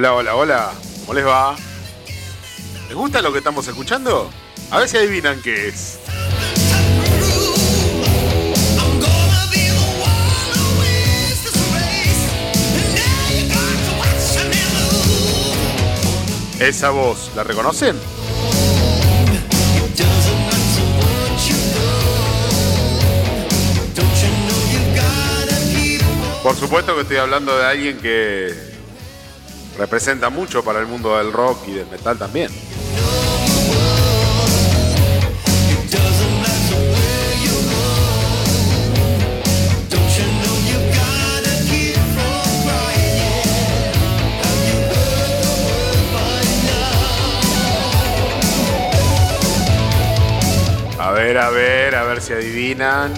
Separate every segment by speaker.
Speaker 1: Hola, hola, hola. ¿Cómo les va? ¿Les gusta lo que estamos escuchando? A ver si adivinan qué es. Esa voz, ¿la reconocen? Por supuesto que estoy hablando de alguien que representa mucho para el mundo del rock y del metal también. A ver, a ver, a ver si adivinan.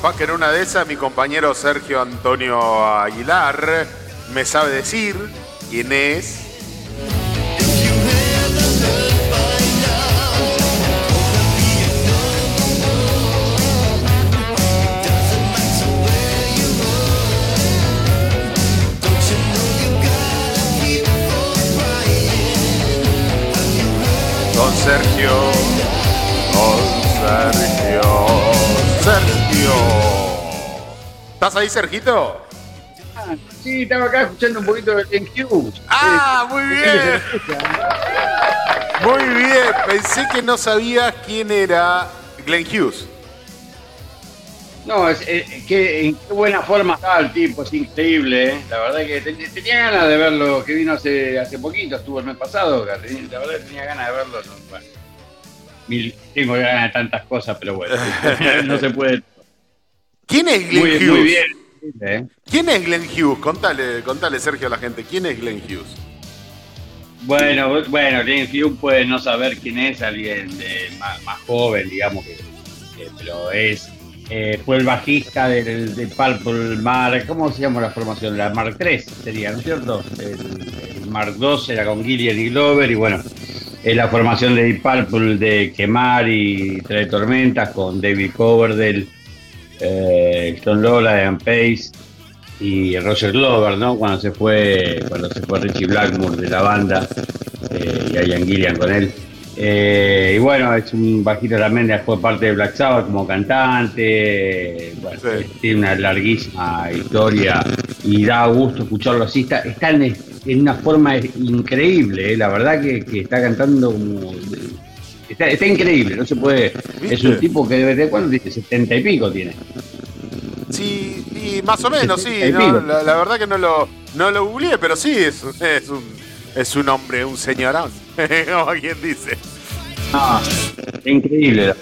Speaker 1: Capaz que en una de esas mi compañero Sergio Antonio Aguilar me sabe decir quién es. Don Sergio, Don Sergio, Sergio. ¿Estás ahí, Sergito?
Speaker 2: Sí, estaba acá escuchando un poquito de Ken Hughes.
Speaker 1: Ah, muy bien. Muy bien. Pensé que no sabías quién era Glenn Hughes.
Speaker 2: No, es, es- que, en qué buena forma estaba el tipo, es increíble, ¿eh? La verdad que ten- tenía ganas de verlo, que vino hace, hace poquito, estuvo el mes pasado, la verdad que tenía ganas de verlo. bueno. Mil- tengo ganas de tantas cosas, pero bueno, no se puede.
Speaker 1: ¿Quién es Glenn
Speaker 2: Muy,
Speaker 1: Hughes?
Speaker 2: muy bien. ¿eh?
Speaker 1: ¿Quién es Glenn Hughes? Contale, contale, Sergio, a la gente. ¿Quién es Glenn Hughes?
Speaker 2: Bueno, bueno, Glenn Hughes puede no saber quién es, alguien de- más, más joven, digamos, que, que- pero es. eh, fue el bajista del, de Purple Mark, ¿cómo se llama la formación? La Mark 3 sería, ¿no es cierto? El, el Mark 2 era con Gillian y Glover, y bueno, es la formación de Deep Purple de Quemar y Trae Tormentas con David Coverdale, eh, Stone Lola, Ian Pace y Roger Glover, ¿no? Cuando se fue, cuando se fue Richie Blackmore de la banda eh, y Ian Gillian con él. Eh, y bueno, es un bajito también, fue parte de Black Sabbath como cantante. Bueno,
Speaker 1: Sí.
Speaker 2: tiene una larguísima historia y da gusto escucharlo así. Está, está en, en una forma increíble, eh, la verdad que, que está cantando como. Está, está increíble, no se puede. Es un tipo que debe de cuánto tiene, 70 y pico tiene.
Speaker 1: Sí, y más o menos, sí. La, la verdad que no lo, no lo googleé, pero sí, es, un- es, un, es un hombre, un señorón. Como quien dice.
Speaker 2: Ah, increíble.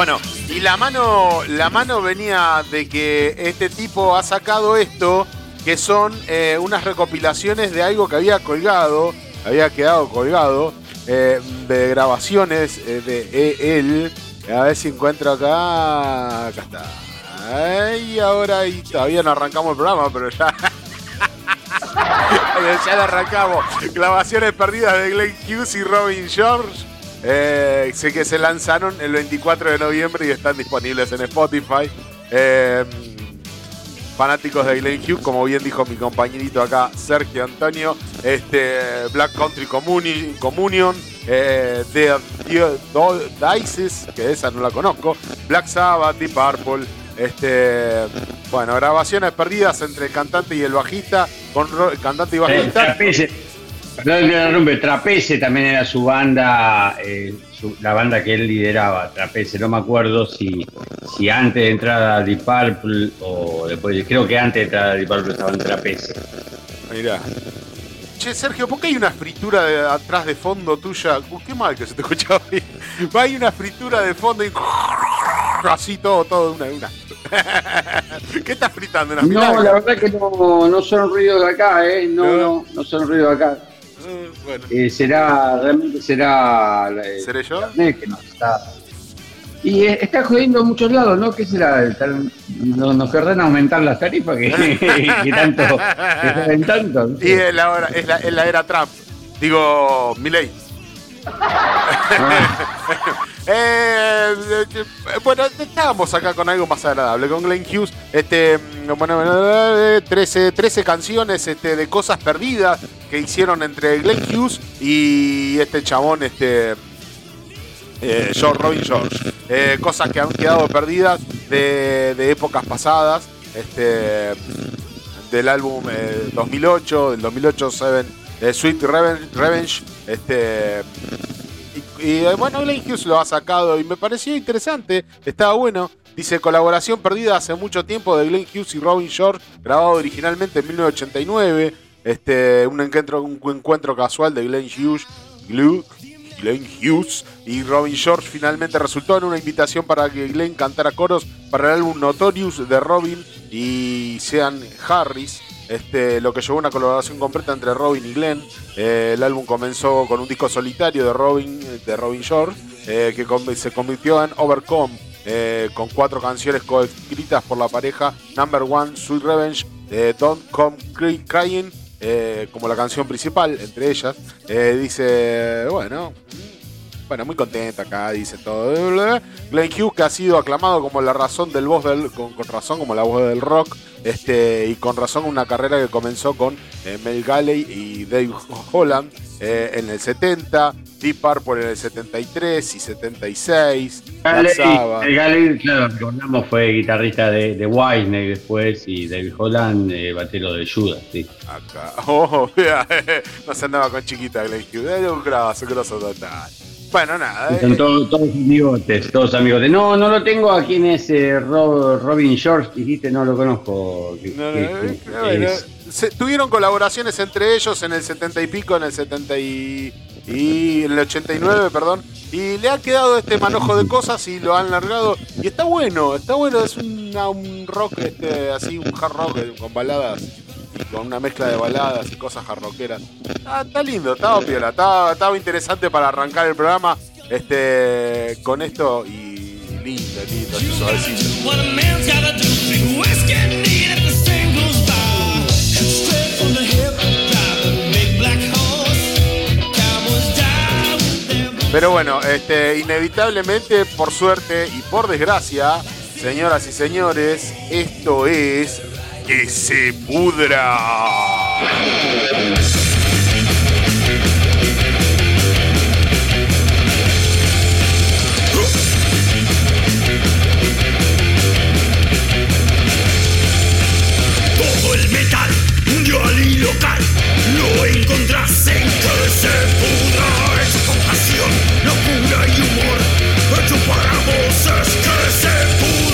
Speaker 1: Bueno, y la mano, la mano venía de que este tipo ha sacado esto, que son eh, unas recopilaciones de algo que había colgado, había quedado colgado, eh, de grabaciones eh, de e- él. A ver si encuentro acá. Acá está. Ay, ahora y todavía no arrancamos el programa, pero ya. ya lo arrancamos. Grabaciones perdidas de Glenn Hughes y Robin George. Eh, sé que se lanzaron el 24 de noviembre y están disponibles en Spotify. Eh, fanáticos de Glenn Hughes, como bien dijo mi compañerito acá, Sergio Antonio, este, Black Country Communi- Communion, eh, The Do- Dices, que esa no la conozco, Black Sabbath, Deep Purple, este, bueno, grabaciones perdidas entre el cantante y el bajista, cantante y bajista.
Speaker 2: Trapeze, perdón que me interrumpe, Trapeze también era su banda, eh, su- la banda que él lideraba, Trapeze. No me acuerdo si, si antes de entrar a Deep Purple o después, creo que antes de entrar a Deep Purple estaba en Trapeze.
Speaker 1: Mirá. Che, Sergio, ¿por qué hay una fritura de atrás de fondo tuya? Uh, qué mal que se te escuchaba bien. Hay una fritura de fondo y así todo, todo una, una. ¿Qué estás fritando?
Speaker 2: ¿Unas no, la verdad que no, no son ruidos de acá, ¿eh? No, no, no, son ruidos de acá. Bueno. Eh, será, realmente será.
Speaker 1: Eh, ¿Seré yo?
Speaker 2: Que nos está. Y eh, está jodiendo a muchos lados, ¿no? ¿Qué será? Nos, nos querrán aumentar las tarifas que, que tanto. Que tanto.
Speaker 1: Y es la, es, la, es la era Trump. Digo, Milei. Eh, bueno, estábamos acá con algo más agradable, con Glenn Hughes. Este, bueno, 13, 13 canciones este, de cosas perdidas que hicieron entre Glenn Hughes y este chabón, este. Eh, George Robin George. Eh, cosas que han quedado perdidas de, épocas pasadas. Este, del álbum 2008, del 2008 Seven, Sweet Revenge, Revenge este, y, bueno, Glenn Hughes lo ha sacado y me pareció interesante, estaba bueno. Dice, colaboración perdida hace mucho tiempo de Glenn Hughes y Robin Short, grabado originalmente en 1989. Este, un, encuentro, un encuentro casual de Glenn Hughes, Glenn Hughes y Robin Short finalmente resultó en una invitación para que Glenn cantara coros para el álbum Notorious de Robin y Sean Harris. Este, lo que llevó una colaboración completa entre Robin y Glenn. Eh, el álbum comenzó con un disco solitario de Robin, de Robin Shore, eh, que se convirtió en Overcome, eh, con cuatro canciones coescritas por la pareja Number One, Sweet Revenge, Don't Come Crying, como la canción principal, entre ellas. dice, bueno, bueno, muy contenta acá, dice todo. Glenn Hughes, que ha sido aclamado como la razón del voz del, con, razón como la voz del rock, este, y con razón una carrera que comenzó con eh, Mel Galley y Dave Holland eh, en el 70, Deep Purple en el 73 y 76.
Speaker 2: Galley, Galley claro, recordamos, fue guitarrista de, de Wisner después y Dave Holland, eh, batero de Judas, sí.
Speaker 1: Acá, oh, no se andaba con chiquita Glenn Hughes, era un grosso, grosso total. Bueno, nada.
Speaker 2: Son eh. todos, todos amigos, todos amigos. No, no lo tengo aquí en ese Robin George, dijiste, no lo conozco.
Speaker 1: tuvieron colaboraciones entre ellos en el 70 y pico, en el 70 y, y en el 89, perdón. Y le ha quedado este manojo de cosas y lo han largado. Y está bueno, está bueno. Es un rock este, así, un hard rock con baladas con una mezcla de baladas y cosas jarroqueras. Ah, está lindo, estaba piola, estaba, interesante para arrancar el programa este, con esto y lindo, lindo, así. Pero bueno, este, inevitablemente, por suerte y por desgracia, señoras y señores, esto es que se pudra.
Speaker 3: Todo el metal, mundial y local, lo encontrás en que se pudra. Es compasión, locura y humor, hecho para voces que se pudra.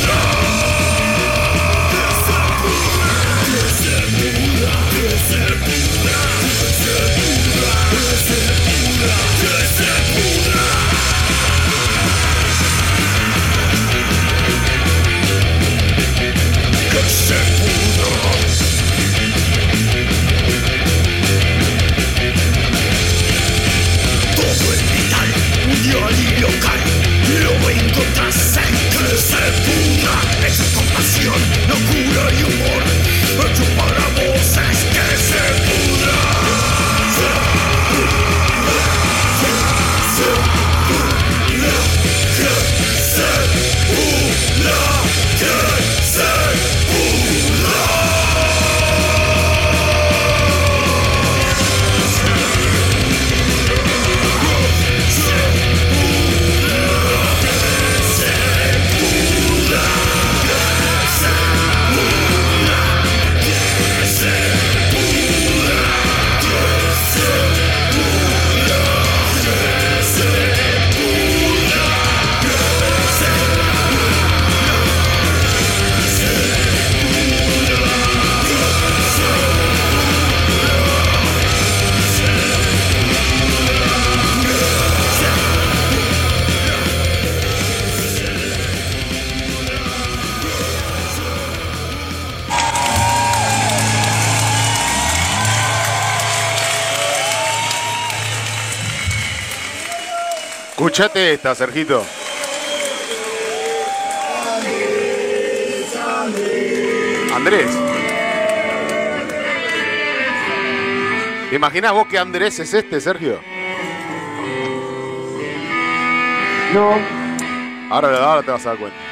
Speaker 3: Esa compasión, locura y humor.
Speaker 1: Escuchate esta, Sergito. Andrés. ¿Te imaginas vos que Andrés es este, Sergio?
Speaker 2: No.
Speaker 1: Ahora, ahora te vas a dar cuenta.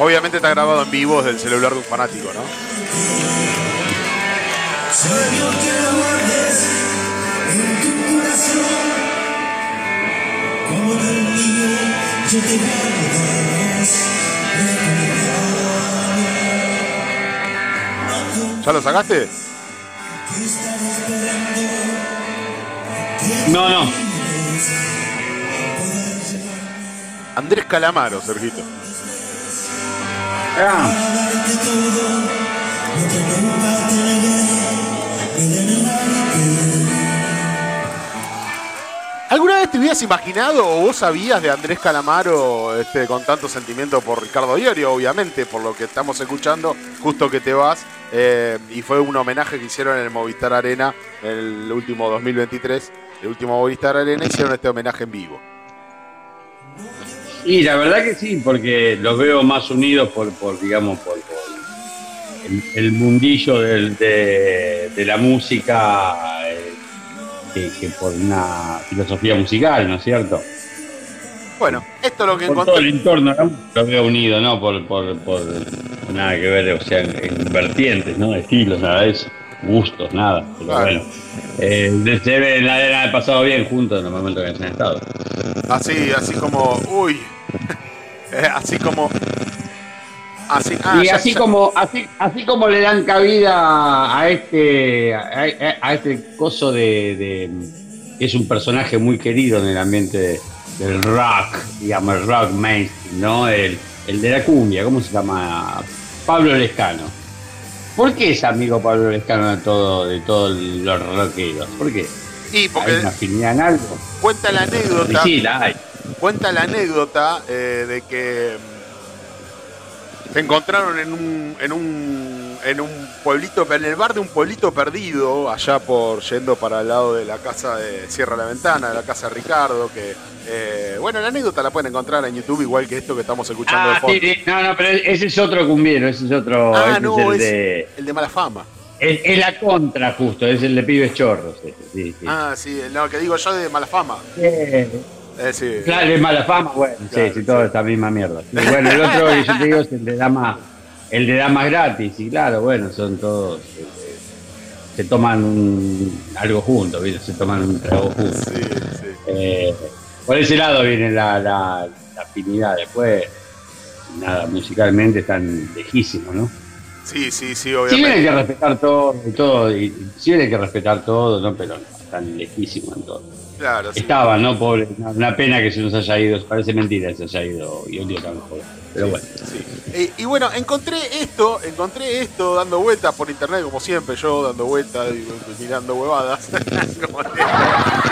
Speaker 1: Obviamente está grabado en vivo desde el celular de un fanático, ¿no? ¿Ya lo sacaste?
Speaker 2: No, no.
Speaker 1: Andrés Calamaro, Sergito. ¿Alguna vez te hubieras imaginado o vos sabías de Andrés Calamaro este, con tanto sentimiento por Ricardo Diorio, obviamente, por lo que estamos escuchando, justo que te vas? eh, y fue un homenaje que hicieron en el Movistar Arena en el último 2023, el último Movistar Arena, hicieron este homenaje en vivo.
Speaker 2: Y la verdad que sí, porque los veo más unidos por, por digamos, por, por el, el mundillo del- de, de la música eh, que, que por una filosofía musical, ¿no es cierto?
Speaker 1: Bueno, esto es lo que
Speaker 2: Por todo el
Speaker 1: encontré.
Speaker 2: entorno, ¿no? Lo veo unido, ¿no? Por, por, por nada que ver, o sea, en, en vertientes, ¿no? Estilos, nada de eso. Gustos, nada. Pero
Speaker 1: Claro.
Speaker 2: bueno. Eh, la han pasado bien juntos en el momento que han estado.
Speaker 1: Así, así como, uy, Eh, así como, así, ah,
Speaker 2: y
Speaker 1: ya-
Speaker 2: así
Speaker 1: ya-
Speaker 2: como, así, así como le dan cabida a este, a, este coso de, de- que es un personaje muy querido en el ambiente de- del rock, digamos, el rock mainstream, ¿no? El, el de la cumbia, ¿cómo se llama? Pablo Lescano. ¿Por qué es amigo Pablo Lescano de todo, de todos los rockeros? ¿Por qué? ¿Hay
Speaker 1: porque
Speaker 2: una afinidad en algo?
Speaker 1: cuenta la anécdota.
Speaker 2: sí, la hay.
Speaker 1: Cuenta la anécdota eh, de que mm, se encontraron en un, en un en un pueblito, en el bar de un pueblito perdido, allá por yendo para el lado de la casa de Cierra la Ventana, de la casa de Ricardo, que eh, bueno, la anécdota la pueden encontrar en YouTube, igual que esto que estamos escuchando de
Speaker 2: Ah,
Speaker 1: fondo.
Speaker 2: sí, sí. no, no, pero ese es otro cumbiero, ese es otro,
Speaker 1: Ah,
Speaker 2: ese
Speaker 1: no,
Speaker 2: es el
Speaker 1: es
Speaker 2: de...
Speaker 1: el de mala fama.
Speaker 2: Es, la contra, justo, es el de pibes chorros. sí, sí.
Speaker 1: Ah, sí, no, que digo yo de mala fama.
Speaker 2: Eh,
Speaker 1: Eh, sí.
Speaker 2: claro, es mala fama, bueno,
Speaker 1: Claro,
Speaker 2: sí, sí, todo esta misma mierda. Y bueno, el otro que yo te digo es el de damas, el de damas gratis, y claro, bueno, son todos, eh, se toman un, algo juntos, ¿viste? se toman un trago juntos.
Speaker 1: Sí, sí.
Speaker 2: Eh, por ese lado viene la, la, la afinidad, después, nada, musicalmente están lejísimos, ¿no?
Speaker 1: Sí, sí, sí,
Speaker 2: Sí, hay
Speaker 1: obviamente.
Speaker 2: que respetar todo y todo, y sí hay que respetar todo, ¿no? Pero no, están lejísimos en todo.
Speaker 1: Claro, sí.
Speaker 2: Estaba, ¿no? Pobre, una, pena que se nos haya ido, parece mentira que se haya ido y un día tan joven. Pero bueno.
Speaker 1: Sí. Eh, y bueno, encontré esto, encontré esto dando vueltas por internet, como siempre, yo dando vueltas y, mirando huevadas. Como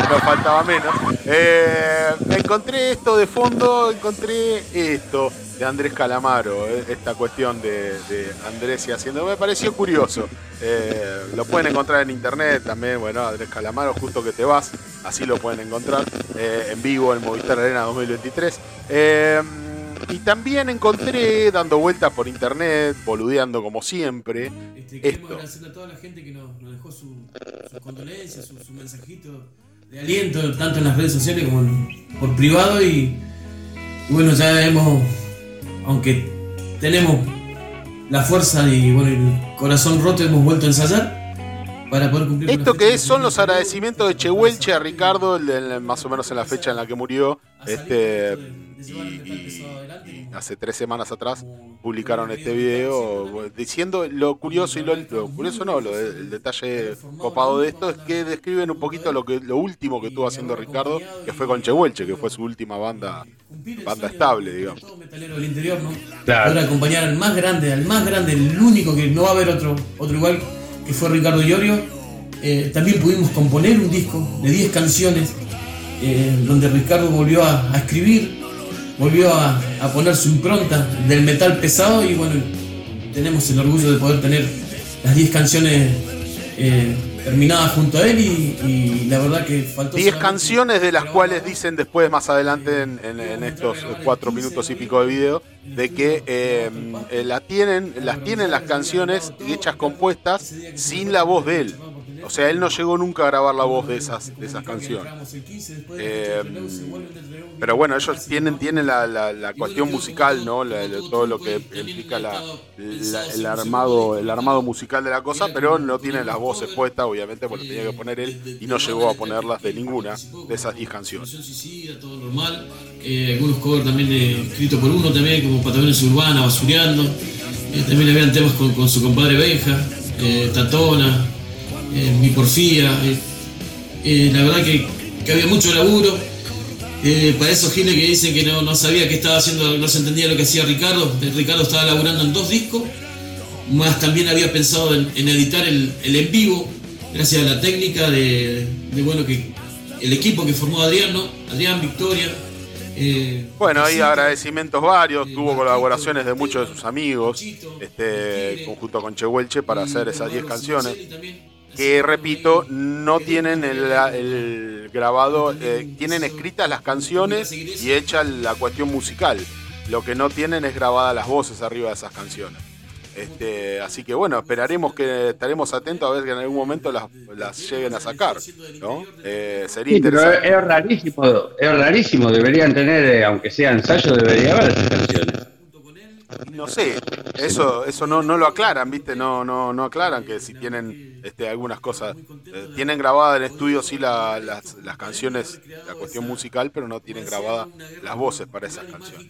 Speaker 1: no faltaba menos. Eh, encontré esto de fondo, encontré esto de Andrés Calamaro, eh, esta cuestión de, de Andrés y haciendo. Me pareció curioso. Eh, lo pueden encontrar en internet también, bueno, Andrés Calamaro, justo que te vas, así lo pueden encontrar eh, en vivo en Movistar Arena 2023. Eh, y también encontré, dando vueltas por internet, boludeando como siempre,
Speaker 4: Este, queremos
Speaker 1: esto.
Speaker 4: agradecerle a toda la gente que nos, nos dejó su, sus condolencias, su, su mensajito de aliento, tanto en las redes sociales como en- por privado. Y, y bueno, ya hemos, aunque tenemos la fuerza y bueno, el corazón roto, hemos vuelto a ensayar para poder cumplir.
Speaker 1: Esto que es son los agradecimientos de Chehuelche a Ricardo, el más o menos en la fecha en la que murió, este, y- hace tres semanas atrás publicaron este video diciendo lo curioso y lo, lo curioso no, lo, el detalle copado de esto es que describen un poquito lo que lo último que estuvo haciendo Ricardo, que fue con Chehuelche, que fue su última banda banda estable, digamos.
Speaker 4: Todo metalero del interior, ¿no?
Speaker 2: Claro.
Speaker 4: Poder acompañar al más grande, al más grande, el único que no va a haber otro, otro igual, que fue Ricardo Iorio. Eh, también pudimos componer un disco de 10 canciones, eh, donde Ricardo volvió a, a escribir volvió a, a poner su impronta del metal pesado y bueno, tenemos el orgullo de poder tener las 10 canciones eh, terminadas junto a él y, y la verdad que faltó...
Speaker 1: 10
Speaker 4: solamente
Speaker 1: canciones de las cuales dicen después, más adelante en, en- en estos cuatro minutos y pico de video, de que eh, eh, la tienen, las tienen las canciones hechas compuestas sin la voz de él. O sea, él no llegó nunca a grabar la voz de esas, de esas canciones. Eh, Pero bueno, ellos tienen, tienen la, la- cuestión musical, ¿no? Todo lo que implica el, armado, el armado musical de la cosa, pero no tienen las voces puestas, obviamente, porque tenía que poner él y no llegó a ponerlas de ninguna de esas 10 canciones.
Speaker 4: Eh, algunos covers también escritos por uno también, como Patagones Urbana, Basureando. Eh, también habían temas con, con su compadre Benja, eh, Tatona, eh, Mi Porfía. eh. Eh, la verdad que, que había mucho laburo. Eh, para esos giles que dicen que no, no sabía qué estaba haciendo, no se entendía lo que hacía Ricardo. Ricardo estaba laburando en dos discos, más también había pensado en, en editar el, el en vivo, gracias a la técnica de, de, bueno que el equipo que formó Adrián, ¿no? Adrián, Victoria. eh,
Speaker 1: Bueno, hay agradecimientos varios,
Speaker 4: eh,
Speaker 1: tuvo colaboraciones de muchos de sus amigos, este, conjunto con Chehuelche, para hacer esas 10
Speaker 4: Eduardo
Speaker 1: canciones. Que repito, no tienen el, el grabado, eh, tienen escritas las canciones y hecha la cuestión musical. Lo que no tienen es grabadas las voces arriba de esas canciones. Este, así que bueno, esperaremos que estaremos atentos a ver que en algún momento las, las lleguen a sacar. ¿no? Eh, sería
Speaker 2: Sí, pero
Speaker 1: interesante.
Speaker 2: es rarísimo, es rarísimo, deberían tener, eh, aunque sea ensayo, debería haber esas canciones.
Speaker 1: No sé, eso, eso no, no lo aclaran, ¿viste? No, no, no aclaran que si tienen este, algunas cosas. eh, tienen grabada en estudio sí la- las, las canciones, la cuestión musical, pero no tienen grabadas las voces para esas canciones.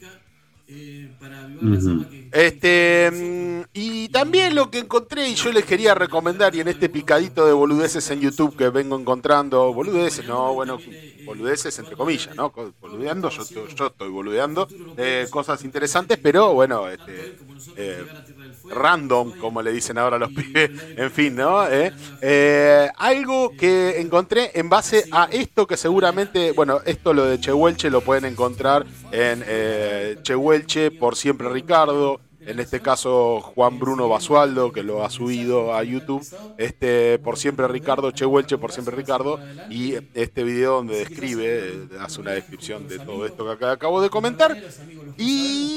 Speaker 4: Eh, para avivar que-
Speaker 1: Este, mm, y también lo que encontré y yo les quería recomendar, y en este picadito de boludeces en YouTube que vengo encontrando, boludeces, no, bueno, boludeces entre comillas, ¿no? Boludeando, yo, yo, yo estoy boludeando, eh, cosas interesantes, pero bueno, este, eh, random, como le dicen ahora los pibes, en fin, ¿no? Eh, eh, algo que encontré en base a esto que seguramente, bueno, esto lo de Chehuelche lo pueden encontrar en eh, Chehuelche por siempre Ricardo, en este caso Juan Bruno Basualdo, que lo ha subido a YouTube, este por siempre Ricardo, Chehuelche por siempre Ricardo, y este video donde describe, eh, hace una descripción de todo esto que acabo de comentar. Y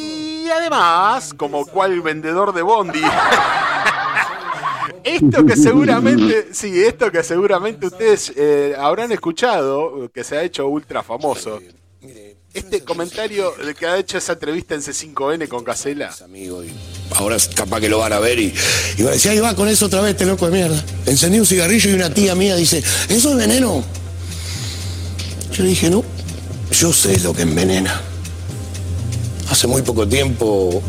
Speaker 1: además, como cual vendedor de Bondi, esto que seguramente, sí, esto que seguramente ustedes eh, habrán escuchado, que se ha hecho ultra famoso. Este comentario de que ha hecho esa entrevista en C5N con Casela.
Speaker 3: amigo y ahora capaz que lo van a ver y, y va a decir, ahí va con eso otra vez, este loco de mierda. Encendí un cigarrillo y una tía mía dice, ¿eso es veneno? Yo le dije, no, yo sé lo que envenena. Hace muy poco tiempo,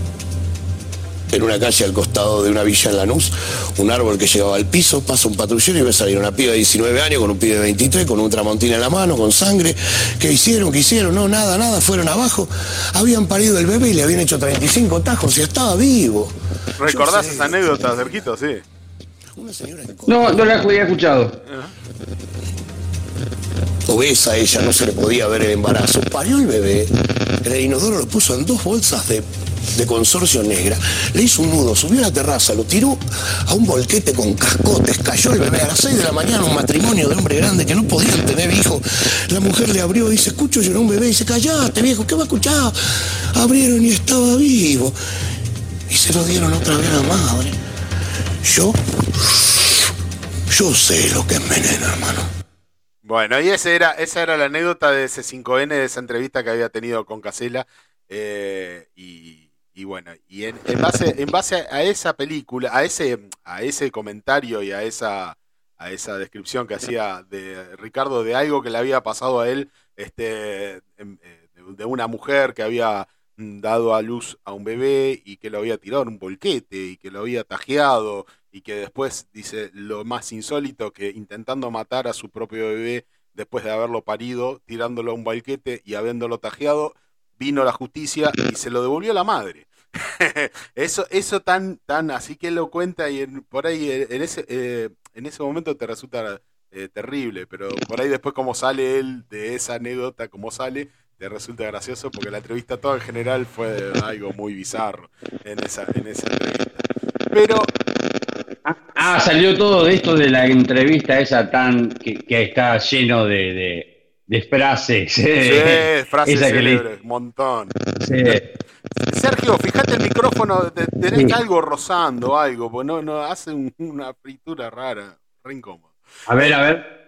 Speaker 3: en una calle al costado de una villa en Lanús, un árbol que llegaba al piso, pasa un patrullero y ve salir una piba de 19 años con un pibe de 23, con un tramontina en la mano, con sangre. ¿Qué hicieron? ¿Qué hicieron? No, nada, nada, fueron abajo. Habían parido el bebé y le habían hecho 35 tajos y estaba vivo.
Speaker 1: ¿Recordás esa anécdota, Sergito? Sí.
Speaker 3: Una señora en
Speaker 2: No, no la había escuchado.
Speaker 3: Obesa ella, no se le podía ver el embarazo. Parió el bebé, el inodoro lo puso en dos bolsas de, consorcio negra, le hizo un nudo, subió a la terraza, lo tiró a un volquete con cascotes, cayó el bebé a las 6 de la mañana, un matrimonio de hombre grande que no podían tener hijo. La mujer le abrió y dice, escucho llorar un bebé, y dice, callate viejo, ¿qué va a escuchar? Abrieron y estaba vivo. Y se lo dieron otra vez a la madre. Yo, yo sé lo que envenena, hermano.
Speaker 1: Bueno, y ese era, esa era la anécdota de ese 5N, de esa entrevista que había tenido con Casela. eh, y, y bueno, y en, en base, en base a esa película, a ese, a ese comentario y a esa, a esa descripción que hacía de Ricardo de algo que le había pasado a él, este, em, eh, de- una mujer que había dado a luz a un bebé y que lo había tirado en un volquete y que lo había tajeado y que después dice lo más insólito que intentando matar a su propio bebé después de haberlo parido, tirándolo a un balquete y habiéndolo tajeado, vino la justicia y se lo devolvió la madre. eso, eso tan, tan así que lo cuenta y por ahí eh, en ese, eh, en ese momento te resulta eh, terrible, pero por ahí después como sale él de esa anécdota, como sale, te resulta gracioso porque la entrevista toda en general fue algo muy bizarro en esa, en esa entrevista. Pero
Speaker 2: Ah, salió todo de esto de la entrevista esa tan que, que está lleno de, de, de frases.
Speaker 1: sí, frases
Speaker 2: Esa le-
Speaker 1: montón.
Speaker 2: Sí.
Speaker 1: Sergio, fíjate el micrófono, te- tenés
Speaker 2: Sí.
Speaker 1: algo rozando, algo, porque no, no hace un- una fritura rara, re incómodo.
Speaker 2: A ver, a ver.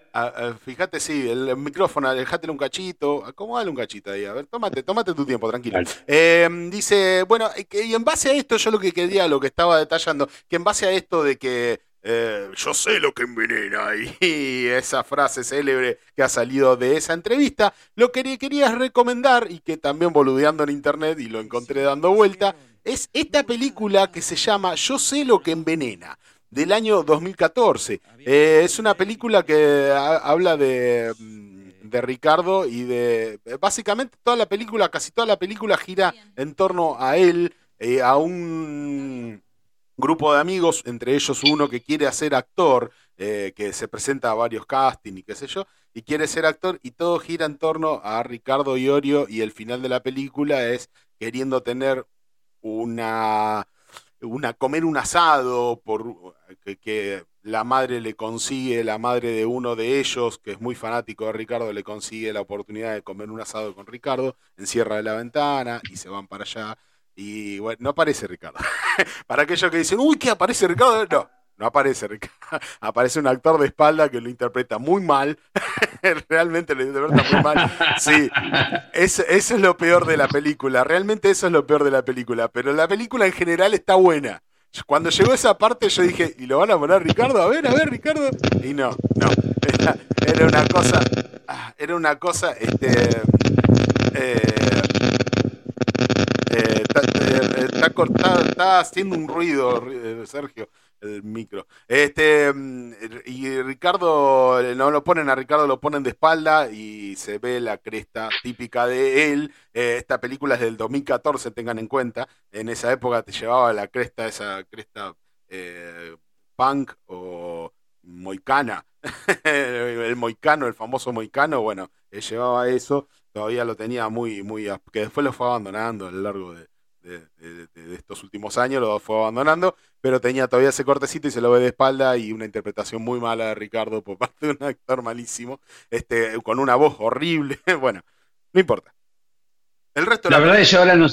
Speaker 1: Fíjate, sí, el, el micrófono, dejátelo un cachito, acomodale un cachito ahí, a ver, tómate, tómate tu tiempo, tranquilo. Eh, dice, bueno, y que- y en base a esto, yo lo que quería, lo que estaba detallando, que en base a esto de que eh, yo sé lo que envenena, y esa frase célebre que ha salido de esa entrevista, lo que quería recomendar, y que también boludeando en internet y lo encontré dando vuelta, es esta película que se llama Yo sé lo que envenena del año 2014. Eh, es una película que ha- habla de, mm, de Ricardo y de... Básicamente toda la película, casi toda la película gira en torno a él, eh, a un grupo de amigos, entre ellos uno que quiere hacer actor, eh, que se presenta a varios castings y qué sé yo, y quiere ser actor, y todo gira en torno a Ricardo Iorio, y el final de la película es queriendo tener una una comer un asado por que, que la madre le consigue, la madre de uno de ellos, que es muy fanático de Ricardo, le consigue la oportunidad de comer un asado con Ricardo, encierra la ventana y se van para allá. Y bueno, no aparece Ricardo. para aquellos que dicen, uy, ¿qué aparece Ricardo? No, no aparece Ricardo. Aparece un actor de espalda que lo interpreta muy mal. Realmente lo interpreta muy mal. Sí, es- eso es lo peor de la película. Realmente eso es lo peor de la película. Pero la película en general está buena. Cuando llegó esa parte yo dije, ¿y lo van a poner Ricardo? A ver, a ver, Ricardo. Y no, no. Era, una cosa. ah, Era una cosa, este. eh, eh, está, eh, está cortado, está haciendo un ruido, Sergio, el micro. Este, mm, y Ricardo, eh, no lo ponen a Ricardo, lo ponen de espalda y se ve la cresta típica de él. Eh, esta película es del 2014, tengan en cuenta. En esa época te llevaba la cresta, esa cresta eh, punk o moicana. el moicano, el famoso moicano, bueno, él llevaba eso, todavía lo tenía muy, muy, que después lo fue abandonando a lo largo de, de- de- de- de estos últimos años, lo fue abandonando, pero tenía todavía ese cortecito y se lo ve de espalda y una interpretación muy mala de Ricardo por parte de un actor malísimo, este, con una voz horrible, bueno, no importa. El resto de
Speaker 2: La verdad es que yo ahora no,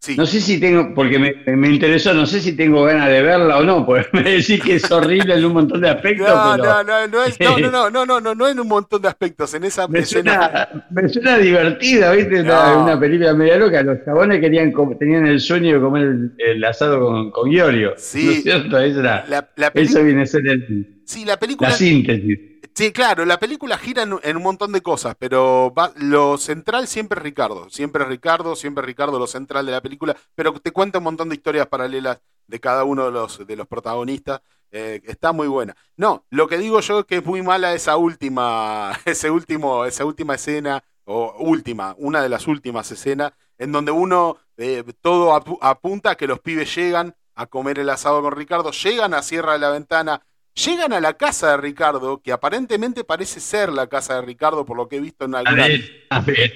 Speaker 1: sí.
Speaker 2: no sé si tengo, porque me, me interesó, no sé si tengo ganas de verla o no, porque me decís que es horrible en un montón de aspectos,
Speaker 1: No,
Speaker 2: pero
Speaker 1: no, no, no, es, no, no, no, no, no, no, no en un montón de aspectos. En esa
Speaker 2: me,
Speaker 1: escena.
Speaker 2: suena, me suena divertida, ¿viste? Una,
Speaker 1: No.
Speaker 2: una película media loca. Los chabones querían tenían el sueño de comer el, el asado con, con Iorio.
Speaker 1: Sí.
Speaker 2: ¿No es cierto? Esa era-
Speaker 1: La, la peli-
Speaker 2: eso viene a ser el-
Speaker 1: sí, la película.
Speaker 2: la síntesis.
Speaker 1: Sí, claro, la película gira en, un montón de cosas, pero va- lo central siempre es Ricardo. Siempre es Ricardo, siempre es Ricardo lo central de la película, pero te cuenta un montón de historias paralelas de cada uno de los, de los protagonistas. eh, está muy buena. No, lo que digo yo es que es muy mala esa última, ese último, esa última escena, o última, una de las últimas escenas, en donde uno eh, todo apu- apunta a que los pibes llegan a comer el asado con Ricardo, llegan a Sierra de la Ventana, llegan a la casa de Ricardo, que aparentemente parece ser la casa de Ricardo, por lo que he visto en
Speaker 2: A
Speaker 1: alguna,
Speaker 2: ver, a ver.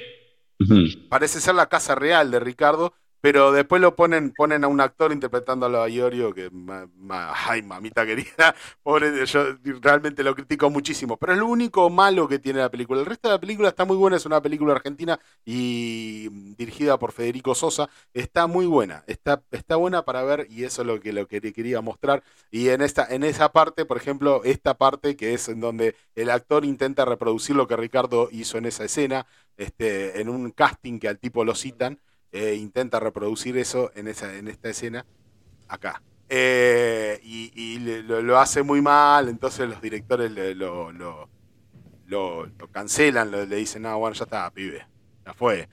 Speaker 1: Parece ser la casa real de Ricardo, pero después lo ponen, ponen a un actor interpretándolo a Iorio, que, ma- ma- ay, mamita querida, pobre, yo realmente lo critico muchísimo, pero es lo único malo que tiene la película. El resto de la película está muy buena, es una película argentina y dirigida por Federico Sosa, está muy buena, está, está buena para ver y eso es lo que, lo que quería mostrar. Y en, esta, en esa parte, por ejemplo, esta parte que es en donde el actor intenta reproducir lo que Ricardo hizo en esa escena, este, en un casting que al tipo lo citan, eh, intenta reproducir eso en, esa, en esta escena acá. Eh, y lo, lo hace muy mal, entonces los directores le- lo, lo, lo- lo cancelan, lo- le dicen, no, bueno, ya está, pibe, ya fue.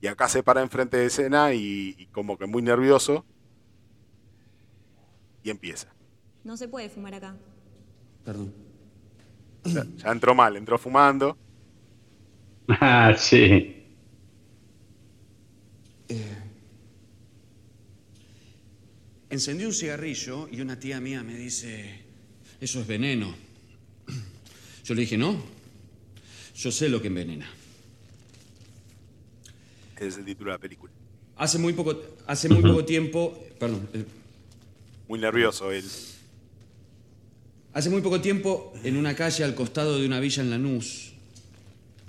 Speaker 1: Y acá se para enfrente de escena y, y como que muy nervioso, y empieza.
Speaker 5: No se puede fumar acá.
Speaker 4: Perdón.
Speaker 1: Ya, ya entró mal, entró fumando.
Speaker 2: Ah, sí.
Speaker 6: Encendí un cigarrillo y una tía mía me dice, eso es veneno. Yo le dije, no, yo sé lo que envenena.
Speaker 1: Es el título de la película.
Speaker 6: Hace muy poco, hace muy poco tiempo, perdón, eh,
Speaker 1: Muy nervioso él.
Speaker 6: hace muy poco tiempo, en una calle al costado de una villa en Lanús,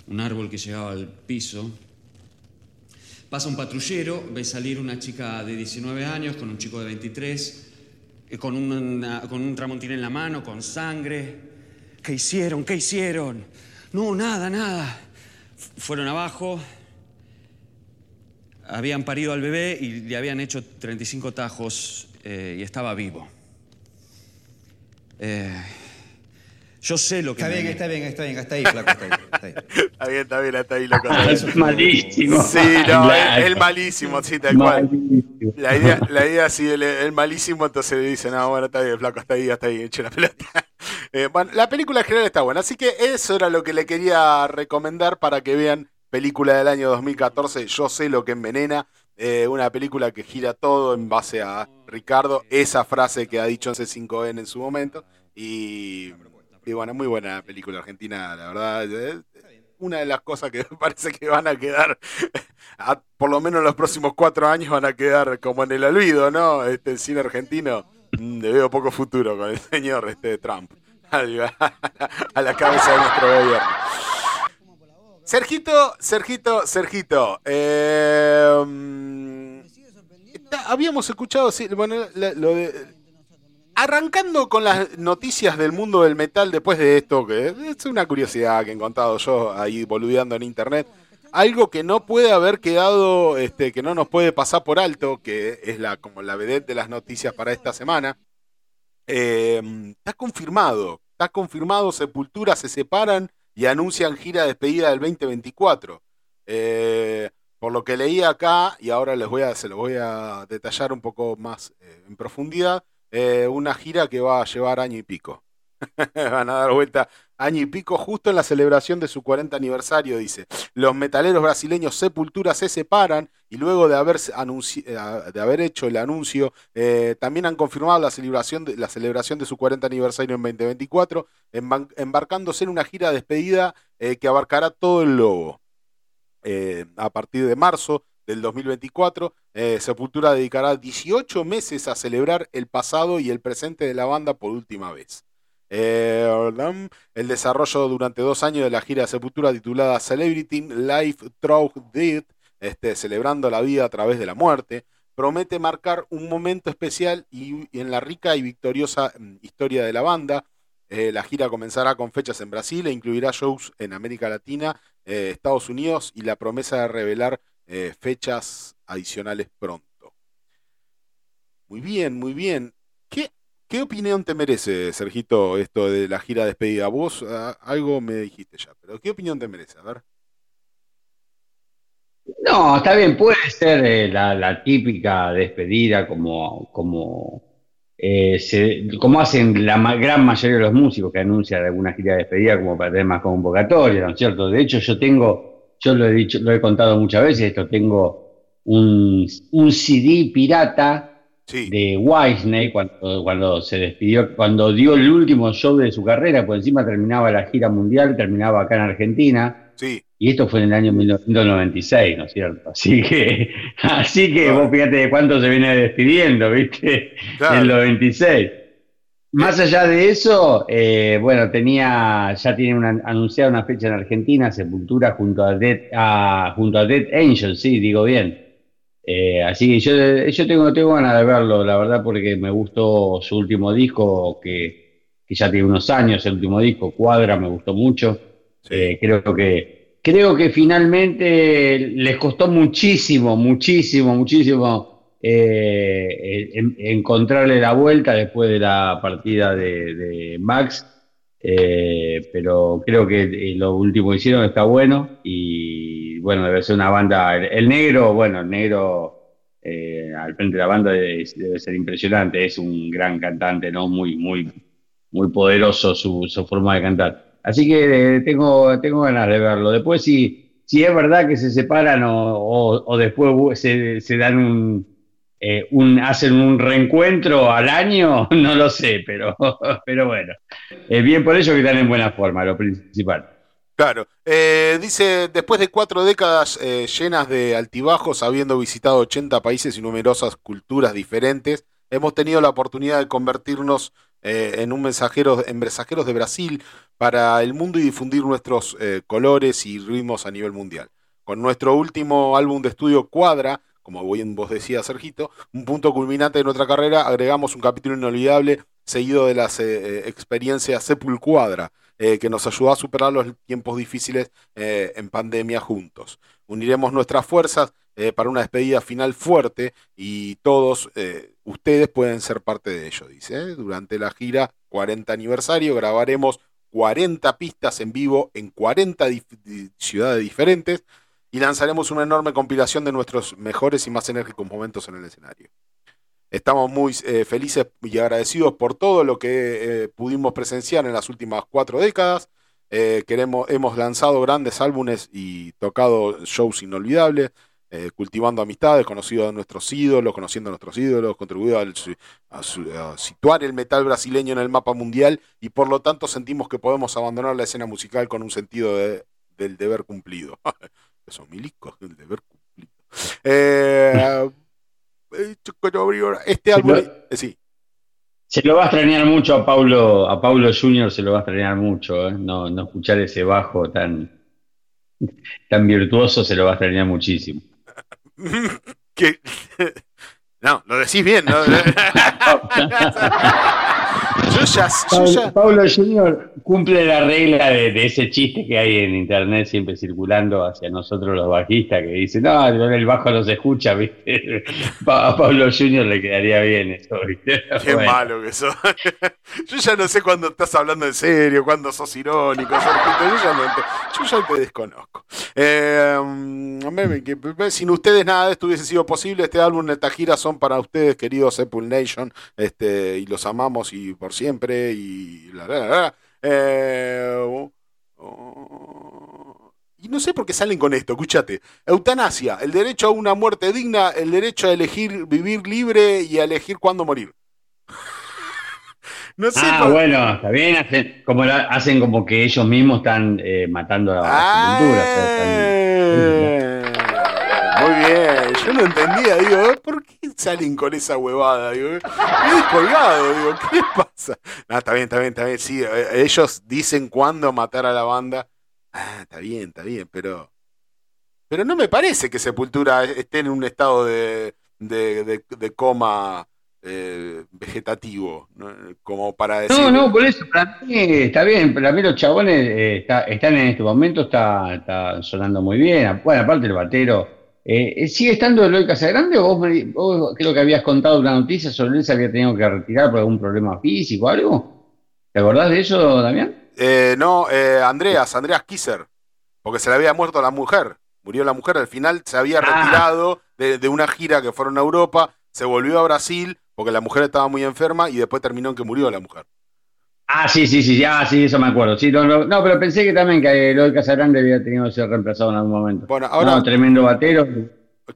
Speaker 6: un árbol que llegaba al piso, pasa un patrullero, ve salir una chica de 19 años con un chico de 23, eh, con, con un tramontín en la mano, con sangre. ¿Qué hicieron? ¿Qué hicieron? No, nada, nada. Fueron abajo, habían parido al bebé y le habían hecho 35 tajos eh, y estaba vivo. Eh, yo sé lo que...
Speaker 7: Está
Speaker 6: me-
Speaker 7: bien, está bien, está bien, hasta ahí, flaco, está ahí. Está ahí.
Speaker 1: Está bien, está bien, está ahí loco.
Speaker 2: Ah, es malísimo.
Speaker 1: Sí, no,
Speaker 2: Claro.
Speaker 1: él, él malísimo, sí, tal cual.
Speaker 2: Malísimo.
Speaker 1: La idea, la idea sí, él, él malísimo, entonces le dice, no, bueno, está bien, flaco, está ahí, está ahí, eche la pelota. Eh, bueno, la película en general está buena, así que eso era lo que le quería recomendar para que vean película del año 2014, Yo sé lo que envenena, eh, una película que gira todo en base a Ricardo, esa frase que ha dicho en C5N en su momento, y, y bueno, muy buena película argentina, la verdad. Una de las cosas que parece que van a quedar, por lo menos en los próximos cuatro años, van a quedar como en el olvido, ¿no? Este, el cine argentino, mm, le veo poco futuro con el señor este, Trump a la cabeza de nuestro gobierno. Sergito, Sergito, Sergito. eh, mm, está- habíamos escuchado, sí, bueno, lo de, arrancando con las noticias del mundo del metal después de esto, que es una curiosidad que he encontrado yo ahí boludeando en internet. Algo que no puede haber quedado, este, que no nos puede pasar por alto, que es la como la vedette de las noticias para esta semana. Eh, está confirmado, está confirmado, Sepultura se separan y anuncian gira de despedida del 2024. Eh, por lo que leí acá, y ahora les voy a, se lo voy a detallar un poco más eh, en profundidad, eh, una gira que va a llevar año y pico. Van a dar vuelta año y pico justo en la celebración de su 40 aniversario, dice. Los metaleros brasileños Sepultura se separan y luego de haber, eh, de haber hecho el anuncio, eh, también han confirmado la celebración, de, la celebración de su 40 aniversario en 2024, emban- embarcándose en una gira de despedida que abarcará todo el lobo. A partir de marzo del 2024, eh, Sepultura dedicará 18 meses a celebrar el pasado y el presente de la banda por última vez. Eh, el desarrollo durante dos años de la gira de Sepultura titulada Celebrity Life Through Death, este, celebrando la vida a través de la muerte, promete marcar un momento especial y, en la rica y victoriosa mm, historia de la banda. Eh, la gira comenzará con fechas en Brasil e incluirá shows en América Latina, Estados Unidos y la promesa de revelar eh, fechas adicionales pronto. Muy bien, muy bien. ¿Qué, ¿Qué opinión te merece, Sergito, esto de la gira despedida? Vos ah, algo me dijiste ya, pero ¿qué opinión te merece? A ver.
Speaker 2: No, está bien, puede ser eh, la, típica despedida como, como, eh, como hacen la gran mayoría de los músicos que anuncian alguna gira de despedida como para tener más convocatoria, ¿no es cierto? De hecho, yo tengo, yo lo he dicho, lo he contado muchas veces, esto tengo un, un CD pirata
Speaker 1: Sí,
Speaker 2: de Whitesnake cuando, cuando se despidió, cuando dio el último show de su carrera, por encima terminaba la gira mundial, terminaba acá en Argentina.
Speaker 1: sí,
Speaker 2: Y esto fue en el año 1996, ¿no es cierto? Así que, así que
Speaker 1: Claro.
Speaker 2: vos fíjate de cuánto se viene despidiendo, ¿viste?
Speaker 1: Claro.
Speaker 2: En los 26. Más allá de eso, eh, bueno, tenía, ya tiene una, anunciada una fecha en Argentina, Sepultura junto a Dead, a- junto a Dead Angel, sí, digo bien. Eh, así que yo, yo tengo, tengo ganas de verlo, la verdad, porque me gustó su último disco, que, que ya tiene unos años, el último disco, Cuadra, me gustó mucho.
Speaker 1: sí.
Speaker 2: Eh, creo que creo que finalmente les costó muchísimo, muchísimo, muchísimo eh, en- encontrarle la vuelta después de la partida de, Max. Eh, pero creo que eh, lo último que hicieron está bueno y bueno, debe ser una banda. El, negro, bueno, el negro eh, al frente de la banda debe, ser impresionante. Es un gran cantante, ¿no? Muy, muy, muy poderoso su, forma de cantar. Así que eh, tengo, tengo ganas de verlo. Después, si, si es verdad que se separan o, o- después se, se dan un, eh, hacen un reencuentro al año, no lo sé, pero, pero bueno. Eh, bien por ello que están en buena forma, lo principal.
Speaker 1: Claro. Eh, dice, después de cuatro décadas eh, llenas de altibajos, habiendo visitado 80 países y numerosas culturas diferentes, hemos tenido la oportunidad de convertirnos en un mensajero, en mensajeros de Brasil para el mundo y difundir nuestros colores y ritmos a nivel mundial. Con nuestro último álbum de estudio Cuadra, como bien vos decías, Sergito, un punto culminante de nuestra carrera, agregamos un capítulo inolvidable seguido de las eh, eh, experiencias Sepulcuadra, eh, que nos ayudó a superar los tiempos difíciles en pandemia juntos. Uniremos nuestras fuerzas para una despedida final fuerte y todos ustedes pueden ser parte de ello, dice. Durante la gira 40 aniversario grabaremos 40 pistas en vivo en 40 dif- di- ciudades diferentes y lanzaremos una enorme compilación de nuestros mejores y más enérgicos momentos en el escenario. Estamos muy eh, felices y agradecidos por todo lo que eh, pudimos presenciar en las últimas cuatro décadas. Eh, queremos, hemos lanzado grandes álbumes y tocado shows inolvidables, cultivando amistades, conocido a nuestros ídolos, conociendo a nuestros ídolos, contribuido a situar el metal brasileño en el mapa mundial y por lo tanto sentimos que podemos abandonar la escena musical con un sentido de- del deber cumplido. Esos milicos, el deber cumplido. Eh, eh, este álbum, eh, sí,
Speaker 2: Se lo va a extrañar mucho a Paulo, a Paulo Junior se lo va a extrañar mucho, ¿eh? No, no escuchar ese bajo tan, tan virtuoso se lo va a extrañar muchísimo.
Speaker 1: que no, lo decís bien, ¿no? Yo ya, yo
Speaker 2: Paulo,
Speaker 1: ya-
Speaker 2: Paulo Junior cumple la regla de, de ese chiste que hay en internet siempre circulando hacia nosotros los bajistas que dicen, no, el bajo no se escucha, ¿viste? A Paulo Junior le quedaría bien eso, ¿viste?
Speaker 1: Qué
Speaker 2: Bueno.
Speaker 1: malo que sos. Yo ya no sé cuándo estás hablando en serio, cuándo sos irónico. Yo ya, no te, yo ya te desconozco. Eh, que- sin ustedes nada de esto hubiese sido posible. Este álbum, esta gira son para ustedes, queridos Sepul Nation, este, y los amamos y por siempre. Y la, la, la. Eh, oh, oh. y no sé por qué salen con esto, escúchate. Eutanasia, el derecho a una muerte digna, el derecho a elegir vivir libre y a elegir cuándo morir. No sé.
Speaker 2: Ah,
Speaker 1: por-
Speaker 2: bueno, está bien, hacen como, la- hacen como que ellos mismos están eh, matando a la cultura.
Speaker 1: Ah, Muy bien, yo no entendía, digo, ¿eh? ¿por qué salen con esa huevada? Digo, ¿eh? Qué descolgado, digo, ¿qué les pasa? No, está bien, está bien, está bien, sí, eh, ellos dicen cuándo matar a la banda. Ah, está bien, está bien, pero. Pero no me parece que Sepultura esté en un estado de, de, de- de coma eh, vegetativo, ¿no? como para decir.
Speaker 2: No, no, por eso, para mí está bien, para mí los chabones eh, está- están en este momento, está, está sonando muy bien. Bueno, aparte el batero. Eh, ¿Sigue estando Eloy Casagrande o vos, me- vos creo que habías contado una noticia sobre él se había tenido que retirar por algún problema físico o algo? ¿Te acordás de eso, Damián?
Speaker 1: Eh, no, eh, Andreas, Andreas Kisser, porque se le había muerto la mujer. Murió la mujer, al final se había
Speaker 2: Ah.
Speaker 1: retirado de, de una gira que fueron a Europa, se volvió a Brasil porque la mujer estaba muy enferma y después terminó en que murió la mujer.
Speaker 2: Ah, sí, sí, sí, ya, sí, eso me acuerdo. Sí, no, no, no, pero pensé que también que Eloy Casagrande había tenido que ser reemplazado en algún momento.
Speaker 1: Bueno, ahora,
Speaker 2: No, tremendo batero.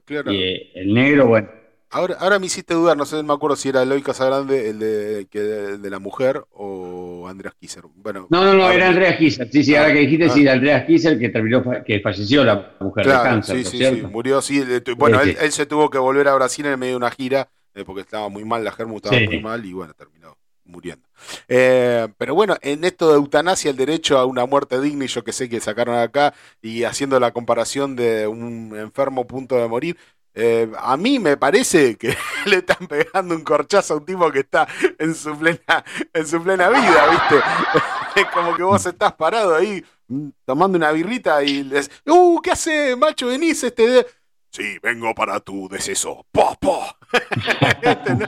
Speaker 1: claro,
Speaker 2: Y eh, el negro, bueno.
Speaker 1: ahora, ahora me hiciste dudar, no sé, me acuerdo si era Eloy Casagrande el de, que, el de la mujer o Andreas Kisser. Bueno,
Speaker 2: No, no, no,
Speaker 1: ahora-
Speaker 2: era Andreas Kisser. Sí, sí,
Speaker 1: Ah,
Speaker 2: ahora que dijiste,
Speaker 1: ah.
Speaker 2: sí, Andreas Kisser que terminó, que falleció la mujer de
Speaker 1: Claro,
Speaker 2: cáncer,
Speaker 1: sí,
Speaker 2: ¿no es
Speaker 1: sí,
Speaker 2: cierto?
Speaker 1: sí, murió, sí. de- Bueno,
Speaker 2: Sí,
Speaker 1: él, se tuvo que volver a Brasil en medio de una gira eh, porque estaba muy mal, la Germu estaba
Speaker 2: Sí.
Speaker 1: muy mal y bueno, terminó muriendo. Eh, pero bueno, en esto de eutanasia, el derecho a una muerte digna, y yo que sé que sacaron acá, y haciendo la comparación de un enfermo a punto de morir, eh, a mí me parece que le están pegando un corchazo a un tipo que está en su plena, en su plena vida, ¿viste? Es como que vos estás parado ahí mm, tomando una birrita y les, ¡Uh! ¿Qué hace, macho? Venís este de... Sí, vengo para tu deceso. ¡Po, po!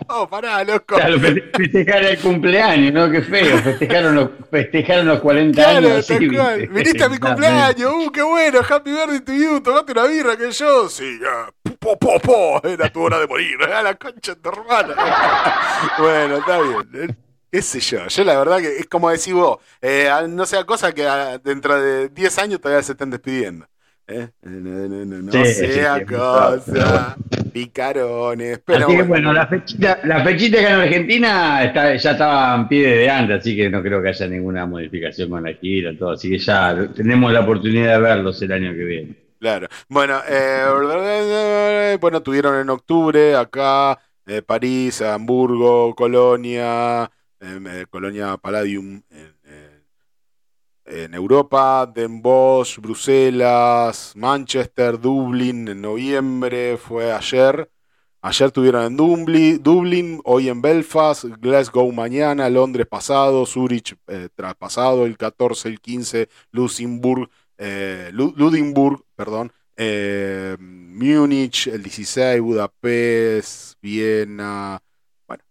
Speaker 1: No, pará, loco.
Speaker 2: Claro, festejar el cumpleaños, ¿no? Qué feo. Festejaron los, festejaron los 40
Speaker 1: Claro,
Speaker 2: años.
Speaker 1: Viniste a mi cumpleaños, ¡uh, qué bueno! Happy birthday to you, tomate una birra que yo. Sí, ya. Po, po, po, era tu hora de morir. A la concha de tu hermana. bueno, está bien. Eh, ¿Qué sé yo? Yo la verdad que es como decís vos, eh, no sea cosa que dentro de 10 años todavía se estén despidiendo. ¿Eh? No, no, no, no
Speaker 2: Sí,
Speaker 1: sea
Speaker 2: sí, sí,
Speaker 1: cosa picarones. Pero
Speaker 2: así que
Speaker 1: bueno,
Speaker 2: bueno, la fechita, la fechita acá en Argentina está, ya estaba en pie de antes, así que no creo que haya ninguna modificación con la gira, todo, así que ya tenemos la oportunidad de verlos el año que viene.
Speaker 1: Claro. Bueno, eh, bueno, tuvieron en octubre acá eh, París, Hamburgo, Colonia, em, eh, Colonia Palladium en, en- Europa, Den Bosch, Bruselas, Manchester, Dublín en noviembre, fue ayer. Ayer tuvieron en Dublín, hoy en Belfast, Glasgow mañana, Londres pasado, Zurich eh, traspasado, el 14, el 15, Luxemburg, eh, perdón, eh, Múnich, el 16, Budapest, Viena. Bueno,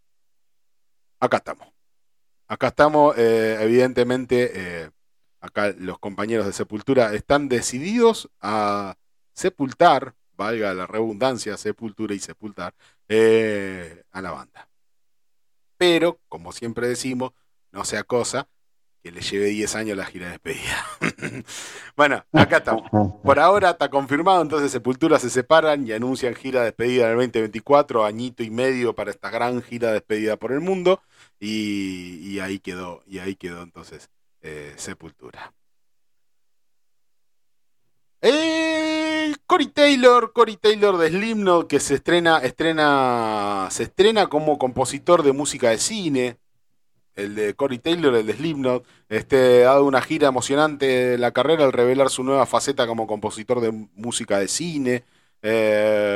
Speaker 1: acá estamos. Acá estamos, eh, evidentemente, eh, acá los compañeros de Sepultura están decididos a sepultar, valga la redundancia, sepultura y sepultar, eh, a la banda. Pero, como siempre decimos, no sea cosa que le lleve 10 años la gira de despedida. bueno, acá estamos. Por ahora está confirmado, entonces Sepultura se separan y anuncian gira de despedida del 2024, añito y medio para esta gran gira de despedida por el mundo, y, y ahí quedó, y ahí quedó entonces eh, Sepultura. Eh, Cory Taylor, Cory Taylor de Slipknot, que se estrena, estrena, se estrena como compositor de música de cine. El de Cory Taylor, el de Slipknot, este, ha dado una gira emocionante la carrera al revelar su nueva faceta como compositor de música de cine. Eh,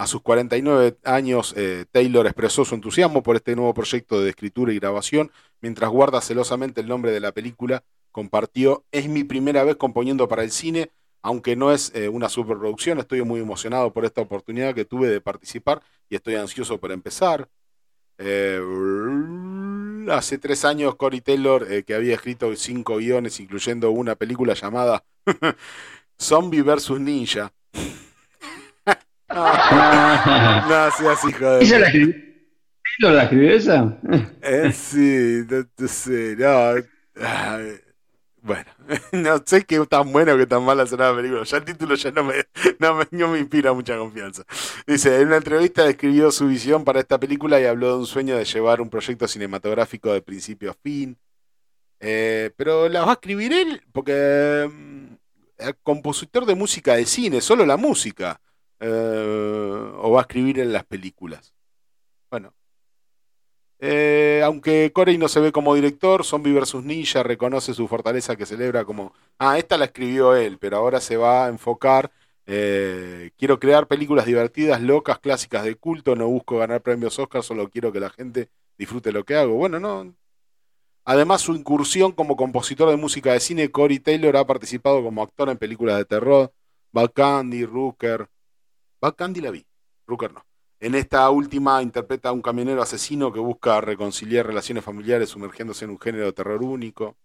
Speaker 1: a sus 49 años, eh, Taylor expresó su entusiasmo por este nuevo proyecto de escritura y grabación, mientras guarda celosamente el nombre de la película. Compartió, es mi primera vez componiendo para el cine, aunque no es eh, una superproducción, estoy muy emocionado por esta oportunidad que tuve de participar y estoy ansioso por empezar. Eh, hace tres años Cory Taylor, que había escrito cinco guiones, incluyendo una película llamada Zombie vs. Ninja. no seas hijo de...
Speaker 2: ¿Ella la escribió? ¿Taylor la escribió esa?
Speaker 1: Eh, sí, no, no sé, no. ay, Bueno, no sé qué tan bueno que tan mala será la película. Ya el título ya no me, no me, no me inspira mucha confianza. Dice, en una entrevista describió su visión para esta película y habló de un sueño de llevar un proyecto cinematográfico de principio a fin. Eh, pero la va a escribir él, porque mm, compositor de música de cine, solo la música. Eh, o va a escribir en las películas. Bueno, eh, aunque Corey no se ve como director, Zombie vs. Ninja reconoce su fortaleza que celebra como, ah, esta la escribió él, pero ahora se va a enfocar, eh, quiero crear películas divertidas, locas, clásicas de culto, no busco ganar premios Oscar, solo quiero que la gente disfrute lo que hago. Bueno, no. Además, su incursión como compositor de música de cine, Corey Taylor ha participado como actor en películas de terror, Bad Candy, Rooker. Bad Candy la vi, Rooker no. En esta última interpreta a un camionero asesino que busca reconciliar relaciones familiares sumergiéndose en un género de terror único.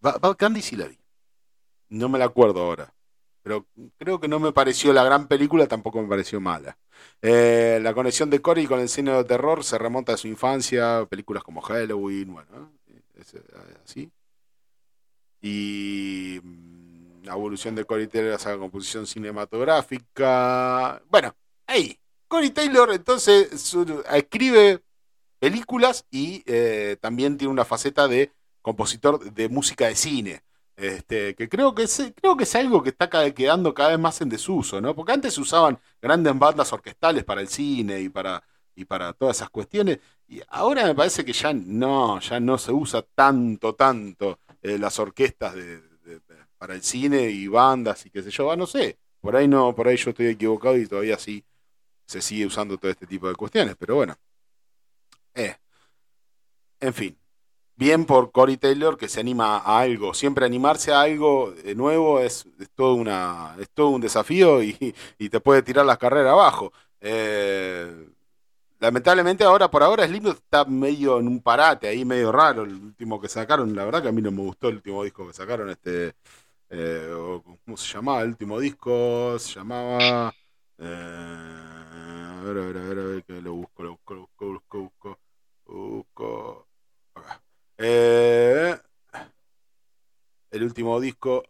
Speaker 1: Ba- Bad Candy sí la vi. No me la acuerdo ahora. Pero creo que no me pareció la gran película, tampoco me pareció mala. Eh, la conexión de Cory con el cine de terror se remonta a su infancia, películas como Halloween, bueno, es, es así. Y mm, la evolución de Cory Taylor hacia la composición cinematográfica. Bueno, ahí. Cory Taylor entonces escribe películas y eh, también tiene una faceta de compositor de música de cine. Este, que creo que es, creo que es algo que está quedando cada vez más en desuso, ¿no? Porque antes se usaban grandes bandas orquestales para el cine y para, y para todas esas cuestiones, y ahora me parece que ya no, ya no se usa tanto, tanto eh, las orquestas de- para el cine y bandas y qué sé yo, ah, no sé, por ahí no, por ahí yo estoy equivocado y todavía sí se sigue usando todo este tipo de cuestiones, pero bueno. Eh. En fin. Bien por Cory Taylor que se anima a algo. Siempre animarse a algo nuevo es, es todo, una, es todo un desafío y, y te puede tirar las carreras abajo. Eh, lamentablemente ahora, por ahora, Slipknot está medio en un parate ahí, medio raro. El último que sacaron, la verdad que a mí no me gustó el último disco que sacaron. Este, eh, ¿Cómo se llamaba? El último disco se llamaba... eh, a ver, a ver, a ver, a ver, que lo busco, lo busco, lo busco, busco, busco, busco. Eh, el último disco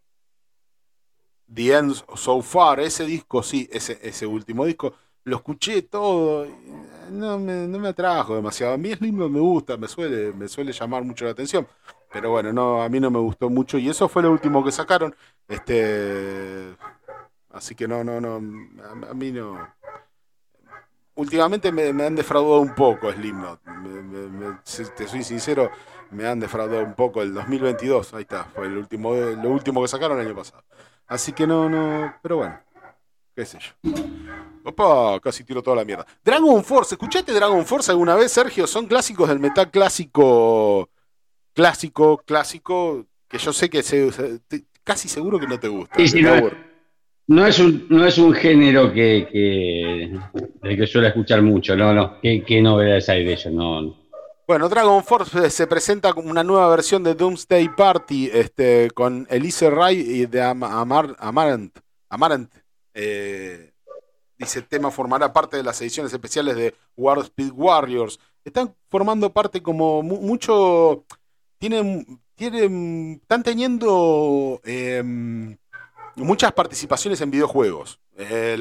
Speaker 1: The End So Far, ese disco, sí, ese, ese último disco, lo escuché todo, eh, no me, no me atrajo demasiado. A mí Slipknot me gusta, me suele, me suele llamar mucho la atención, pero bueno, no, a mí no me gustó mucho y eso fue lo último que sacaron. Este, así que no, no, no, a, mí no. Últimamente me, han defraudado un poco Slipknot. Me- te soy sincero, me han defraudado un poco el 2022. Ahí está, fue el último, lo último que sacaron el año pasado. Así que no, no, pero bueno, qué sé yo. Opa, casi tiro toda la mierda. Dragon Force, ¿escuchaste Dragon Force alguna vez, Sergio? Son clásicos del metal clásico, clásico, clásico, que yo sé que se- casi seguro que no te gusta.
Speaker 2: Sí, sí, no,
Speaker 1: aburre.
Speaker 2: no es un, no es un género que, que, del que suelo escuchar mucho, no, no. ¿Qué, qué novedades hay de ellos? No,
Speaker 1: Bueno, Dragon Force eh, se presenta como una nueva versión de Doomsday Party este, con Elise Ray y de Am- Amar- Amarant. Amarant. Eh, dice, tema formará parte de las ediciones especiales de War Speed Warriors. Están formando parte como mu- mucho... Tienen, tienen, están teniendo em, muchas participaciones en videojuegos. Eh,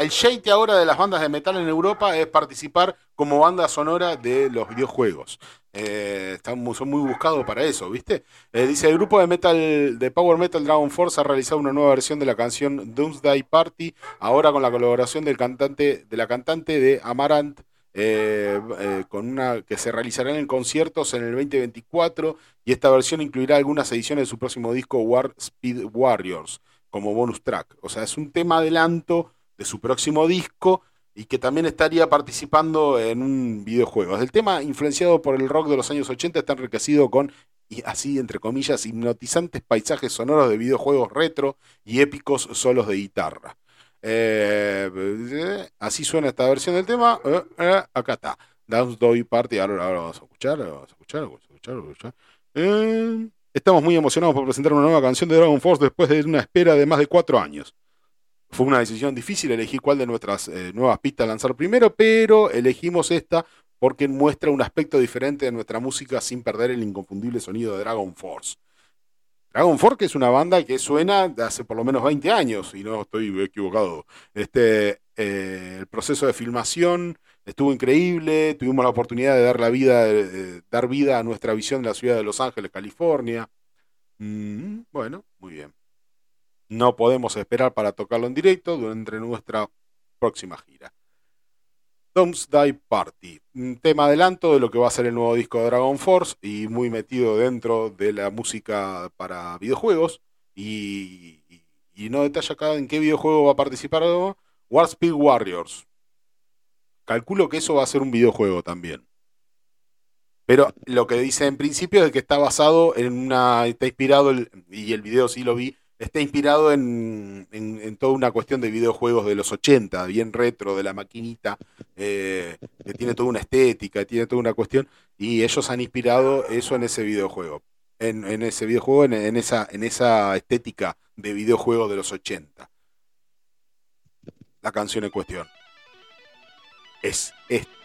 Speaker 1: el shade ahora de las bandas de metal en Europa es participar como banda sonora de los videojuegos. Eh, están son muy buscados para eso, ¿viste? Eh, dice, el grupo de metal de Power Metal Dragon Force ha realizado una nueva versión de la canción Doomsday Party, ahora con la colaboración del cantante, de la cantante de Amarant, eh, eh, con una que se realizarán en conciertos en el 2024 y esta versión incluirá algunas ediciones de su próximo disco War Speed Warriors como bonus track. O sea, es un tema adelanto de su próximo disco y que también estaría participando en un videojuego. El tema, influenciado por el rock de los años 80, está enriquecido con, y así entre comillas, hipnotizantes paisajes sonoros de videojuegos retro y épicos solos de guitarra. Eh, así suena esta versión del tema. Eh, eh, acá está. Dance Party. Ahora, ahora vamos a escuchar, a escuchar, a escuchar, vamos a escuchar. Estamos muy emocionados por presentar una nueva canción de Dragon Force después de una espera de más de cuatro años. Fue una decisión difícil elegir cuál de nuestras nuevas pistas lanzar primero, pero elegimos esta porque muestra un aspecto diferente de nuestra música sin perder el inconfundible sonido de Dragon Force. Dragon que es una banda que suena de hace por lo menos 20 años, y no estoy equivocado. Este, eh, el proceso de filmación estuvo increíble, tuvimos la oportunidad de dar, la vida, dar vida a nuestra visión de la ciudad de Los Ángeles, California. Mm, bueno, muy bien. No podemos esperar para tocarlo en directo durante nuestra próxima gira. Doomsday Party, un tema adelanto de lo que va a ser el nuevo disco de Dragon Force y muy metido dentro de la música para videojuegos. Y, no detalla acá en qué videojuego va a participar War Speed Warriors. Calculo que eso va a ser un videojuego también. Pero lo que dice en principio es que está basado en una. Está inspirado, y el video sí lo vi, está inspirado en, en- toda una cuestión de videojuegos de los 80, bien retro, de la maquinita, eh, que tiene toda una estética, tiene toda una cuestión, y ellos han inspirado eso en ese videojuego. En, en ese videojuego, en, esa, en esa estética de videojuego de los 80. La canción en cuestión es esta.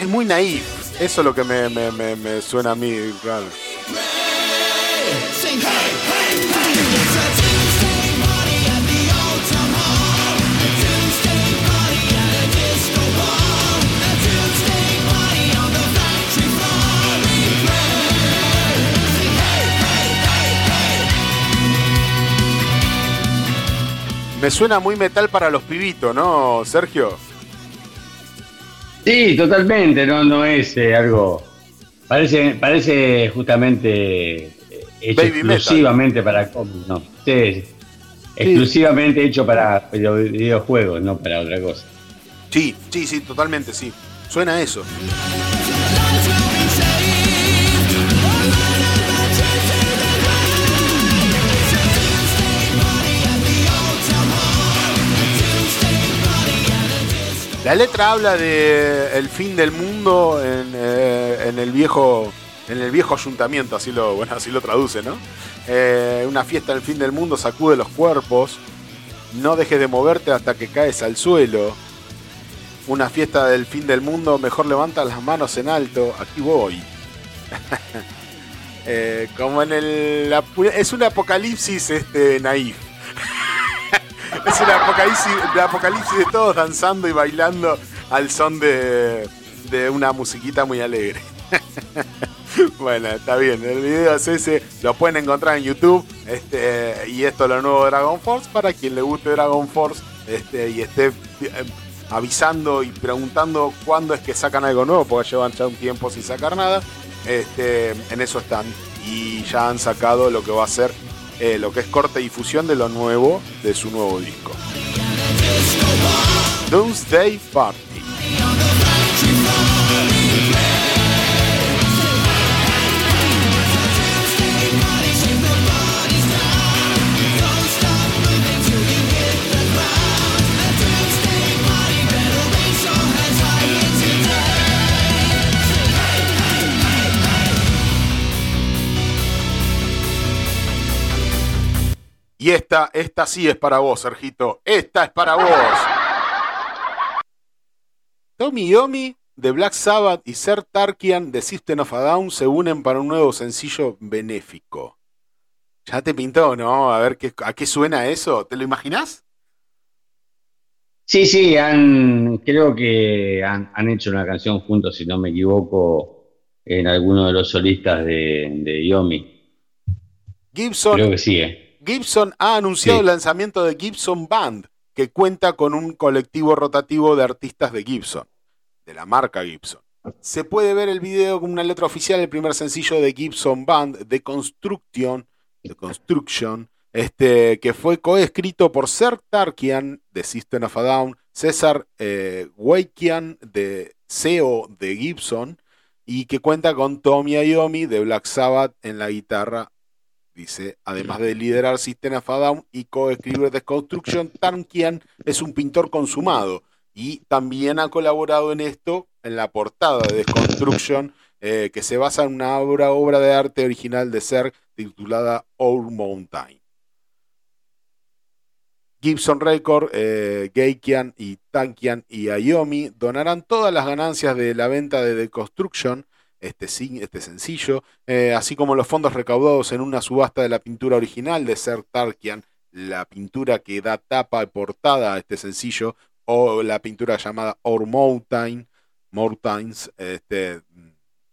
Speaker 1: Es muy naif. Eso es lo que me, me- me- me suena a mí, claro. Me suena muy metal para los pibitos, ¿no, Sergio?
Speaker 2: Sí, totalmente, no, no es eh, algo. Parece, parece justamente eh, hecho
Speaker 1: Baby metal.
Speaker 2: exclusivamente para cómics, no. Sí, exclusivamente hecho para video- videojuegos, no para otra cosa.
Speaker 1: Sí, sí, sí, totalmente, sí. Suena a eso. La letra habla de el fin del mundo en, eh, en el viejo en el viejo ayuntamiento, así lo, bueno, así lo traduce, ¿no? Eh, una fiesta del fin del mundo sacude los cuerpos No dejes de moverte hasta que caes al suelo. Una fiesta del fin del mundo, mejor levanta las manos en alto. Aquí voy. Eh, como en el. Es un apocalipsis este, naif. Es un apocalipsis, de apocalipsis de todos danzando y bailando al son de, de una musiquita muy alegre. bueno, está bien. El video es ese. Lo pueden encontrar en YouTube. Este, y esto es lo nuevo de Dragon Force. Para quien le guste Dragon Force este, y esté eh, avisando y preguntando cuándo es que sacan algo nuevo, porque llevan ya un tiempo sin sacar nada. Este, en eso están. Y ya han sacado lo que va a ser eh, lo que es corte y difusión de lo nuevo de su nuevo disco. Doomsday Party. Y esta, esta sí es para vos, Sergito. Esta es para vos. Tommy Yomi de Black Sabbath y Ser Tarkian de System of a Down se unen para un nuevo sencillo benéfico. Ya te pintó, ¿no? A ver qué, a qué suena eso. ¿Te lo imaginás?
Speaker 2: Sí, sí, han, creo que han, han hecho una canción juntos, si no me equivoco, en alguno de los solistas de, de Yomi.
Speaker 1: Gibson,
Speaker 2: Creo que sí, ¿eh?
Speaker 1: Gibson ha anunciado
Speaker 2: Sí.
Speaker 1: el lanzamiento de Gibson Band, que cuenta con un colectivo rotativo de artistas de Gibson, de la marca Gibson. Se puede ver el video con una letra oficial, el primer sencillo de Gibson Band, de Construction, de Construction, este, que fue coescrito por Ser Tarkian de System of a Down, César eh, Weikian de CEO de Gibson, y que cuenta con Tommy Iommi de Black Sabbath en la guitarra Dice, además de liderar System of a Down y coescribir The Construction, Tarkian es un pintor consumado y también ha colaborado en esto en la portada de The Construction, eh, que se basa en una obra, obra de arte original de Ser titulada Our Mountain. Gibson Record, eh, Geikian y Tankian y Ayomi donarán todas las ganancias de la venta de The Construction, este, este sencillo, eh, así como los fondos recaudados en una subasta de la pintura original de Ser Tarkian, la pintura que da tapa y portada a este sencillo, o la pintura llamada Our Mountain, Mountains, este,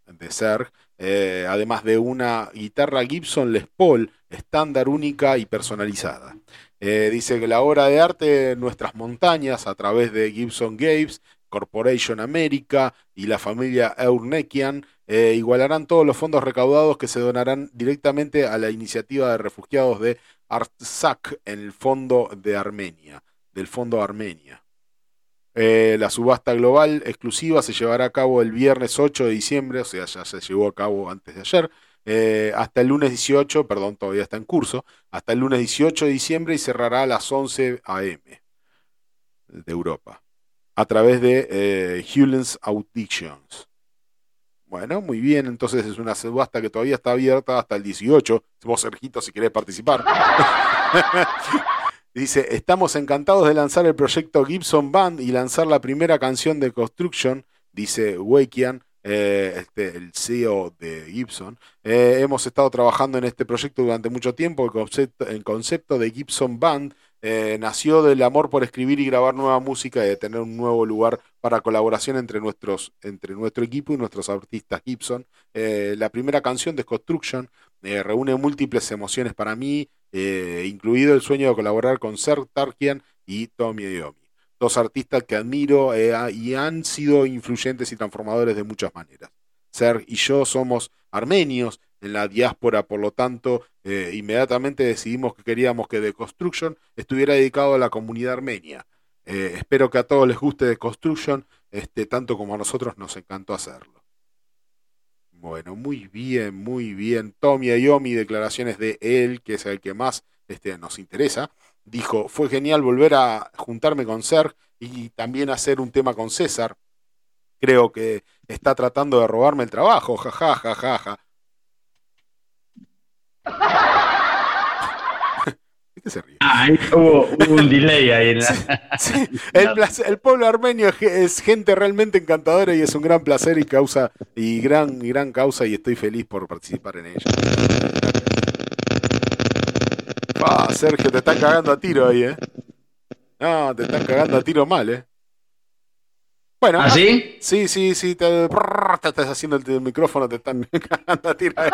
Speaker 1: de Ser, eh, además de una guitarra Gibson Les Paul estándar única y personalizada. Eh, dice que la obra de arte Nuestras Montañas, a través de Gibson Games, Corporation America y la familia Eurnekian, eh, igualarán todos los fondos recaudados que se donarán directamente a la iniciativa de refugiados de Artsakh en el fondo de Armenia, del fondo Armenia. Eh, la subasta global exclusiva se llevará a cabo el viernes 8 de diciembre, o sea, ya se llevó a cabo antes de ayer, eh, hasta el lunes 18, perdón, todavía está en curso, hasta el lunes 18 de diciembre y cerrará a las 11 a.m. de Europa, a través de Hewlands Auditions. Bueno, muy bien, entonces es una subasta que todavía está abierta hasta el 18. Vos, Sergito, si querés participar. Dice, estamos encantados de lanzar el proyecto Gibson Band y lanzar la primera canción de Construction, dice Weikian, eh, este, el CEO de Gibson. Eh, hemos estado trabajando en este proyecto durante mucho tiempo. El concepto, el concepto de Gibson Band eh, nació del amor por escribir y grabar nueva música y de tener un nuevo lugar para colaboración entre, nuestros, entre nuestro equipo y nuestros artistas Gibson. Eh, la primera canción de Construction eh, reúne múltiples emociones para mí, incluido el sueño de colaborar con Ser Tarkian y Tommy Iommi. Dos artistas que admiro y han sido influyentes y transformadores de muchas maneras. Ser y yo somos armenios en la diáspora, por lo tanto, eh, inmediatamente decidimos que queríamos que The Construction estuviera dedicado a la comunidad armenia. Eh, espero que a todos les guste The Construction, este, tanto como a nosotros nos encantó hacerlo. Bueno, muy bien, muy bien. Tommy Ayomi, declaraciones de él, que es el que más este, nos interesa. Dijo, fue genial volver a juntarme con Ser y también hacer un tema con César. Creo que está tratando de robarme el trabajo, jaja, jaja, ja. ¿De qué se ríe?
Speaker 2: Ah, ahí hubo, hubo un delay ahí en la.
Speaker 1: Sí, el, placer- el pueblo armenio es, ge- es gente realmente encantadora y es un gran placer y causa y gran y gran causa y estoy feliz por participar en ella. Ah, Sergio, te están cagando a tiro ahí, ¿eh? No, te están cagando a tiro mal, ¿eh? Bueno,
Speaker 2: ¿Ah, sí?
Speaker 1: Sí, sí, sí, te, te estás haciendo el, el micrófono, te están cagando a tiro. ahí.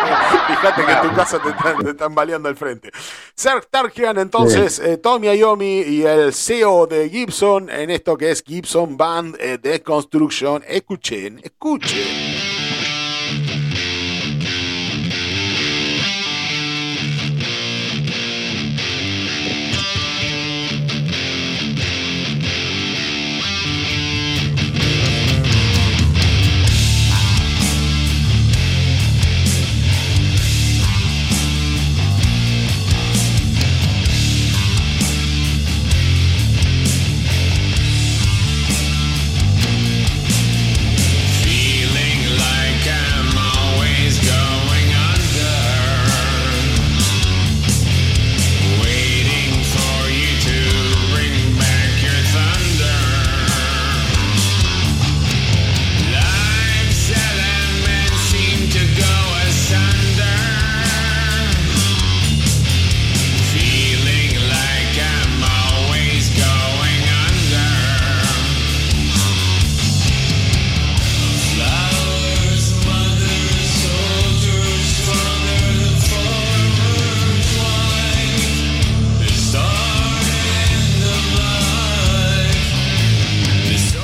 Speaker 1: Fíjate que en tu casa te están, te están baleando al frente. Serg Tarkian, entonces, eh, Tommy Iommi y el CEO de Gibson en esto que es Gibson Band eh, de Construction. Escuchen, escuchen.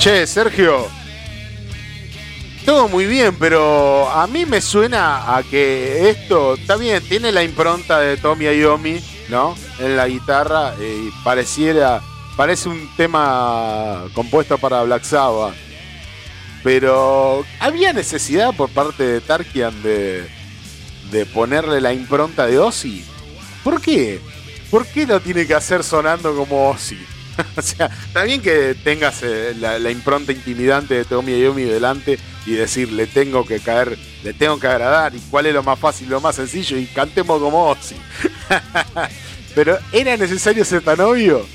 Speaker 1: Che, Sergio. Todo muy bien, pero a mí me suena a que esto, está bien, tiene la impronta de Tommy Iommi, ¿no? En la guitarra, y pareciera, parece un tema compuesto para Black Sabbath. Pero, ¿había necesidad por parte de Tarkian de, de ponerle la impronta de Ozzy? ¿Por qué? ¿Por qué lo tiene que hacer sonando como Ozzy? o sea, está bien que tengas eh, la, impronta intimidante de Tommy Iommi delante y decir, le tengo que caer, le tengo que agradar, y cuál es lo más fácil, lo más sencillo, y cantemos como Ozzy. Pero, ¿era necesario ser tan obvio?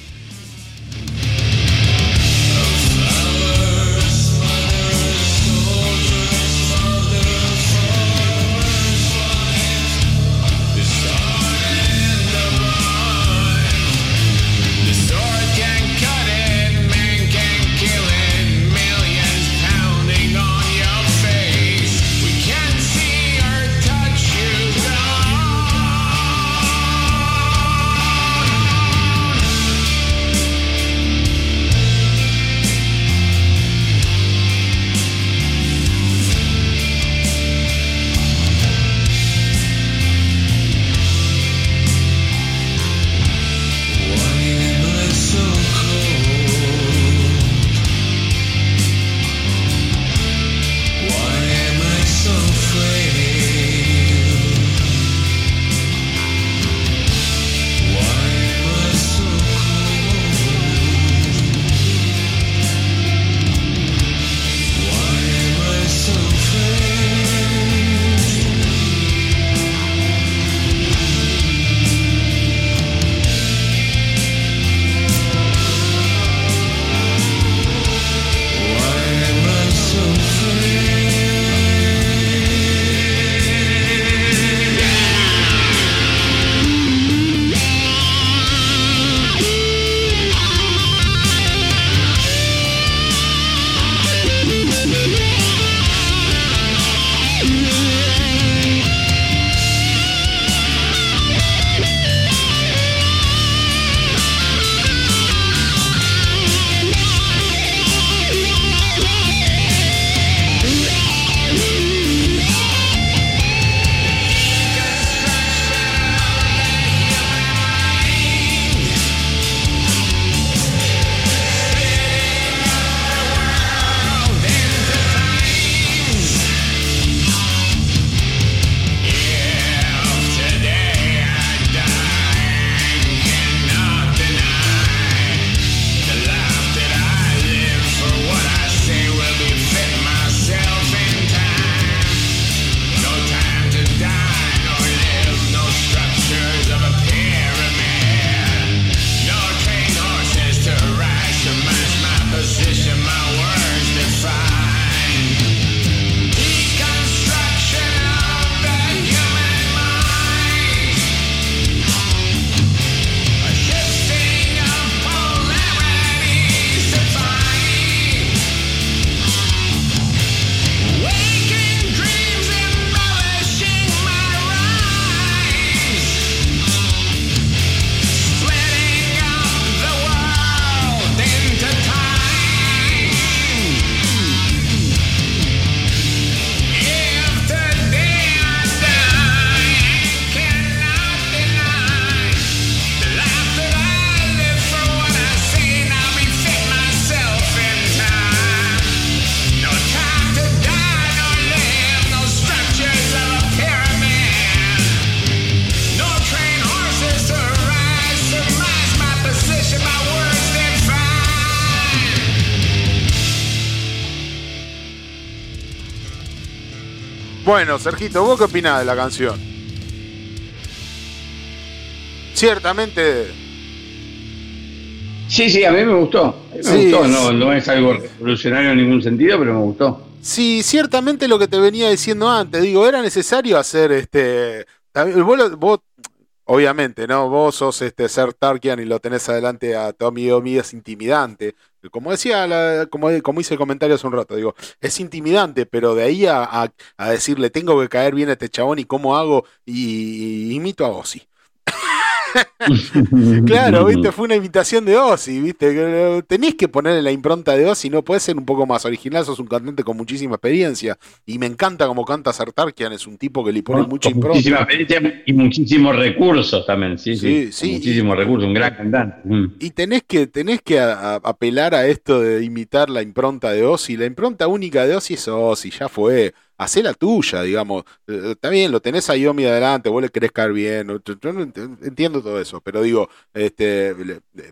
Speaker 1: Bueno, Sergito, ¿vos qué opinás de la canción? Ciertamente.
Speaker 2: Sí, sí, a mí me gustó. Me
Speaker 1: Sí,
Speaker 2: gustó. No, no es algo revolucionario en ningún sentido, pero me gustó.
Speaker 1: Sí, ciertamente lo que te venía diciendo antes, digo, era necesario hacer este. Vos, vos, obviamente, ¿no? Vos sos este ser Tarkian y lo tenés adelante a amigo mío, es intimidante. Como decía, la- como, como hice el comentario hace un rato, digo, es intimidante, pero de ahí a, a- decirle tengo que caer bien a este chabón y cómo hago, y, y imito a Ozzy. Claro, viste, fue una invitación de Ozzy, viste, eh, tenés que ponerle la impronta de Ozzy, no puedes ser un poco más original, sos un cantante con muchísima experiencia, y me encanta como canta Sartarkian, es un tipo que le pone
Speaker 2: Con-
Speaker 1: mucha
Speaker 2: con
Speaker 1: impronta.
Speaker 2: muchísima experiencia y muchísimos recursos también, sí,
Speaker 1: Sí,
Speaker 2: sí.
Speaker 1: sí,
Speaker 2: Muchísimos recursos, un gran cantante. Mm.
Speaker 1: Y tenés que, tenés que a- a- apelar a esto de imitar la impronta de Ozzy. La impronta única de Ozzy es Ozzy, ya fue. Hacé la tuya, digamos. Eh, Está bien, lo tenés a Yomi adelante, vos le querés caer bien. Yo no ent- entiendo todo eso, pero digo, este,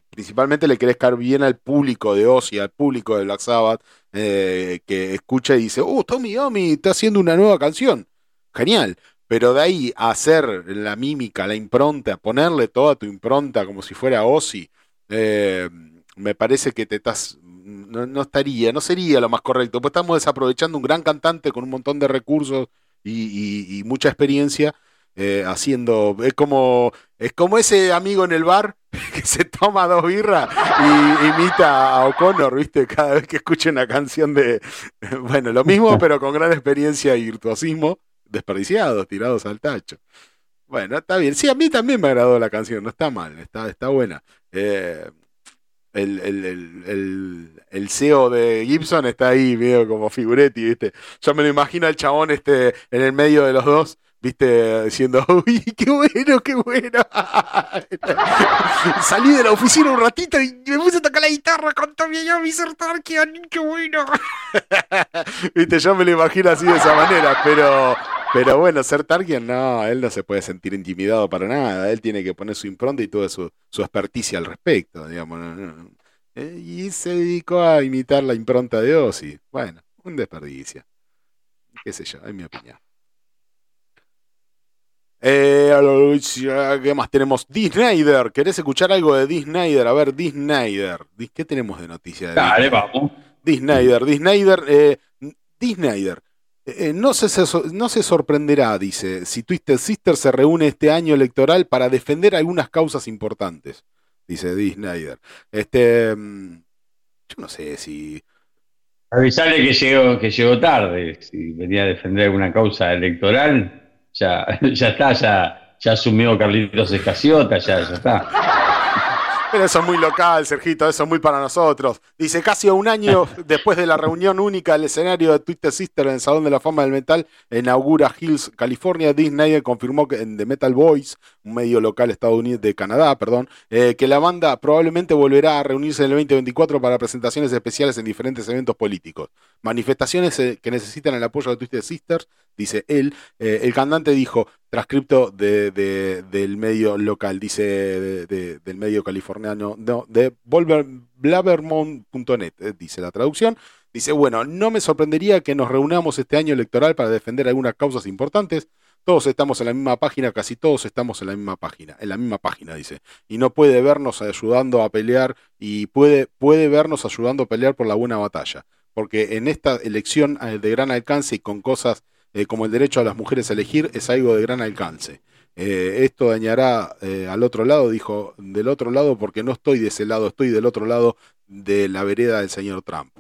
Speaker 1: principalmente le querés caer bien al público de Ozzy, al público de Black Sabbath, eh, que escucha y dice, oh, Tommy Yomi está haciendo una nueva canción. Genial. Pero de ahí a hacer la mímica, la impronta, ponerle toda tu impronta como si fuera Ozzy, eh, me parece que te estás. No, estaría, no sería lo más correcto. Pues estamos desaprovechando un gran cantante con un montón de recursos y mucha experiencia. eh, haciendo. Es como. Es como ese amigo en el bar que se toma dos birras y imita a O'Connor, ¿viste? Cada vez que escucha una canción de. Bueno, lo mismo, pero con gran experiencia y virtuosismo. Desperdiciados, tirados al tacho. Bueno, está bien. Sí, a mí también me agradó la canción, no está mal, está, está buena. Eh, el, el, el, el, CEO de Gibson está ahí, medio como figuretti, ¿viste? Yo me lo imagino al chabón este, en el medio de los dos, ¿viste? Diciendo, uy, qué bueno, qué bueno. Salí de la oficina un ratito y me puse a tocar la guitarra con Tommy Yomi Sartarkian, qué bueno. ¿Viste? Yo me lo imagino así de esa manera, pero... Pero bueno, ser Tarkian, no, él no se puede sentir intimidado para nada. Él tiene que poner su impronta y toda su, su experticia al respecto, digamos. no, no, no. Eh, Y se dedicó a imitar la impronta de Ozzy. Bueno, un desperdicio. Qué sé yo, es mi opinión. Eh, ¿Qué más tenemos? Disneyder. ¿Querés escuchar algo de Disneyder? A ver, Disneyder. Dis- ¿Qué tenemos de noticia de
Speaker 2: Dale, vamos.
Speaker 1: Disneyder, Disneyder, eh, Disneyder. Eh, no, se, no se sorprenderá, dice, si Twisted Sister se reúne este año electoral para defender algunas causas importantes, dice Disneyder. Este, mm, yo no sé si...
Speaker 2: Avisarle que llegó, que llegó tarde. Si venía a defender alguna causa electoral, ya, ya está, ya, ya asumió Carlitos Escaciota, ya, ya está.
Speaker 1: Pero eso es muy local, Sergito, eso es muy para nosotros. Dice, casi un año después de la reunión única del escenario de Twisted Sister en el Salón de la Fama del Metal, en Augura Hills, California, Disney confirmó que en The Metal Boys, un medio local estadounidense de Canadá, perdón, eh, que la banda probablemente volverá a reunirse en el 2024 para presentaciones especiales en diferentes eventos políticos. Manifestaciones eh, que necesitan el apoyo de Twisted Sisters, dice él. Eh, el cantante dijo, transcripto de, de- del medio local, dice de- de- del medio californiano, no, de eh, dice la traducción. Dice, bueno, no me sorprendería que nos reunamos este año electoral para defender algunas causas importantes. Todos estamos en la misma página, casi todos estamos en la misma página, en la misma página, dice. Y no puede vernos ayudando a pelear y puede, puede vernos ayudando a pelear por la buena batalla. Porque en esta elección eh, de gran alcance y con cosas eh, como el derecho a las mujeres a elegir es algo de gran alcance. Eh, esto dañará al otro lado, dijo, del otro lado, porque no estoy de ese lado, estoy del otro lado de la vereda del señor Trump.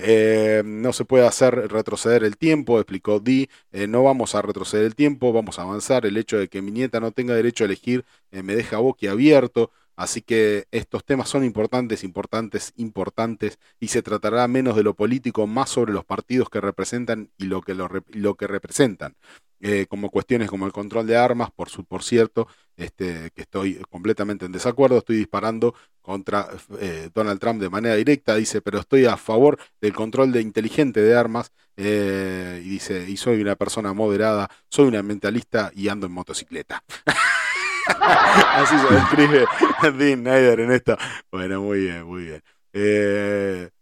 Speaker 1: Eh, no se puede hacer retroceder el tiempo, explicó Dee. Eh, no vamos a retroceder el tiempo, vamos a avanzar. El hecho de que mi nieta no tenga derecho a elegir eh, me deja boquiabierto. Así que estos temas son importantes, importantes, importantes, y se tratará menos de lo político, más sobre los partidos que representan y lo que, lo que representan. Eh, como cuestiones como el control de armas, por, su, por cierto, este, que estoy completamente en desacuerdo, estoy disparando contra eh, Donald Trump de manera directa, dice, pero estoy a favor del control de inteligente de armas, eh, y dice, y soy una persona moderada, soy una mentalista y ando en motocicleta. Así se describe Dean Snyder en esto. Bueno, muy bien, muy bien.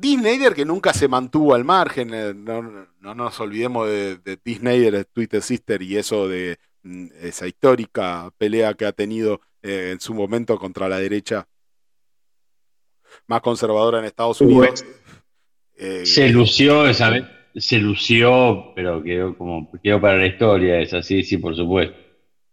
Speaker 1: Disneyder que nunca se mantuvo al margen, eh, no, no nos olvidemos de, de Disneyder, Twitter Sister y eso de mm, esa histórica pelea que ha tenido eh, en su momento contra la derecha más conservadora en Estados Unidos. Eh,
Speaker 2: Se lució esa vez, se lució, pero quedó como quedó para la historia, es así, sí, por supuesto.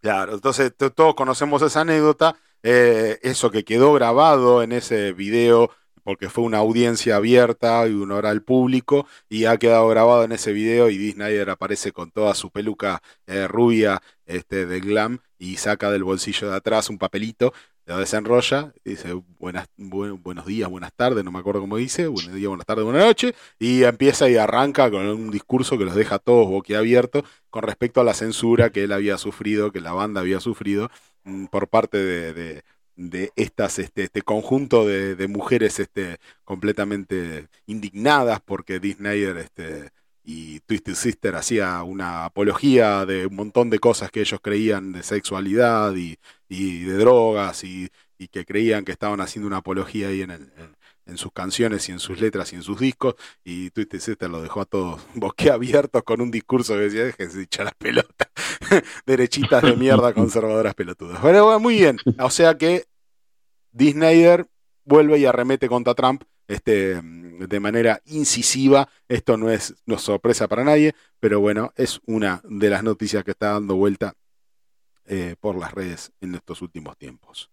Speaker 1: Claro, entonces todos conocemos esa anécdota, eh, eso que quedó grabado en ese video, porque fue una audiencia abierta y un oral público, y ha quedado grabado en ese video y Disney aparece con toda su peluca eh, rubia este, de glam y saca del bolsillo de atrás un papelito, lo desenrolla, dice buenas, buen- buenos días, buenas tardes, no me acuerdo cómo dice, buenos días, buenas tardes, buenas noches, y empieza y arranca con un discurso que los deja todos boquiabiertos con respecto a la censura que él había sufrido, que la banda había sufrido mm, por parte de- de estas, este, este conjunto de, de mujeres este, completamente indignadas porque Disney este, y Twisted Sister hacía una apología de un montón de cosas que ellos creían de sexualidad y, y de drogas y, y que creían que estaban haciendo una apología ahí en, el- en- en sus canciones y en sus letras y en sus discos y Twisted Sister lo dejó a todos boquiabiertos con un discurso que decía déjense echar las pelotas derechitas de mierda conservadoras pelotudas pero bueno, muy bien o sea que Disneyer vuelve y arremete contra Trump este, de manera incisiva. Esto no es, no es sorpresa para nadie, pero bueno, es una de las noticias que está dando vuelta eh, por las redes en estos últimos tiempos.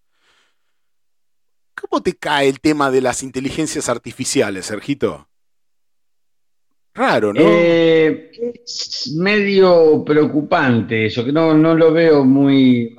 Speaker 1: ¿Cómo te cae el tema de las inteligencias artificiales, Sergito? Raro, ¿no?
Speaker 2: Eh, es medio preocupante eso, que no, no lo veo muy.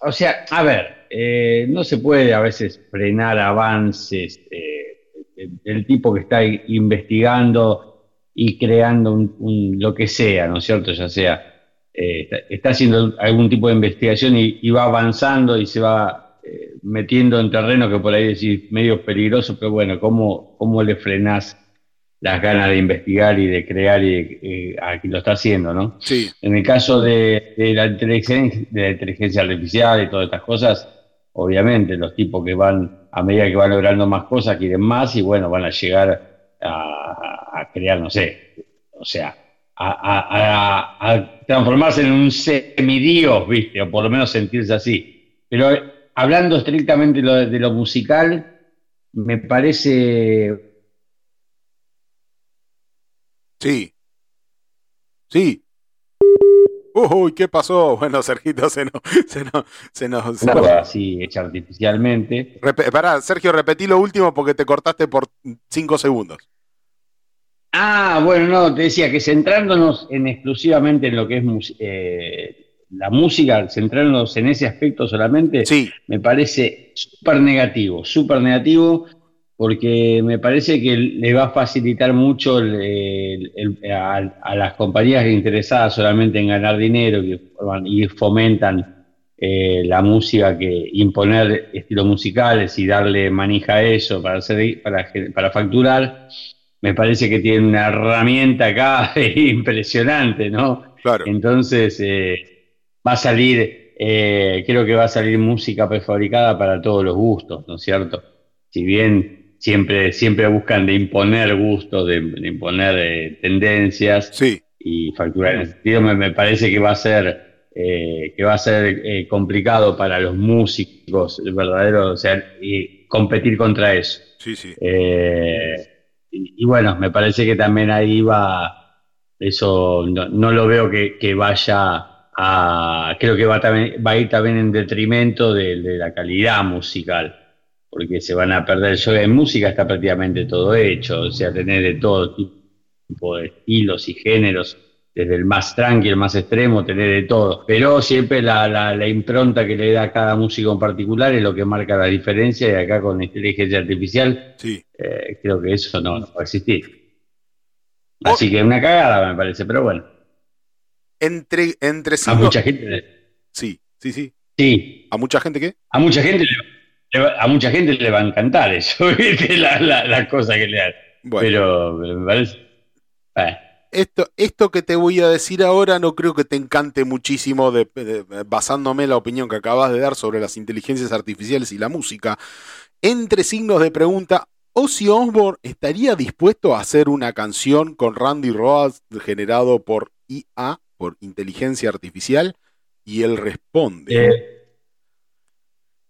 Speaker 2: O sea, a ver, eh, no se puede a veces frenar avances eh, del tipo que está investigando y creando lo que sea, ¿no es cierto? Ya sea, eh, está, haciendo algún tipo de investigación y va avanzando y se va eh, metiendo en terreno que por ahí decís medio peligroso, pero bueno, ¿cómo, cómo le frenás las ganas de investigar y de crear y de, eh, a quien lo está haciendo, ¿no?
Speaker 1: Sí,
Speaker 2: En el caso de, de la inteligencia, de la inteligencia artificial y todas estas cosas, obviamente los tipos que van, a medida que van logrando más cosas, quieren más y bueno, van a llegar a, a crear, no sé, o sea, a, a- transformarse en un semidios, ¿viste? O por lo menos sentirse así. Pero hablando estrictamente lo- de lo musical, me parece
Speaker 1: sí. Sí. Uy, ¿qué pasó? Bueno, Sergito se nos... Se nos, se nos- se nos-
Speaker 2: así hecha artificialmente.
Speaker 1: Pará, Sergio, repetí lo último porque te cortaste por cinco segundos.
Speaker 2: Ah, bueno, no, te decía que centrándonos en exclusivamente en lo que es eh, la música, centrándonos en ese aspecto solamente,
Speaker 1: Sí,
Speaker 2: me parece súper negativo, súper negativo, porque me parece que le va a facilitar mucho el- el- el- a, a las compañías interesadas solamente en ganar dinero que forman- y fomentan eh, la música, que imponer estilos musicales y darle manija a eso para, hacer, para, para facturar, me parece que tiene una herramienta acá impresionante, ¿no?
Speaker 1: claro.
Speaker 2: Entonces, eh, va a salir, eh, creo que va a salir música prefabricada para todos los gustos, ¿no es cierto? Si bien siempre, siempre buscan de imponer gustos, de, de imponer eh, tendencias
Speaker 1: Sí,
Speaker 2: y facturar en ese sentido, me, me parece que va a ser, eh, que va a ser complicado para los músicos verdaderos, o sea, y competir contra eso.
Speaker 1: sí, sí.
Speaker 2: Y, y bueno, me parece que también ahí va, eso no, no lo veo que, que vaya a, creo que va, también, va a ir también en detrimento de, de la calidad musical, porque se van a perder, yo en música está prácticamente todo hecho, o sea, tener de todo tipo de estilos y géneros, desde el más tranqui, el más extremo, tener de todo, pero siempre la, la, la impronta que le da cada músico en particular es lo que marca la diferencia y acá con inteligencia artificial
Speaker 1: Sí.
Speaker 2: eh, creo que eso no, no va a existir. Así que una cagada me parece, pero bueno,
Speaker 1: Entre, entre
Speaker 2: a
Speaker 1: signos-
Speaker 2: mucha gente,
Speaker 1: Sí, sí, sí.
Speaker 2: sí,
Speaker 1: ¿A mucha gente qué?
Speaker 2: a mucha gente le, a mucha gente le va a encantar eso, ¿viste? La, la, la cosa que le dan.
Speaker 1: Bueno,
Speaker 2: Pero me parece,
Speaker 1: esto, esto que te voy a decir ahora no creo que te encante muchísimo de- de- basándome en la opinión que acabas de dar sobre las inteligencias artificiales y la música. Entre signos de pregunta, Ozzy Osbourne estaría dispuesto a hacer una canción con Randy Rhoads generado por IA, por inteligencia artificial, y él responde.
Speaker 2: Eh,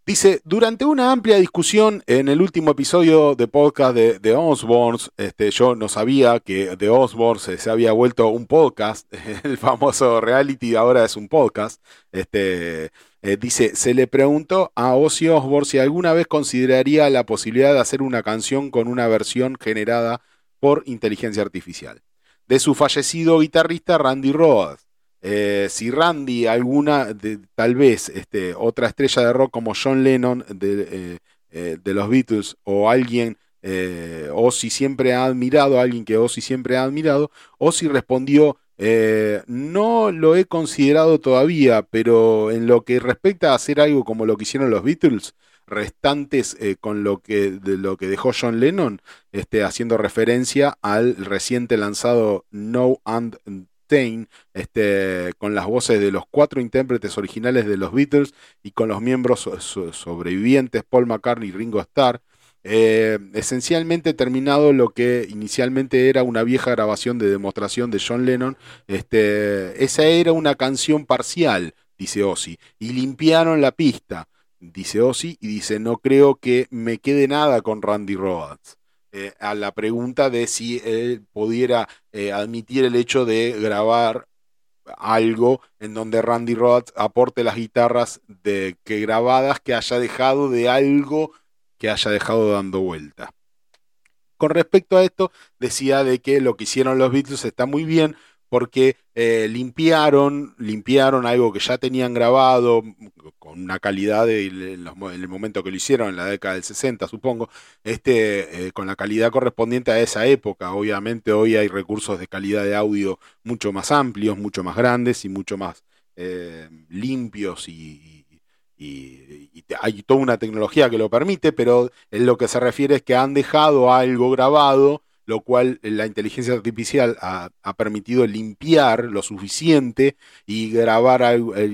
Speaker 1: Dice, durante una amplia discusión en el último episodio de podcast de, de Osborns, este, yo no sabía que The Osborns se, se había vuelto un podcast, el famoso reality ahora es un podcast. Este, eh, dice, se le preguntó a Ozzy Osbourne si alguna vez consideraría la posibilidad de hacer una canción con una versión generada por inteligencia artificial. De su fallecido guitarrista Randy Rhoads. Eh, si Randy, alguna, de- tal vez este, otra estrella de rock como John Lennon de, eh, eh, los Beatles o alguien, eh, Ozzy siempre ha admirado, alguien que Ozzy siempre ha admirado, Ozzy respondió, eh, no lo he considerado todavía, pero en lo que respecta a hacer algo como lo que hicieron los Beatles, restantes eh, con lo que, de lo que dejó John Lennon, este, haciendo referencia al reciente lanzado No and Tain, este, con las voces de los cuatro intérpretes originales de los Beatles y con los miembros so- so- sobrevivientes Paul McCartney y Ringo Starr. Eh, esencialmente terminado lo que inicialmente era una vieja grabación de demostración de John Lennon. Este, esa era una canción parcial, dice Ozzy, y limpiaron la pista, dice Ozzy, y dice, no creo que me quede nada con Randy Rhoads. Eh, a la pregunta de si él pudiera eh, admitir el hecho de grabar algo en donde Randy Rhoads aporte las guitarras de que grabadas que haya dejado de algo que haya dejado dando vuelta. Con respecto a esto, decía de que lo que hicieron los Beatles está muy bien porque eh, limpiaron, limpiaron algo que ya tenían grabado con una calidad de, en, el momento que lo hicieron, en la década del 60, supongo, este, eh, con la calidad correspondiente a esa época. Obviamente hoy hay recursos de calidad de audio mucho más amplios, mucho más grandes y mucho más eh, limpios y, y- hay toda una tecnología que lo permite, pero en lo que se refiere es que han dejado algo grabado, lo cual la inteligencia artificial ha, permitido limpiar lo suficiente y grabar algo, eh,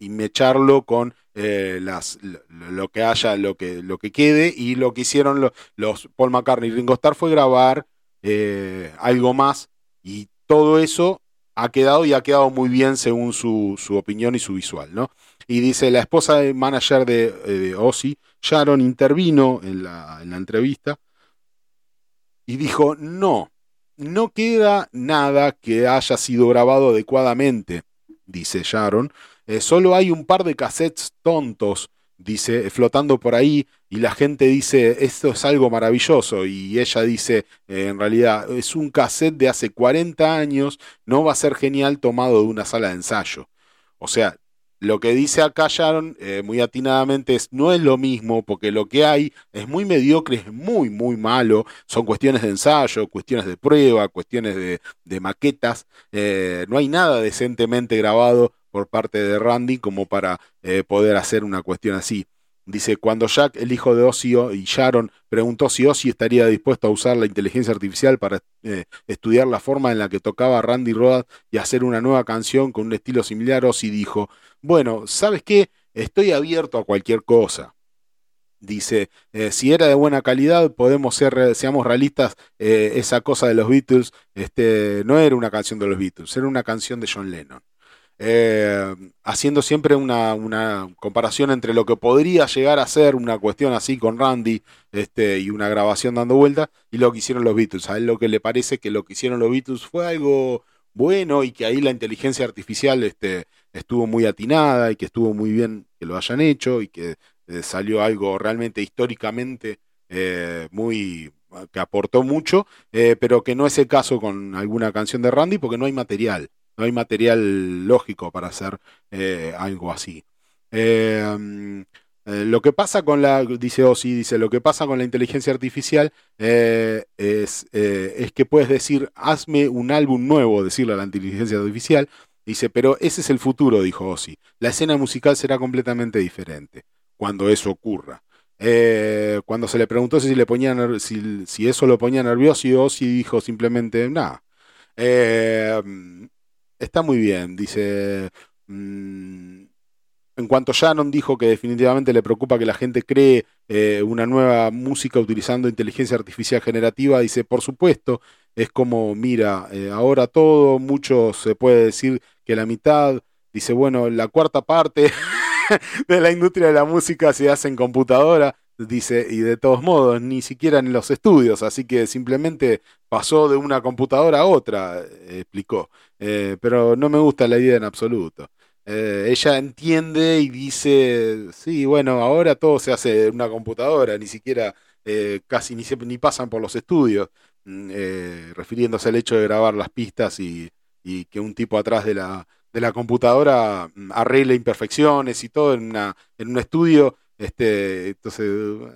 Speaker 1: y, mecharlo con eh, las, lo, que haya, lo que, lo que quede, y lo que hicieron lo- los Paul McCartney y Ringo Starr fue grabar eh, algo más, y todo eso ha quedado y ha quedado muy bien según su, su opinión y su visual, ¿no? Y dice, la esposa del manager de, eh, de Ozzy, Sharon, intervino en la, en la entrevista y dijo, no, no queda nada que haya sido grabado adecuadamente, dice Sharon. Eh, solo hay un par de cassettes tontos, dice, flotando por ahí, y la gente dice, esto es algo maravilloso, y ella dice, eh, en realidad, es un cassette de hace 40 años, no va a ser genial tomado de una sala de ensayo. O sea, lo que dice acá Sharon, eh, muy atinadamente, es no es lo mismo, porque lo que hay es muy mediocre, es muy, muy malo. Son cuestiones de ensayo, cuestiones de prueba, cuestiones de, maquetas. Eh, no hay nada decentemente grabado por parte de Randy como para eh, poder hacer una cuestión así. Dice, cuando Jack, el hijo de Ozzy y Sharon, preguntó si Ozzy estaría dispuesto a usar la inteligencia artificial para eh, estudiar la forma en la que tocaba Randy Rhoads y hacer una nueva canción con un estilo similar, Ozzy dijo, bueno, ¿sabes qué? Estoy abierto a cualquier cosa. Dice, eh, si era de buena calidad, podemos ser, seamos realistas, eh, esa cosa de los Beatles, este, no era una canción de los Beatles, era una canción de John Lennon. Eh, haciendo siempre una, una, comparación entre lo que podría llegar a ser una cuestión así con Randy este, y una grabación dando vuelta y lo que hicieron los Beatles. A él lo que le parece que lo que hicieron los Beatles fue algo bueno y que ahí la inteligencia artificial este, estuvo muy atinada y que estuvo muy bien que lo hayan hecho y que eh, salió algo realmente históricamente eh, muy que aportó mucho, eh, pero que no es el caso con alguna canción de Randy porque no hay material, no hay material lógico para hacer eh, algo así. Eh, eh, lo que pasa con la, dice Ozzy, dice, lo que pasa con la inteligencia artificial eh, es, es que puedes decir, hazme un álbum nuevo, decirle a la inteligencia artificial, dice, pero ese es el futuro, dijo Ozzy. La escena musical será completamente diferente cuando eso ocurra. Cuando se le preguntó si, le ponía ner- si, si eso lo ponía nervioso, Ozzy dijo simplemente, nada. Está muy bien, dice. mm, en cuanto Shannon dijo que definitivamente le preocupa que la gente cree eh, una nueva música utilizando inteligencia artificial generativa, dice, por supuesto, es como, mira, eh, ahora todo, mucho se puede decir que la mitad, dice, bueno, la cuarta parte de la industria de la música se hace en computadora, dice, y de todos modos, ni siquiera en los estudios, así que simplemente pasó de una computadora a otra, eh, explicó. Eh, pero no me gusta la idea en absoluto. Eh, ella entiende y dice, sí, bueno, ahora todo se hace en una computadora, ni siquiera casi ni, se- ni pasan por los estudios, mm, refiriéndose al hecho de grabar las pistas y, que un tipo atrás de la, de la computadora mm, arregle imperfecciones y todo en un estudio. Este, entonces,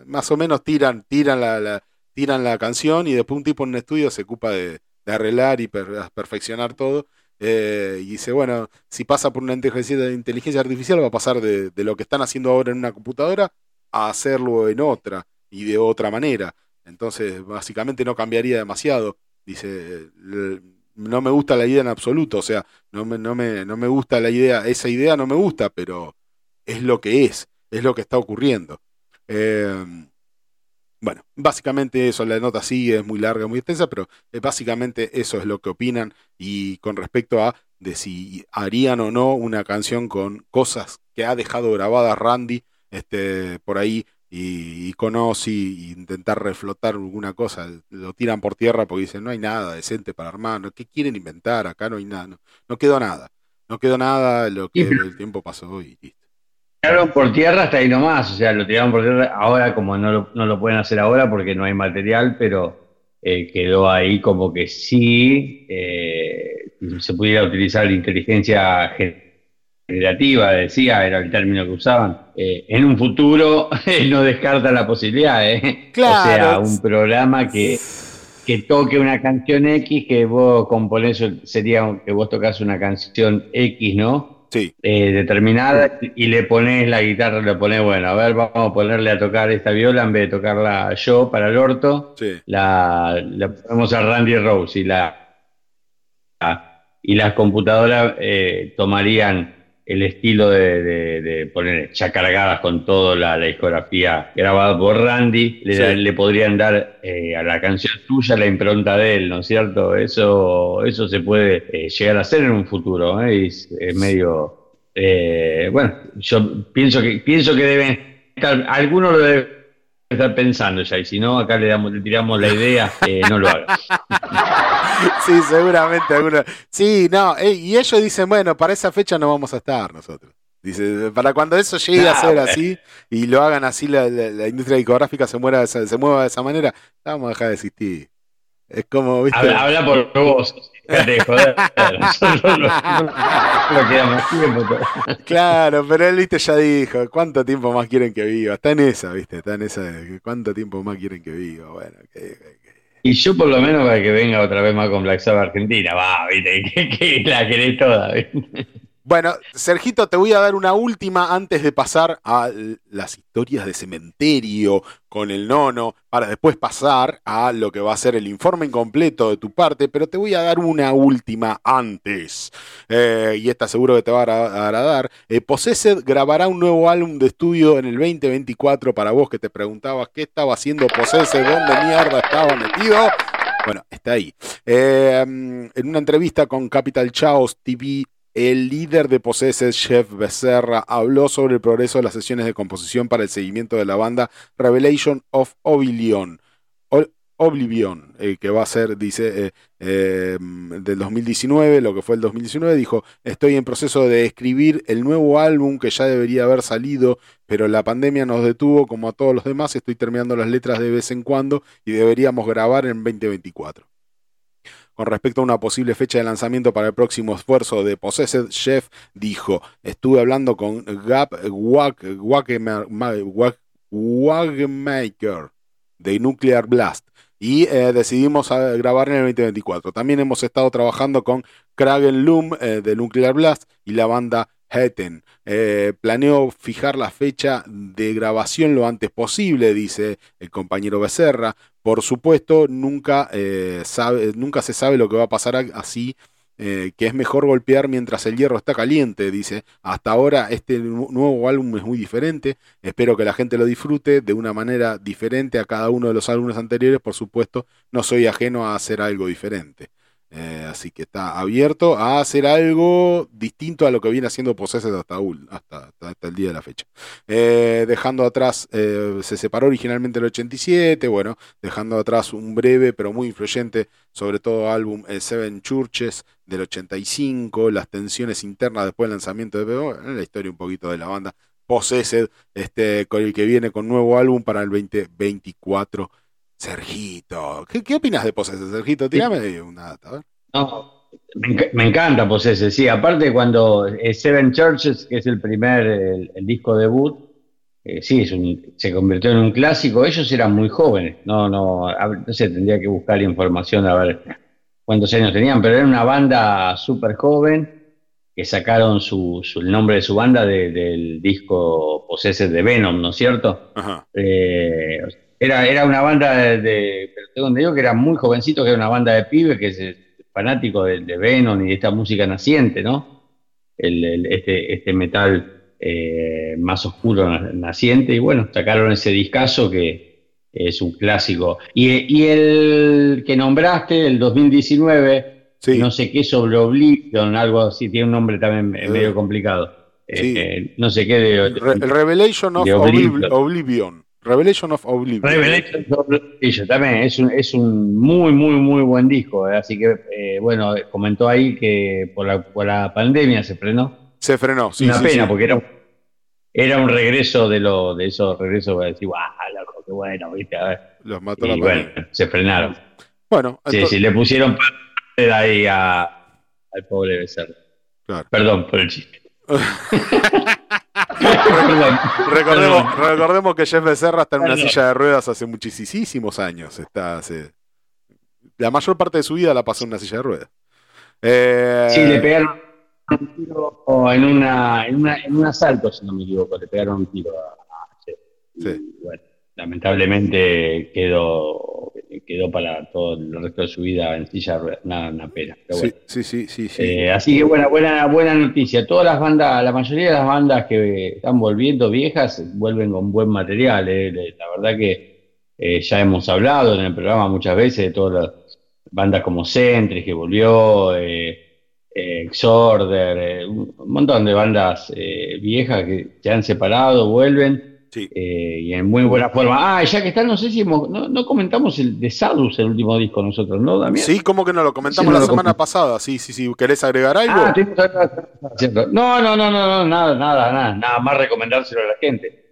Speaker 1: más o menos tiran, tiran la, canción y después un tipo en un estudio se ocupa de, arreglar y per- perfeccionar todo. Eh, y dice, bueno, si pasa por una inteligencia, artificial va a pasar de, de lo que están haciendo ahora en una computadora a hacerlo en otra y de otra manera. Entonces, básicamente no cambiaría demasiado. Dice, "L- no me gusta la idea en absoluto, o sea, no me, no me, no me gusta la idea, esa idea no me gusta, pero es lo que es, es lo que está ocurriendo. Eh, bueno, básicamente eso, la nota sigue, es muy larga, muy extensa, pero eh, básicamente eso es lo que opinan y con respecto a de si harían o no una canción con cosas que ha dejado grabadas Randy este, por ahí y, y con Ozzy y intentar reflotar alguna cosa, lo tiran por tierra porque dicen no hay nada decente para armar, ¿no? ¿qué quieren inventar? Acá no hay nada, no, no quedó nada, no quedó nada, lo que
Speaker 2: Sí,
Speaker 1: el tiempo pasó y listo.
Speaker 2: Tiraron por tierra hasta ahí nomás, o sea, lo tiraron por tierra ahora como no lo, no lo pueden hacer ahora porque no hay material, pero eh, quedó ahí como que sí eh, se pudiera utilizar inteligencia generativa, decía, era el término que usaban. Eh, en un futuro no descarta la posibilidad, ¿eh?
Speaker 1: Claro.
Speaker 2: O sea, un programa que, que toque una canción X, que vos componés, sería que vos tocas una canción X, ¿no?
Speaker 1: Sí,
Speaker 2: eh, determinada y le pones la guitarra, le pones, bueno, a ver, vamos a ponerle a tocar esta viola en vez de tocarla yo para el orto,
Speaker 1: sí.
Speaker 2: la, la ponemos a Randy Rose y la, la- y las computadoras eh, tomarían el estilo de, de- de poner ya cargadas con toda la, la discografía grabada por Randy, le,
Speaker 1: Sí.
Speaker 2: le podrían dar eh, a la canción tuya la impronta de él, ¿no es cierto? Eso, eso se puede eh, llegar a hacer en un futuro, ¿eh? Y es, es medio, eh, bueno, yo pienso que pienso que deben estar, algunos lo deben estar pensando ya, y si no, acá le damos, le tiramos la idea, eh, no lo hagas.
Speaker 1: Sí, seguramente algunos. Sí, no, eh, y ellos dicen, bueno, para esa fecha no vamos a estar nosotros. Dice, para cuando eso llegue a ser así y lo hagan así, la, la- la industria discográfica se, muera, se mueva de esa manera, vamos a dejar de existir. Es como, ¿viste?
Speaker 2: Habla, habla por vos, de joder. No, no- no
Speaker 1: Claro, pero él, viste, ya dijo, ¿cuánto tiempo más quieren que viva? Está en esa, viste, está en esa, de ¿cuánto tiempo más quieren que viva? Bueno, que- que-
Speaker 2: Y yo por lo menos para que venga otra vez más con Black Sabbath Argentina, va, viste, que, la querés toda, ¿viste?
Speaker 1: Bueno, Sergito, te voy a dar una última antes de pasar a las historias de cementerio con el nono, para después pasar a lo que va a ser el informe incompleto de tu parte, pero te voy a dar una última antes. Eh, y esta seguro que te va a agra- agradar. Eh, Possessed grabará un nuevo álbum de estudio en el 2024 para vos que te preguntabas qué estaba haciendo Possessed, dónde mierda estaba metido. Bueno, está ahí. Eh, en una entrevista con Capital Chaos TV, el líder de Possessed, Jeff Becerra, habló sobre el progreso de las sesiones de composición para el seguimiento de la banda Revelation of Oblivion. Oblivion, eh, que va a ser, dice, eh, eh, del 2019, lo que fue el 2019, dijo, estoy en proceso de escribir el nuevo álbum que ya debería haber salido, pero la pandemia nos detuvo como a todos los demás, estoy terminando las letras de vez en cuando y deberíamos grabar en 2024. Con respecto a una posible fecha de lanzamiento para el próximo esfuerzo de Possessed, Jeff dijo, estuve hablando con Gap Wagmaker de Nuclear Blast y eh, decidimos eh, grabar en el 2024. También hemos estado trabajando con Kragen Loom eh, de Nuclear Blast y la banda Heten. Eh, planeo fijar la fecha de grabación lo antes posible, dice el compañero Becerra. Por supuesto, nunca, eh, sabe, nunca se sabe lo que va a pasar así eh, que es mejor golpear mientras el hierro está caliente, dice. Hasta ahora este nu- nuevo álbum es muy diferente, espero que la gente lo disfrute de una manera diferente a cada uno de los álbumes anteriores, por supuesto, no soy ajeno a hacer algo diferente. Eh, así que está abierto a hacer algo distinto a lo que viene haciendo Possessed hasta, hasta, hasta- el día de la fecha. Eh, dejando atrás, eh, se separó originalmente el 87, bueno, dejando atrás un breve pero muy influyente, sobre todo álbum Seven Churches del 85, las tensiones internas después del lanzamiento de PO, la historia un poquito de la banda Possessed, este, con el que viene con nuevo álbum para el 2024. Sergito, ¿qué, qué opinas de Possessed, Sergito? Tírame una data, a ver.
Speaker 2: No, me, enc- me encanta Possessed, sí. Aparte cuando eh, Seven Churches, que es el primer, el, el disco debut, eh, sí, es un- se convirtió en un clásico. Ellos eran muy jóvenes, no, no, no sé, tendría que buscar información a ver cuántos años tenían, pero era una banda súper joven que sacaron su, su- el nombre de su banda de- del disco Possessed de Venom, ¿no es cierto?
Speaker 1: Ajá.
Speaker 2: Eh, era, era una banda de, de- pero tengo entendido que era muy jovencito, que era una banda de pibes que es fanático de, de Venom y de esta música naciente, ¿no? El, el- este, este metal eh, más oscuro na- naciente, y bueno, sacaron ese discazo que es un clásico. Y, y el que nombraste, el 2019,
Speaker 1: Sí.
Speaker 2: no sé qué sobre Oblivion, algo así, tiene un nombre también eh, medio complicado.
Speaker 1: sí.
Speaker 2: Eh, no sé qué de,
Speaker 1: el Revelation of.
Speaker 2: Oblivion.
Speaker 1: Revelation of Oblivion.
Speaker 2: Revelation of Revelation, también es un, es un muy, muy, muy buen disco. eh, Así que, eh, bueno, comentó ahí que por la, por la pandemia se frenó.
Speaker 1: Se frenó, sí,
Speaker 2: Una
Speaker 1: sí,
Speaker 2: pena,
Speaker 1: sí.
Speaker 2: porque era, un- era un regreso de lo de esos regresos para decir, ¡guau, loco, qué bueno! ¿viste? A ver.
Speaker 1: Los mató la
Speaker 2: Y bueno,
Speaker 1: pandemia.
Speaker 2: se frenaron.
Speaker 1: Bueno,
Speaker 2: Sí,
Speaker 1: entonces-
Speaker 2: sí, le pusieron ahí a, al pobre Becerra.
Speaker 1: Claro.
Speaker 2: Perdón por el chiste.
Speaker 1: Recordemos, recordemos que Jeff Becerra está en una silla de ruedas hace muchísimos años. Está hace, la mayor parte de su vida la pasó en una silla de ruedas. Eh,
Speaker 2: Sí, le pegaron un tiro en, una, en, una, en un asalto, si no me equivoco, le pegaron un tiro a, Jeff. Y,
Speaker 1: Sí.
Speaker 2: bueno, lamentablemente quedó, quedó para todo el resto de su vida en silla ruedas. Una, pena. pero
Speaker 1: sí,
Speaker 2: bueno.
Speaker 1: sí, sí, sí, sí.
Speaker 2: Eh, así que buena, buena, buena noticia. Todas las bandas, la mayoría de las bandas que están volviendo viejas vuelven con buen material. eh. La verdad que eh, ya hemos hablado en el programa muchas veces de todas las bandas como Centris que volvió, Exorder, un montón de bandas viejas que se han separado, vuelven.
Speaker 1: Sí.
Speaker 2: eh, y en muy buena forma. Ah, ya que están, no sé si hemos- no, no comentamos el de Sadus, el último disco nosotros, ¿no, Damián?
Speaker 1: Sí, como que no lo comentamos
Speaker 2: Sí, no
Speaker 1: la
Speaker 2: lo
Speaker 1: semana pasada. Sí, sí, sí. ¿Querés agregar algo?
Speaker 2: Ah, cierto. No, no, no, no, no, nada, nada, nada, nada más recomendárselo a la gente.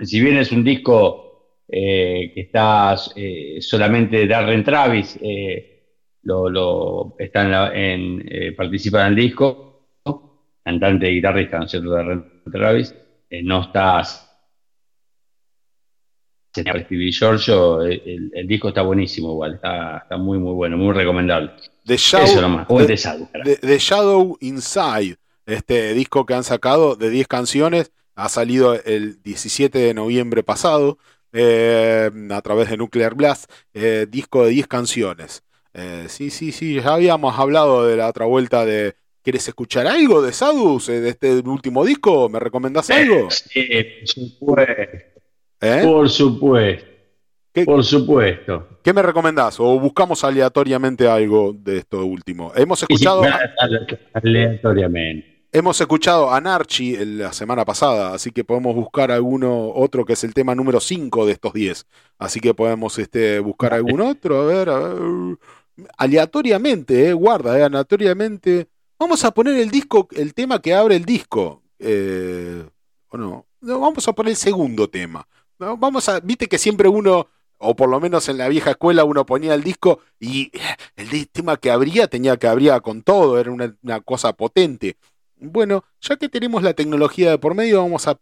Speaker 2: Si bien es un disco eh, que está eh, solamente Darren Travis, lo, lo- está en la- en, participa en el disco, cantante y guitarrista, ¿no es cierto? Darren Travis, no está Stevie Giorgio, eh, el, el disco está buenísimo igual, está, está muy, muy bueno, muy recomendable.
Speaker 1: The Shadow,
Speaker 2: Eso nomás, o
Speaker 1: The-
Speaker 2: Sadus, carajo.
Speaker 1: The- The Shadow Inside, este disco que han sacado de 10 canciones, ha salido el 17 de noviembre pasado eh, a través de Nuclear Blast, eh, disco de 10 canciones. Eh, sí, sí, sí, ya habíamos hablado de la otra vuelta de... ¿Quieres escuchar algo de Sadus, de este último disco? ¿Me recomendás algo?
Speaker 2: Sí, por supuesto.
Speaker 1: ¿Eh?
Speaker 2: Por supuesto.
Speaker 1: ¿Qué?
Speaker 2: Por supuesto.
Speaker 1: ¿Qué me recomendás? ¿O buscamos aleatoriamente algo de esto último? Hemos escuchado...
Speaker 2: Sí, aleatoriamente.
Speaker 1: Hemos escuchado Anarchy la semana pasada, así que podemos buscar alguno otro que es el tema número 5 de estos 10. Así que podemos este, buscar algún otro, a ver, a ver. Aleatoriamente, eh, guarda, eh, aleatoriamente. Vamos a poner el disco, el tema que abre el disco. Eh, ¿O no? No, Vamos a poner el segundo tema. No, Vamos a, viste que siempre uno, o por lo menos en la vieja escuela, uno ponía el disco y el tema que abría tenía que abrir con todo, era una, una cosa potente. Bueno, ya que tenemos la tecnología de por medio, vamos a,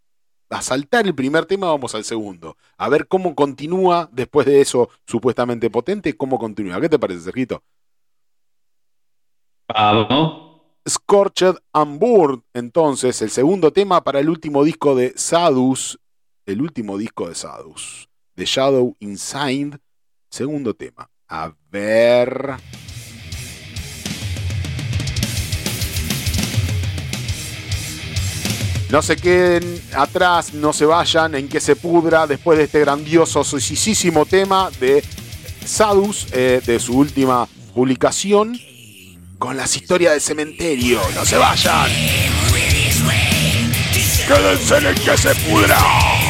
Speaker 1: a saltar el primer tema, vamos al segundo. A ver cómo continúa después de eso supuestamente potente, cómo continúa. ¿Qué te parece, Sergito?
Speaker 2: Vamos.
Speaker 1: Scorched and Burned, entonces, el segundo tema para el último disco de Sadus, el último disco de Sadus, The Shadow Inside, segundo tema. A ver. No se queden atrás, no se vayan, en que se pudra después de este grandioso, suicisísimo tema de Sadus, eh, de su última publicación, con las historias del cementerio. ¡No se vayan! ¡Quédense en el que se pudra!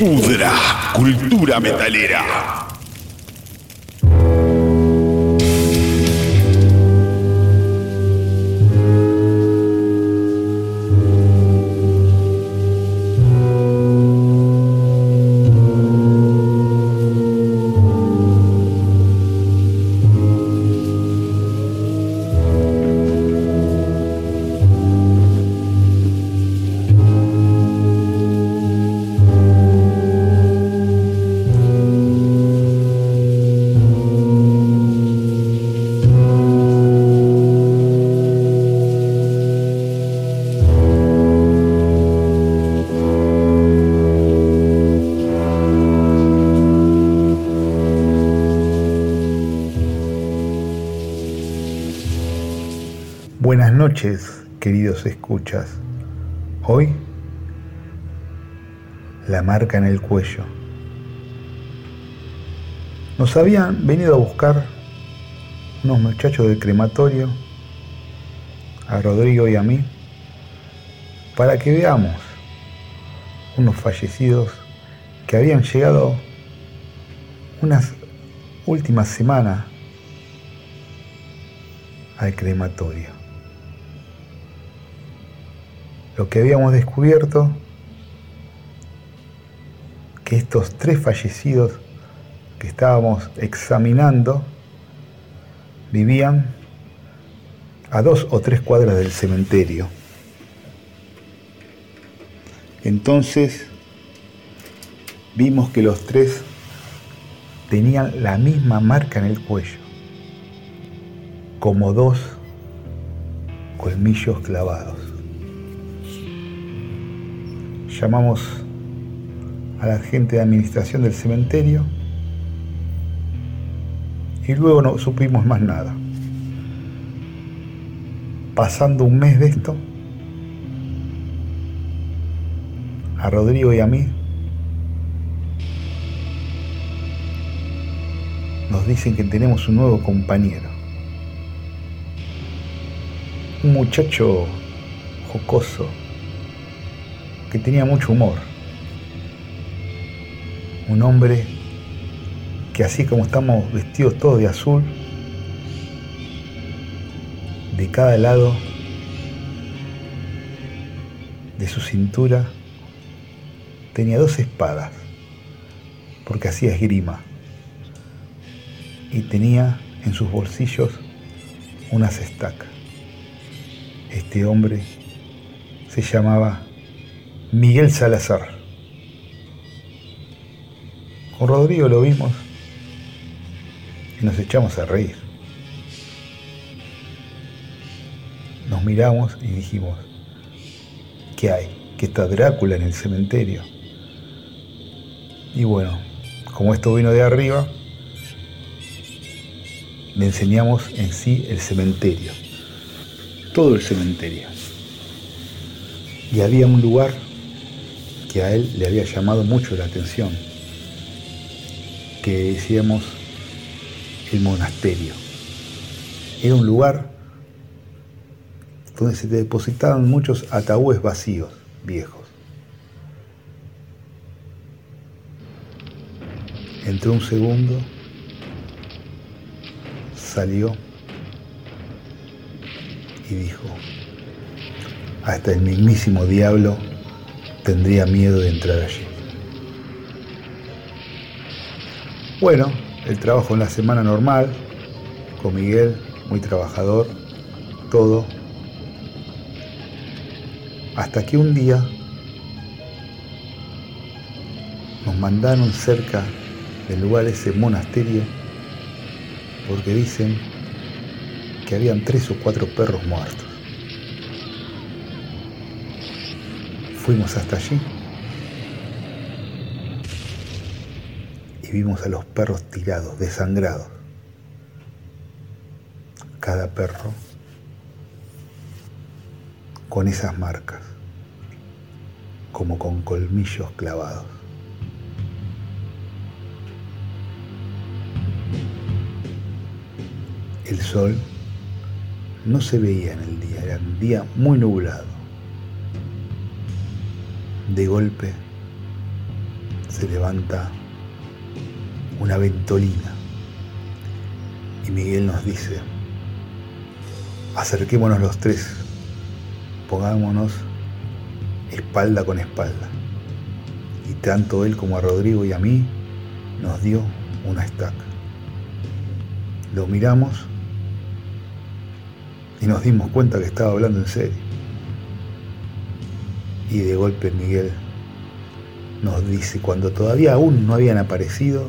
Speaker 1: Pudra. Cultura metalera.
Speaker 8: Noches, queridos escuchas. Hoy, la marca en el cuello. Nos habían venido a buscar unos muchachos del crematorio, a Rodrigo y a mí, para que veamos unos fallecidos que habían llegado unas últimas semanas al crematorio. Lo que habíamos descubierto que estos tres fallecidos que estábamos examinando vivían a dos o tres cuadras del cementerio. Entonces vimos que los tres tenían la misma marca en el cuello, como dos colmillos clavados. Llamamos a la gente de administración del cementerio y luego no supimos más nada. Pasando un mes de esto, a Rodrigo y a mí nos dicen que tenemos un nuevo compañero. Un muchacho jocoso que tenía mucho humor. Un hombre que así como estamos vestidos todos de azul, de cada lado de su cintura tenía dos espadas, porque hacía esgrima, y tenía en sus bolsillos unas estacas. Este hombre se llamaba Miguel Salazar. Con Rodrigo lo vimos y nos echamos a reír. Nos miramos y dijimos, ¿qué hay? Que está Drácula en el cementerio. Y bueno, como esto vino de arriba, le enseñamos en sí el cementerio, todo el cementerio. Y había un lugar que a él le había llamado mucho la atención, que decíamos el monasterio. Era un lugar donde se depositaban muchos ataúdes vacíos, viejos. Entró un segundo, salió y dijo, hasta el mismísimo diablo tendría miedo de entrar allí. Bueno, el trabajo en la semana normal, con Miguel, muy trabajador, todo. Hasta que un día nos mandaron cerca del lugar ese monasterio porque dicen que habían tres o cuatro perros muertos. Fuimos hasta allí y vimos a los perros tirados, desangrados. Cada perro con esas marcas, como con colmillos clavados. El sol no se veía en el día, era un día muy nublado. De golpe se levanta una ventolina y Miguel nos dice, acerquémonos los tres, pongámonos espalda con espalda. Y tanto él como a Rodrigo y a mí nos dio una estaca. Lo miramos y nos dimos cuenta que estaba hablando en serio. Y de golpe Miguel nos dice, cuando todavía aún no habían aparecido,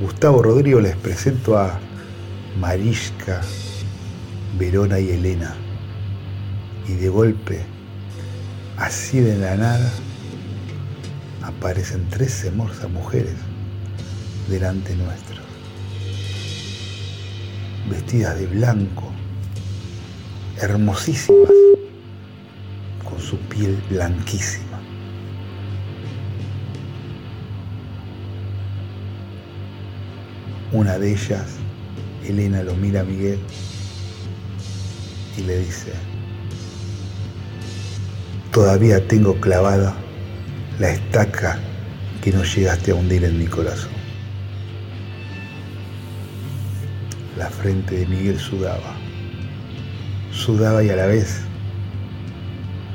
Speaker 8: Gustavo Rodrigo les presento a Mariska, Verona y Elena. Y de golpe, así de la nada, aparecen tres hermosas mujeres delante nuestro. vestidas de blanco, hermosísimas, con su piel blanquísima. Una de ellas, Elena, lo mira a Miguel y le dice, todavía tengo clavada la estaca que no llegaste a hundir en mi corazón. La frente de Miguel sudaba, sudaba y a la vez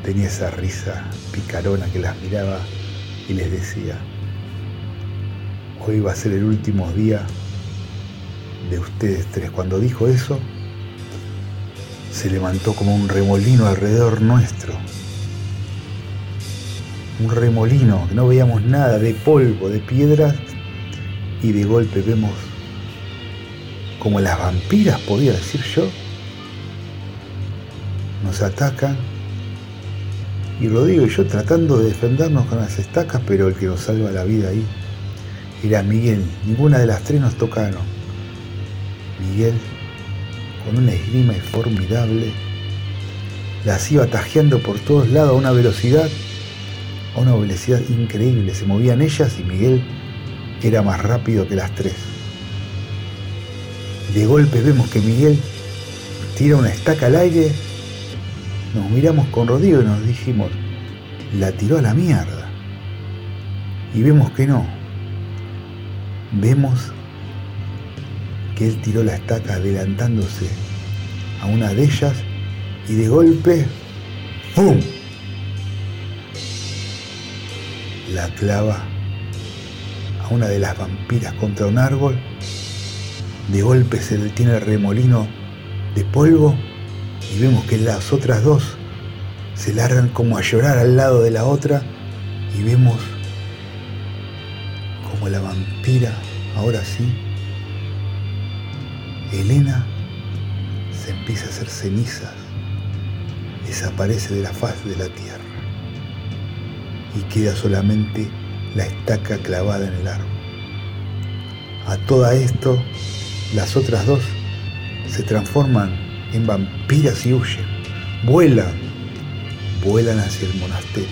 Speaker 8: tenía esa risa picarona que las miraba y les decía, hoy va a ser el último día de ustedes tres. Cuando dijo eso, se levantó como un remolino alrededor nuestro. Un remolino, que no veíamos nada, de polvo, de piedras, y de golpe vemos como las vampiras, podía decir yo, nos atacan. Y Rodrigo y yo tratando de defendernos con las estacas, pero el que nos salva la vida ahí era Miguel. Ninguna de las tres nos tocaron. Miguel, con una esgrima formidable, las iba tajeando por todos lados a una velocidad, a una velocidad increíble. Se movían ellas y Miguel era más rápido que las tres. De golpe vemos que Miguel tira una estaca al aire, nos miramos con Rodrigo y nos dijimos, la tiró a la mierda. Y vemos que no. Vemos que él tiró la estaca adelantándose a una de ellas y de golpe, ¡pum! La clava a una de las vampiras contra un árbol, de golpe se detiene el remolino de polvo y vemos que las otras dos se largan como a llorar al lado de la otra y vemos como la vampira, ahora sí, Elena se empieza a hacer cenizas, desaparece de la faz de la tierra y queda solamente la estaca clavada en el árbol. A todo esto, las otras dos se transforman en vampiras y huyen, vuelan, vuelan hacia el monasterio.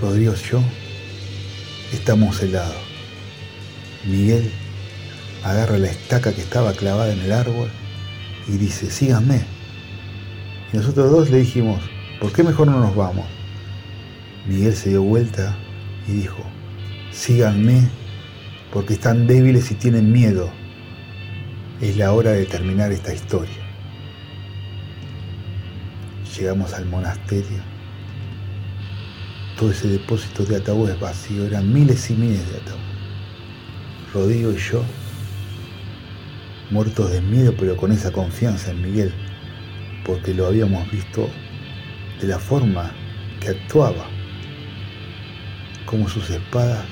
Speaker 8: Rodrigo y yo estamos helados. Miguel agarra la estaca que estaba clavada en el árbol y dice, síganme. Y nosotros dos le dijimos, ¿por qué mejor no nos vamos? Miguel se dio vuelta y dijo, síganme porque están débiles y tienen miedo. Es la hora de terminar esta historia. Llegamos al monasterio. Todo ese depósito de ataúdes vacío, eran miles y miles de ataúdes. Rodrigo y yo, muertos de miedo, pero con esa confianza en Miguel, porque lo habíamos visto de la forma que actuaba, como sus espadas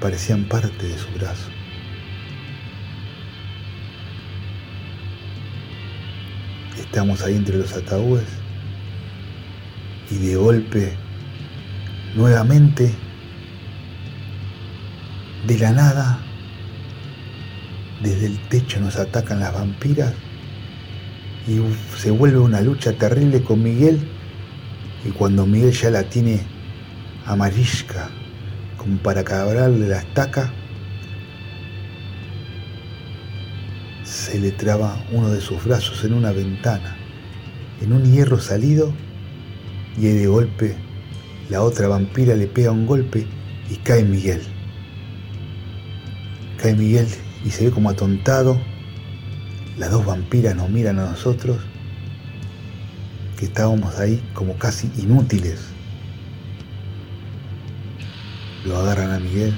Speaker 8: parecían parte de su brazo. Estamos ahí entre los ataúdes. Y de golpe, nuevamente, de la nada, desde el techo nos atacan las vampiras y se vuelve una lucha terrible con Miguel. Y cuando Miguel ya la tiene amarilla como para cabrarle la estaca, se le traba uno de sus brazos en una ventana, en un hierro salido y de golpe la otra vampira le pega un golpe y cae Miguel. Cae Miguel y se ve como atontado. Las dos vampiras nos miran a nosotros, que estábamos ahí como casi inútiles. Lo agarran a Miguel.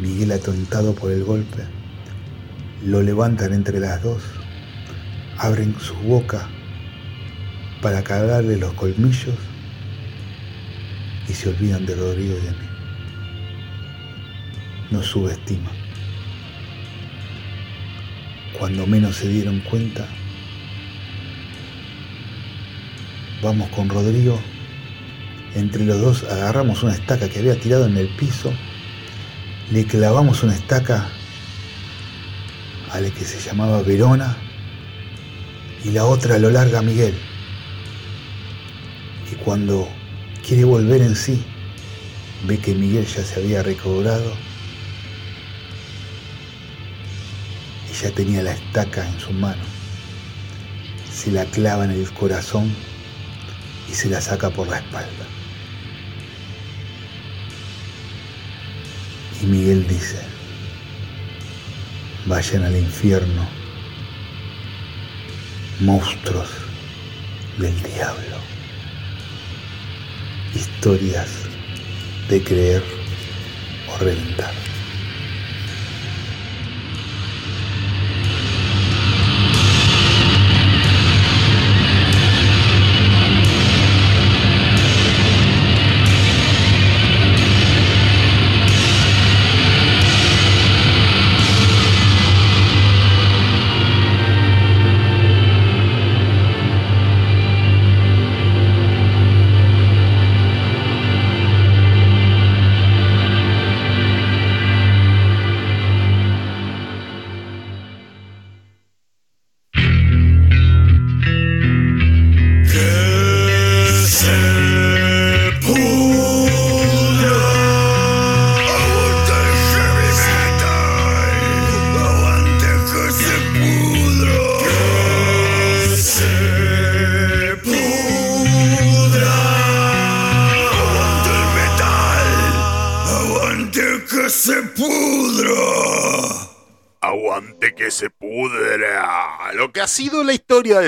Speaker 8: Miguel atontado por el golpe. Lo levantan entre las dos. Abren su boca para cagarle los colmillos y se olvidan de Rodrigo y de mí. Nos subestiman. Cuando menos se dieron cuenta, vamos con Rodrigo. Entre los dos agarramos una estaca que había tirado en el piso, le clavamos una estaca a la que se llamaba Verona y la otra lo larga Miguel. Y cuando quiere volver en sí, ve que Miguel ya se había recobrado y ya tenía la estaca en su mano. Se la clava en el corazón y se la saca por la espalda. Y Miguel dice, vayan al infierno, monstruos del diablo. Historias de creer o reventar.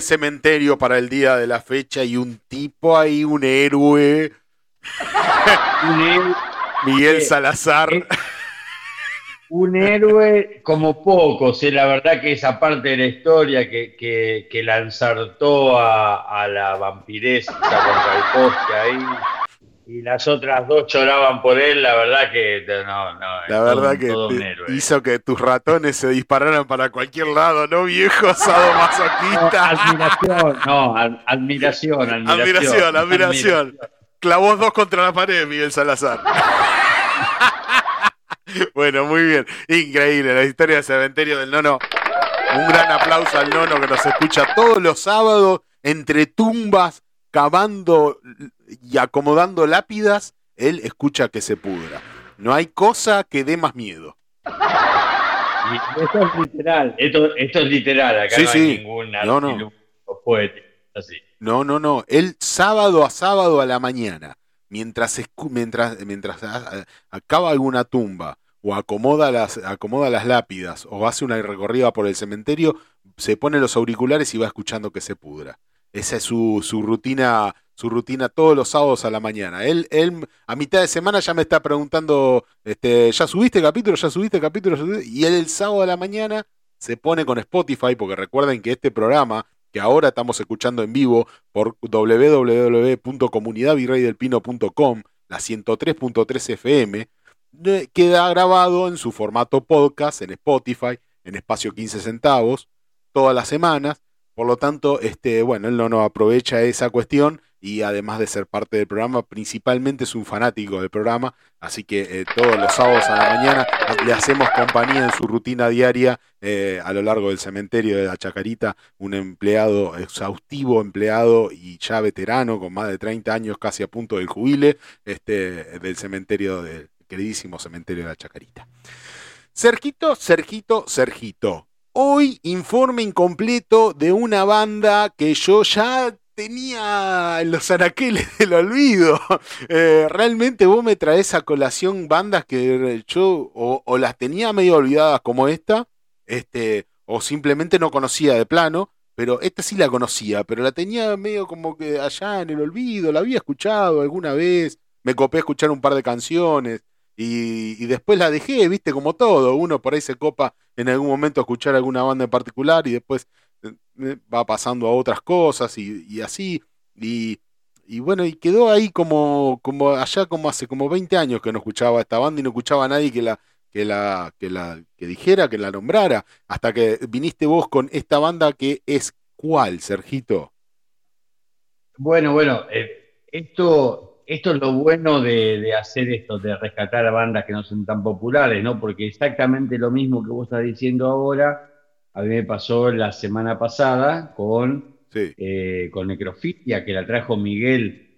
Speaker 1: De cementerio para el día de la fecha y un tipo ahí, un héroe.
Speaker 2: Un, héroe-
Speaker 1: Miguel
Speaker 2: Eh,
Speaker 1: Salazar.
Speaker 2: eh, un héroe como pocos, eh, la verdad que esa parte de la historia que, que, que la ensartó a, a la vampiresa contra el poste ahí, y las otras dos lloraban por él, la verdad que no, no,
Speaker 1: La verdad que
Speaker 2: todo un
Speaker 1: te-
Speaker 2: héroe.
Speaker 1: hizo que tus ratones se dispararan para cualquier lado, ¿no, viejo
Speaker 2: No,
Speaker 1: sadomasoquista?
Speaker 2: admiración, no, ad- admiración, admiración.
Speaker 1: Admiración, admiración. Clavó dos contra la pared, Miguel Salazar. bueno, muy bien. Increíble la historia del cementerio del nono. Un gran aplauso al nono que nos escucha todos los sábados entre tumbas, cavando y acomodando lápidas. Él escucha que se pudra. No hay cosa que dé más miedo.
Speaker 2: Esto es literal, esto, esto es literal, acá
Speaker 1: Sí,
Speaker 2: no
Speaker 1: sí.
Speaker 2: hay ningún
Speaker 1: No, no.
Speaker 2: artilugio poético, así.
Speaker 1: No, no, no. Él sábado a sábado a la mañana, mientras, mientras, mientras acaba alguna tumba o acomoda las, acomoda las lápidas o hace una recorrida por el cementerio, se pone los auriculares y va escuchando que se pudra. Esa es su, su rutina, su rutina todos los sábados a la mañana. Él, él a mitad de semana ya me está preguntando, este, ¿ya subiste capítulo? ¿Ya subiste capítulo? ¿Ya subiste?". Y él el sábado a la mañana se pone con Spotify, porque recuerden que este programa, que ahora estamos escuchando en vivo por www.comunidadvirreydelpino.com, la 103.3 FM, de- queda grabado en su formato podcast en Spotify, en espacio 15 centavos, todas las semanas. Por lo tanto, este, bueno, él no nos aprovecha esa cuestión y además de ser parte del programa, principalmente es un fanático del programa, así que eh, todos los sábados a la mañana le hacemos compañía en su rutina diaria eh, a lo largo del cementerio de la Chacarita, un empleado exhaustivo, empleado y ya veterano, con más de 30 años, casi a punto del jubile, este, del cementerio, del queridísimo cementerio de la Chacarita. Sergito, Sergito, Sergito. Hoy informe incompleto de una banda que yo ya tenía en los anaqueles del olvido. Eh, realmente vos me traes a colación bandas que yo o, o las tenía medio olvidadas como esta, este, o simplemente no conocía de plano, pero esta sí la conocía, pero la tenía medio como que allá en el olvido, la había escuchado alguna vez, me copé a escuchar un par de canciones. Y, y después la dejé, viste, como todo. Uno por ahí se copa en algún momento a escuchar alguna banda en particular y después va pasando a otras cosas y, así. Y, y bueno, y quedó ahí como, como allá como hace como 20 años que no escuchaba esta banda y no escuchaba a nadie que la, que la, que la, que dijera, que la nombrara, hasta que viniste vos con esta banda que es cuál, Sergito.
Speaker 2: Bueno, bueno, eh, esto esto es lo bueno de, de hacer esto, de rescatar a bandas que no son tan populares, ¿no? Porque exactamente lo mismo que vos estás diciendo ahora, a mí me pasó la semana pasada con,
Speaker 1: Sí.
Speaker 2: eh, con Necrofilia, que la trajo Miguel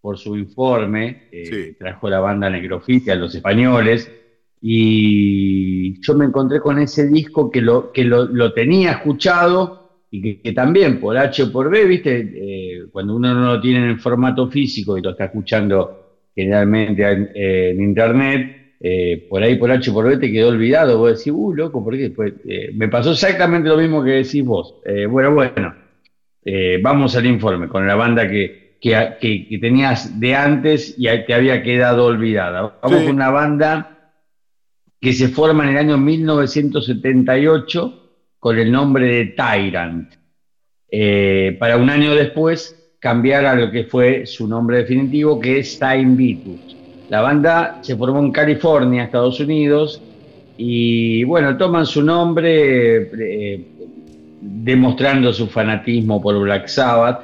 Speaker 2: por su informe, eh,
Speaker 1: Sí.
Speaker 2: trajo la banda Necrofilia, los españoles, y yo me encontré con ese disco que lo, que lo, lo tenía escuchado y que, que también por H o por B, viste, Eh, cuando uno no lo tiene en formato físico y lo está escuchando generalmente en, en internet, eh, por ahí por H por B te quedó olvidado, vos decís, uh, loco, ¿por qué? Pues, eh, me pasó exactamente lo mismo que decís vos. Eh, bueno, bueno, vamos al informe con la banda que, que, que- que tenías de antes y te había quedado olvidada. Vamos
Speaker 1: Sí.
Speaker 2: con una banda que se forma en el año 1978 con el nombre de Tyrant. Para un año después cambiar a lo que fue su nombre definitivo, que es Time Vitus. La banda se formó en California, Estados Unidos, y bueno, toman su nombre eh, demostrando su fanatismo por Black Sabbath,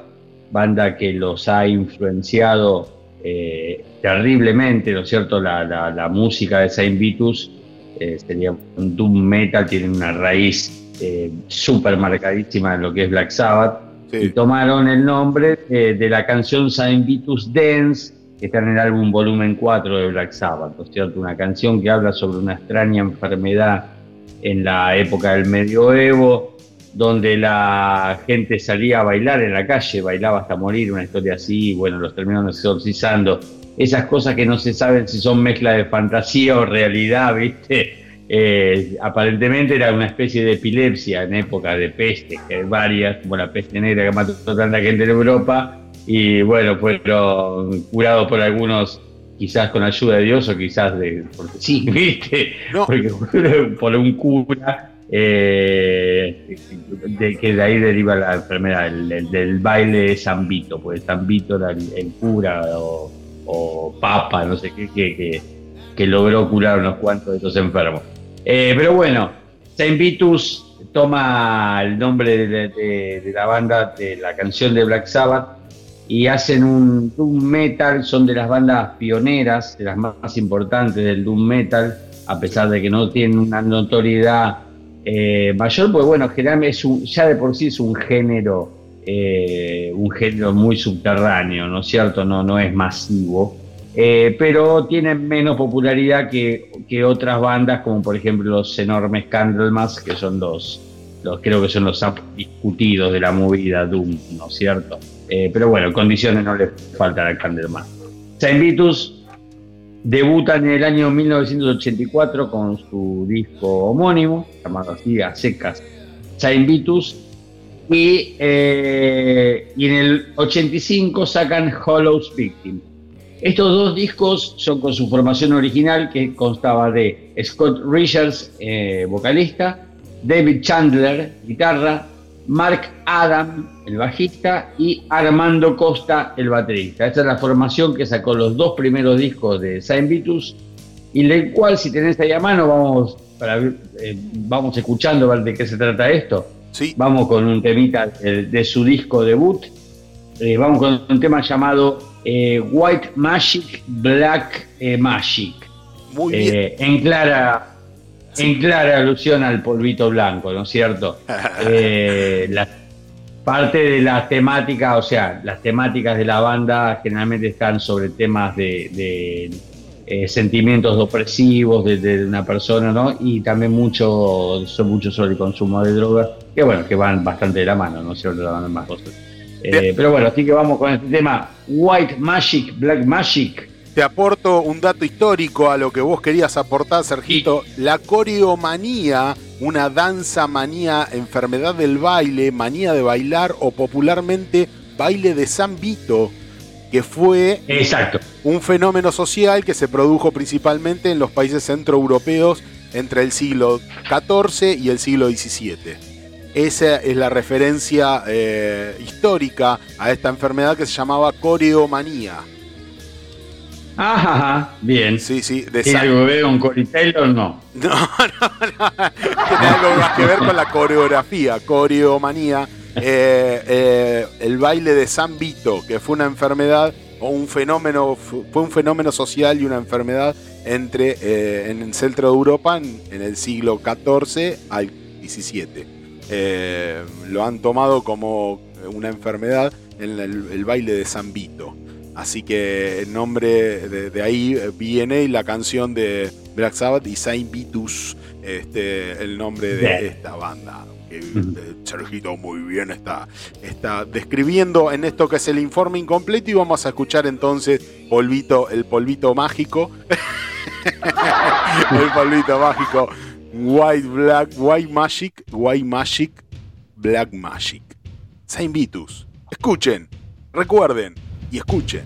Speaker 2: banda que los ha influenciado eh, terriblemente, ¿no es cierto? La, la- la música de Saint Vitus eh, sería un doom metal, tiene una raíz súper marcadísima en lo que es Black Sabbath, y tomaron el nombre de la canción Saint Vitus Dance, que está en el álbum volumen 4 de Black Sabbath, ¿no? Una canción que habla sobre una extraña enfermedad en la época del medioevo, donde la gente salía a bailar en la calle, bailaba hasta morir, una historia así, y bueno, los terminaron exorcizando. Esas cosas que no se saben si son mezcla de fantasía o realidad, ¿viste? Eh, aparentemente era una especie de epilepsia en época de peste, varias, como la peste negra que mató tanta gente en Europa, y bueno, fueron curados por algunos, quizás con ayuda de Dios o quizás de, porque sí, ¿viste?
Speaker 1: No.
Speaker 2: Porque por un cura, eh, de, que de ahí deriva la enfermedad, el- el- del baile de San Vito, pues San Vito era el, el cura o, o papa, no sé qué, que, que, que logró curar unos cuantos de estos enfermos. Eh, pero bueno, Saint Vitus toma el nombre de, de- de la banda, de la canción de Black Sabbath, y hacen un doom metal, son de las bandas pioneras, de las más, importantes del doom metal, a pesar de que no tienen una notoriedad eh, mayor, pues bueno, generalmente es un- ya de por sí es un género, eh, un género muy subterráneo, ¿no es cierto? No, no es masivo. Eh, pero tienen menos popularidad que, que otras bandas, como por ejemplo los enormes Candlemas, que son los, los creo que son los discutidos de la movida Doom, ¿no es cierto? Eh, pero bueno, condiciones no le faltan al Candlemas. Saint Vitus debuta en el año 1984 con su disco homónimo, llamado así, a secas, Saint Vitus, y, eh, y en el 85 sacan Hollow's Victim. Estos dos discos son con su formación original que constaba de Scott Richards, eh, vocalista, David Chandler, guitarra, Mark Adam, el bajista, y Armando Costa, el baterista. Esta es la formación que sacó los dos primeros discos de Saint Vitus, y del cual, si tenés ahí a mano, vamos, para, eh, vamos escuchando ver de qué se trata esto.
Speaker 1: Sí.
Speaker 2: Vamos con un temita de, de su disco debut. Eh, vamos con un tema llamado eh, White Magic, Black eh, Magic.
Speaker 1: Muy bien.
Speaker 2: En clara en clara alusión al polvito blanco, ¿no es cierto? Eh, la parte de las temáticas, o sea, las temáticas de la banda generalmente están sobre temas de, de, eh, sentimientos opresivos de, de una persona, ¿no? Y también mucho, son mucho sobre el consumo de drogas, que bueno, que van bastante de la mano, ¿no es cierto? La banda más cosas. Eh, pero bueno, así que vamos con este tema, White Magic, Black Magic.
Speaker 1: Te aporto un dato histórico a lo que vos querías aportar, Sergito. La coreomanía, una danza manía, enfermedad del baile, manía de bailar o popularmente baile de San Vito, que fue
Speaker 2: Exacto.
Speaker 1: un fenómeno social que se produjo principalmente en los países centroeuropeos entre el siglo XIV y el siglo XVII. Esa es la referencia eh, histórica a esta enfermedad que se llamaba coreomanía.
Speaker 2: Ajá, ajá, bien.
Speaker 1: Sí, sí, de
Speaker 2: ¿Tiene algo que ver con Taylor? No.
Speaker 1: No, no, no. Tiene algo más que ver con la coreografía, coreomanía. Eh, eh, el baile de San Vito, que fue una enfermedad o un fenómeno, fue un fenómeno social y una enfermedad entre, eh, en el centro de Europa en, en el siglo XIV al XVII. Eh, lo han tomado como una enfermedad en el, el baile de San Vito. Así que el nombre de, de ahí viene la canción de Black Sabbath y Saint Vitus, este, el nombre de
Speaker 2: Bien.
Speaker 1: esta banda. Que, eh, Sergito muy bien está, está describiendo en esto que es el informe incompleto y vamos a escuchar entonces polvito, el polvito mágico. el polvito mágico. White Black, White Magic, White Magic, Black Magic. Saint Vitus. Escuchen, recuerden y escuchen.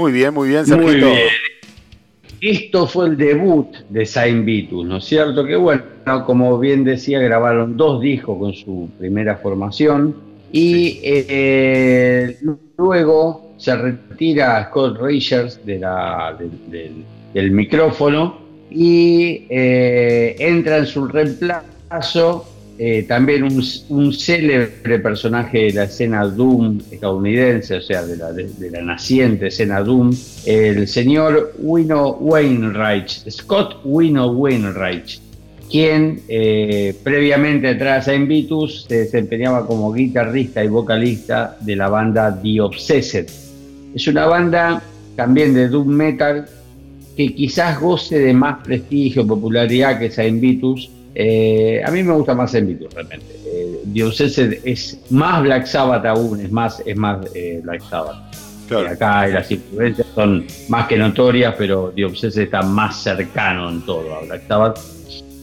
Speaker 1: Muy bien, muy bien,
Speaker 2: Muy bien. Esto fue el debut de Saint Vitus, ¿no es cierto? Que bueno, como bien decía, grabaron dos discos con su primera formación y eh, luego se retira Scott Richards de la- del micrófono y eh, entra en su reemplazo eh, también un, célebre personaje de la escena Doom estadounidense, o sea, de la, naciente escena Doom, el señor Wino Wainwright, Scott Wino Wainwright, quien eh, previamente atrás a Invitus se desempeñaba como guitarrista y vocalista de la banda The Obsessed. Es una banda también de Doom Metal que quizás goce de más prestigio, popularidad que Saint Vitus. Eh, a mí me gusta más Saint Vitus realmente. Eh, es más Black Sabbath aún, es más, es más eh, Black Sabbath.
Speaker 1: Claro.
Speaker 2: Y acá las influencias son más que notorias, pero Obsessed está más cercano en todo a Black Sabbath.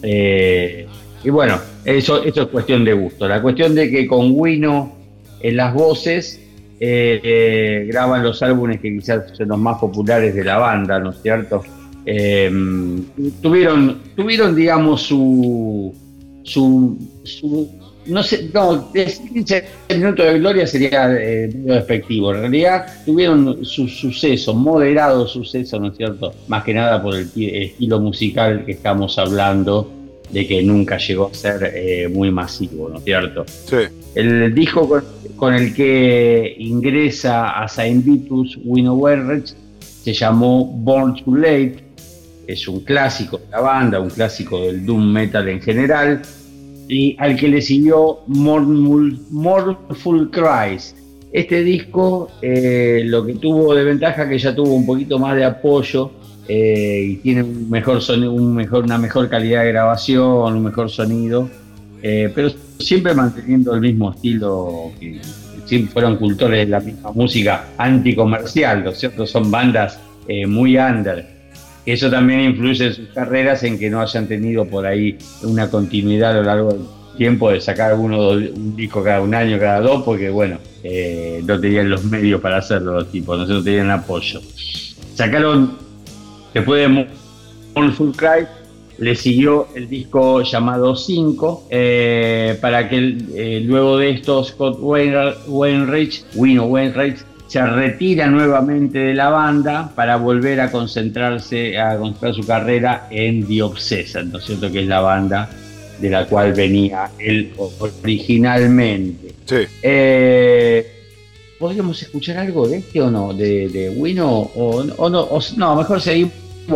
Speaker 2: Eh, y bueno, eso, eso es cuestión de gusto. La cuestión de que con Wino en las voces graban los álbumes que quizás son los más populares de la banda, ¿no es cierto? Eh, tuvieron, tuvieron, digamos, su, su, su- no sé, no, decir 15 minutos de gloria sería eh, despectivo. En realidad tuvieron su suceso, moderado suceso, ¿no es cierto? Más que nada por el ti- estilo musical que estamos hablando, de que nunca llegó a ser eh, muy masivo, ¿no es cierto?
Speaker 1: Sí.
Speaker 2: El disco con, con el que ingresa a Saint Vitus, Werrich, se llamó Born Too Late. Es un clásico de la banda, un clásico del doom metal en general. Y al que le siguió Mournful, Cries. Este disco eh, lo que tuvo de ventaja que ya tuvo un poquito más de apoyo eh, y tiene un mejor sonido, una mejor calidad de grabación, un mejor sonido. Eh, pero siempre manteniendo el mismo estilo, que siempre fueron cultores de la misma música anticomercial, ¿no cierto? Son bandas muy under. Eso también influye en sus carreras en que no hayan tenido por ahí una continuidad a lo largo del tiempo de sacar uno un disco cada un año, cada dos, porque bueno, eh, no tenían los medios para hacerlo los tipos, no, tenían apoyo. Sacaron, después de Mournful Cry, le siguió el disco llamado 5, eh, para que eh, luego de esto Scott Wainwright, Wino Wainwright, se retira nuevamente de la banda para volver a concentrarse, a concentrar su carrera en Obsessed, ¿no es cierto? Que es la banda de la cual venía él originalmente.
Speaker 1: Sí.
Speaker 2: Eh, ¿Podríamos escuchar algo de este o no? ¿De, de Wino? O, o no, o- no, mejor seguimos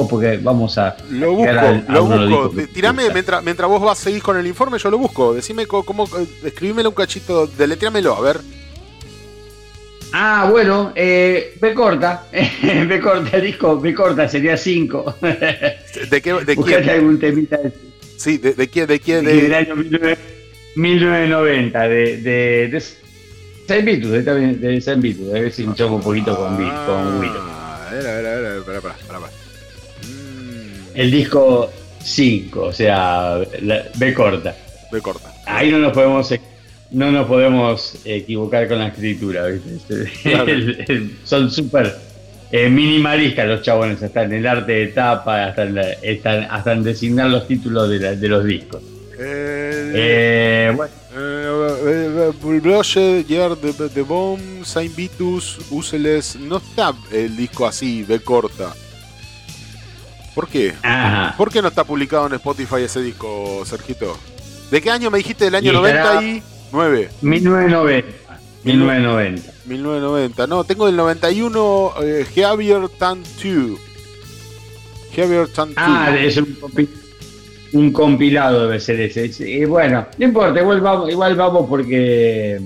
Speaker 2: porque vamos a.
Speaker 1: Lo busco,
Speaker 2: al-
Speaker 1: lo busco. Tirame, mientras, mientras vos vas a seguir con el informe, yo lo busco. Decime cómo, eh, escribímelo un cachito, deletréamelo, a ver.
Speaker 2: Ah, bueno, eh, B corta. B corta el disco, B corta sería 5.
Speaker 1: ¿De qué? De quién?
Speaker 2: algún temita de,
Speaker 1: Sí, de, de quién, de quién,
Speaker 2: del
Speaker 1: de.
Speaker 2: año 19 1990, de, de, de Saint Vitus, de, Saint Vitus, a ver si hinchamos un poquito con, Vi- con.
Speaker 1: Ah, a ver, a ver, a ver, espera, espera, espera, espera. Mm,
Speaker 2: El disco 5, o sea, la- B corta.
Speaker 1: me corta.
Speaker 2: Ahí no nos podemos no nos podemos equivocar con la escritura, ¿viste?
Speaker 1: Claro.
Speaker 2: Son súper eh, minimalistas los chabones, hasta en el arte de tapa, hasta en, la- hasta en designar los títulos de, la- de los discos.
Speaker 1: Eh,
Speaker 2: Eh, bueno,
Speaker 1: eh, eh, the, the Bomb, Saint Vitus, Useless. No está el disco así, de corta. ¿Por qué?
Speaker 2: ajá.
Speaker 1: ¿Por qué no está publicado en Spotify ese disco, Sergito? ¿De qué año me dijiste? ¿Del año
Speaker 2: Y estará-
Speaker 1: 99?
Speaker 2: 1990. 1990.
Speaker 1: 1990. No, tengo del 91 eh, Javier Tan 2. Javier Tan 2.
Speaker 2: Ah, es un, compi- un compilado debe ser ese. Es- Y bueno, no importa, igual vamos, igual vamos porque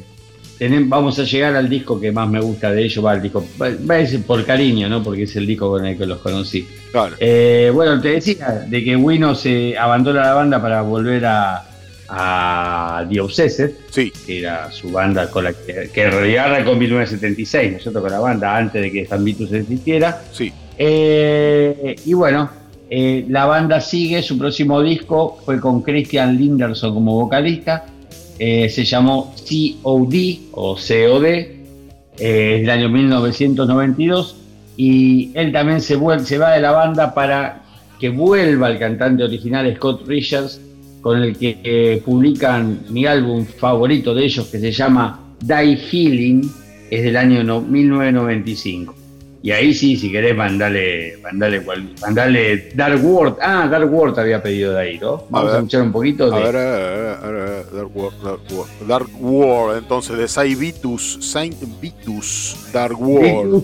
Speaker 2: tenem- vamos a llegar al disco que más me gusta de ellos, va al disco, va, va a decir por cariño, ¿no? Porque es el disco con el que los conocí.
Speaker 1: Claro.
Speaker 2: Eh, bueno, te decía de que Wino se abandona la banda para volver a, a Obsessed,
Speaker 1: Sí,
Speaker 2: que era su banda con la que, que en realidad arrancó en 1976, ¿no es cierto? Con la banda antes de que San Vitus existiera.
Speaker 1: sí.
Speaker 2: Eh, y bueno, eh, la banda sigue, su próximo disco fue con Christian Linderson como vocalista.
Speaker 9: eh, se llamó COD o COD, eh, es del año 1992, y él también se, se va de la banda para que vuelva el cantante original Scott Richards, con el que eh, publican mi álbum favorito de ellos, que se llama Die Feeling, es del año no- 1995. Y ahí sí, si querés, mandale, mandale, mandale Dark World. Ah, Dark World te había pedido de ahí, ¿no? Vamos a,
Speaker 1: ver.
Speaker 9: escuchar un poquito de...
Speaker 1: ver, a ver, a ver, a ver, Dark World, Dark World. Dark World, entonces, de Saint Vitus, Saint Vitus, Dark World.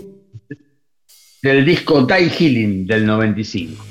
Speaker 9: del disco Die Healing del 95.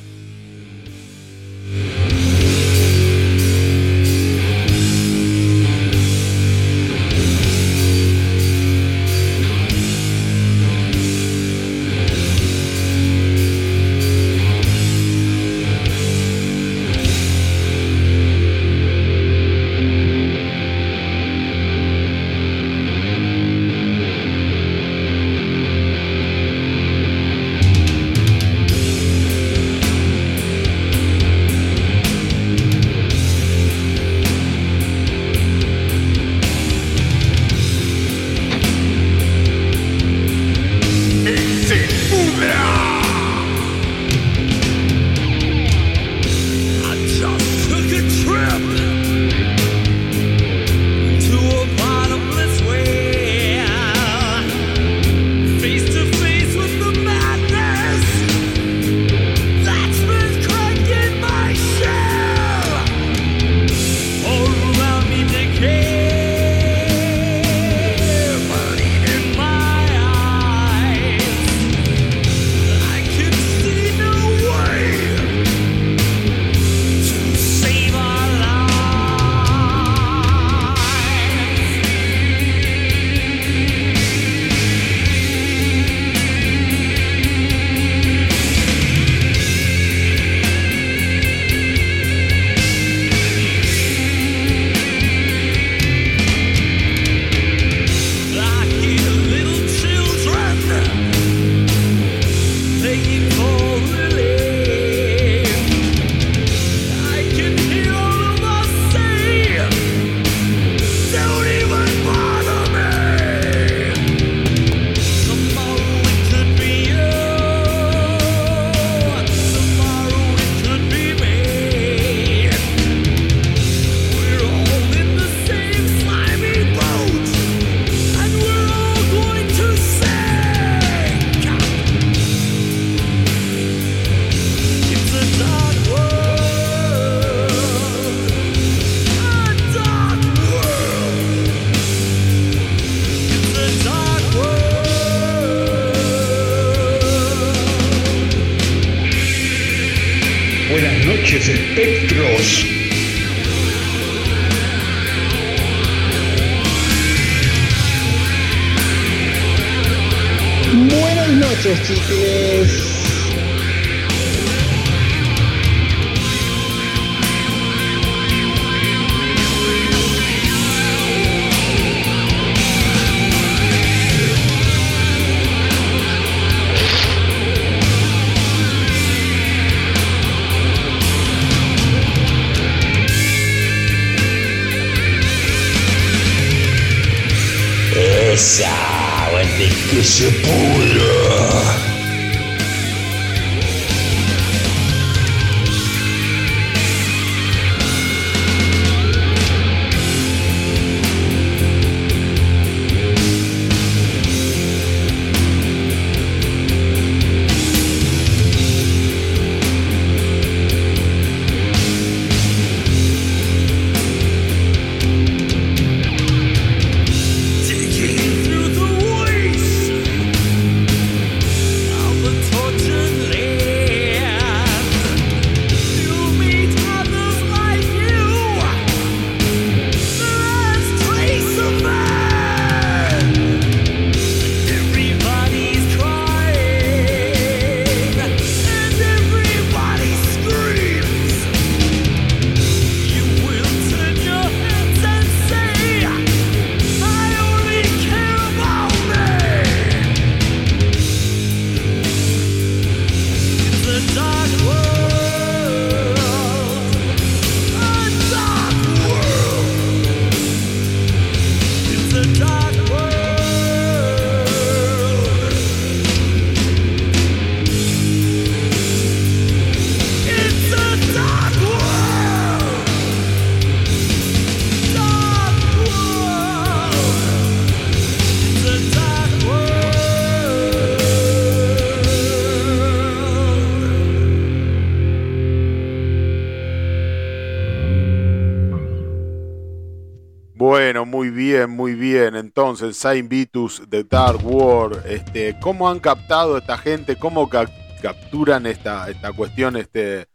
Speaker 1: Entonces, Saint Vitus de Dark War, este, ¿cómo han captado esta gente? ¿Cómo ca- capturan esta, esta cuestión este,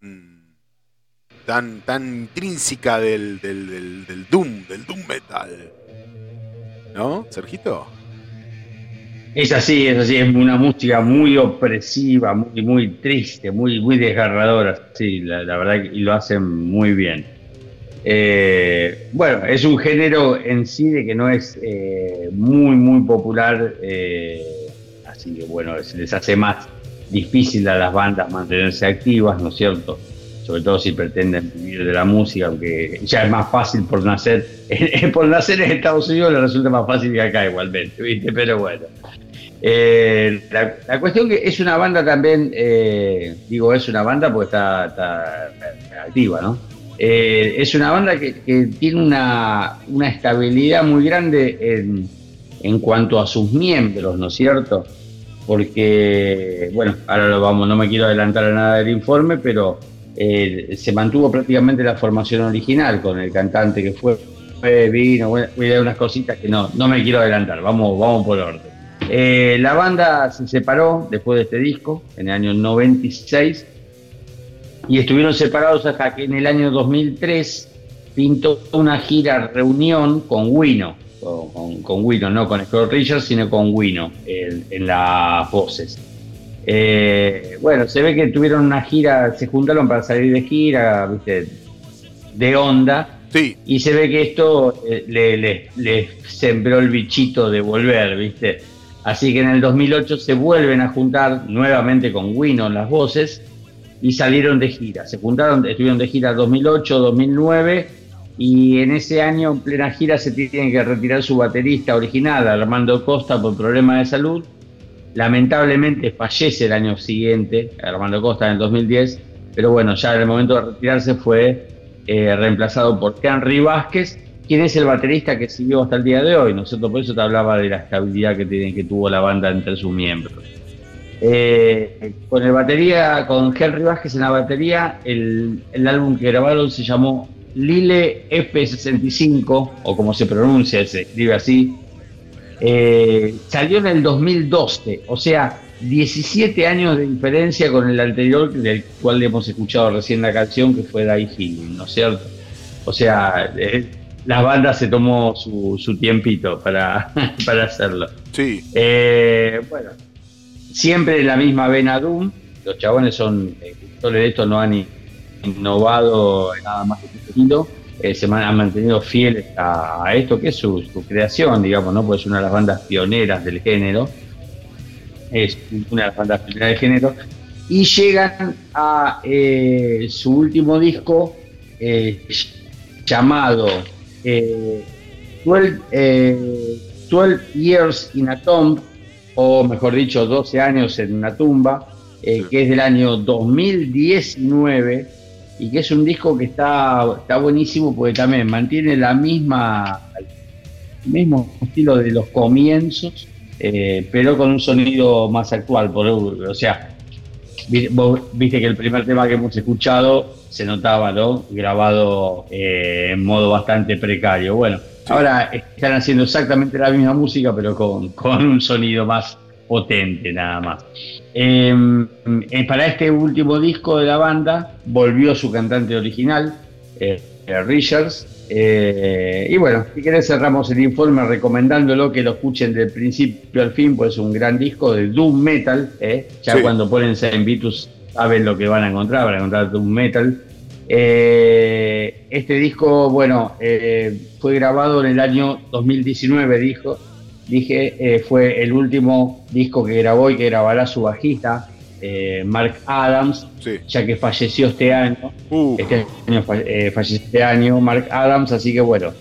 Speaker 1: mm, tan, tan intrínseca del, del, del, Doom, del Doom Metal? ¿No, Sergito?
Speaker 2: Es así, es así, es una música muy opresiva, muy, muy triste, muy, muy desgarradora, sí, la, la verdad, que- lo hacen muy bien. Eh, bueno, es un género en sí de que no es eh, muy, muy popular, eh, así que bueno, se les hace más difícil a las bandas mantenerse activas, ¿no es cierto? Sobre todo si pretenden vivir de la música, aunque ya es más fácil por nacer, por nacer en Estados Unidos le resulta más fácil que acá igualmente, ¿viste? Pero bueno. La, la cuestión que es una banda también, digo es una banda porque está activa, ¿no? Eh, es una banda que, tiene una, una estabilidad muy grande en, en cuanto a sus miembros, ¿no es cierto? Porque, bueno, ahora lo vamos, no me quiero adelantar a nada del informe, pero eh, se mantuvo prácticamente la formación original con el cantante que fue, fue, vino, voy a dar unas cositas que no, no me quiero adelantar, vamos, vamos por orden. Eh, la banda se separó después de este disco, en el año 96, y estuvieron separados hasta que en el año 2003 pintó una gira reunión con Wino, con, con, con Wino, no con Scott Richards, sino con Wino en, en las voces. Eh, bueno, se ve que tuvieron una gira, se juntaron para salir de gira, ¿viste? de onda,
Speaker 1: Sí,
Speaker 2: y se ve que esto eh, le, le- le sembró el bichito de volver, ¿viste? Así que en el 2008 se vuelven a juntar nuevamente con Wino en las voces y salieron de gira. Se juntaron, estuvieron de gira 2008, 2009 y en ese año en plena gira se tiene que retirar su baterista original, Armando Costa, por problemas de salud. Lamentablemente fallece el año siguiente, Armando Costa en el 2010, pero bueno, ya en el momento de retirarse fue eh, reemplazado por Henry Vázquez, quien es el baterista que siguió hasta el día de hoy, ¿no es cierto? Por eso te hablaba de la estabilidad que, tiene, que tuvo la banda entre sus miembros. Eh, con el batería, con Henry Vázquez en la batería, el, el álbum que grabaron se llamó Lile F65, o como se pronuncia, se escribe así. Eh, salió en el 2012, o sea, 17 años de diferencia con el anterior, del cual hemos escuchado recién la canción, que fue Die Healing, ¿no es cierto? O sea, eh, la banda se tomó su, su tiempito para, para hacerlo.
Speaker 1: sí.
Speaker 2: Eh, bueno, siempre la misma vena Doom. Los chabones son, eh, escritores de esto no han in- innovado nada más que estilo. Eh, se han mantenido fieles a, esto que es su, creación, digamos, ¿no? Pues es una de las bandas pioneras del género. Es una de las bandas pioneras del género. Y llegan a eh, su último disco eh, llamado eh, 12, eh, 12 Years in a Tomb, o mejor dicho, 12 años en una tumba, eh, que es del año 2019 y que es un disco que está, está buenísimo porque también mantiene la misma, el mismo estilo de los comienzos, eh, pero con un sonido más actual. Por, o sea, vos viste que el primer tema que hemos escuchado se notaba, ¿no? Grabado eh, en modo bastante precario. Bueno, ahora están haciendo exactamente la misma música, pero con, con un sonido más potente, nada más. Eh, eh, para este último disco de la banda volvió su cantante original, eh, eh, Richards. y bueno, si querés cerramos el informe recomendándolo que lo escuchen del principio al fin, pues es un gran disco de Doom Metal. Ya
Speaker 1: Sí.
Speaker 2: cuando ponen Saint Vitus saben lo que van a encontrar, van a encontrar Doom Metal. Eh, este disco, bueno, eh, fue grabado en el año 2019, dijo. Dije, eh, fue el último disco que grabó y que grabará su bajista, Mark Adams,
Speaker 1: Sí.
Speaker 2: ya que falleció este año.
Speaker 1: Uf.
Speaker 2: Este año fa- falleció este año Mark Adams, así que bueno,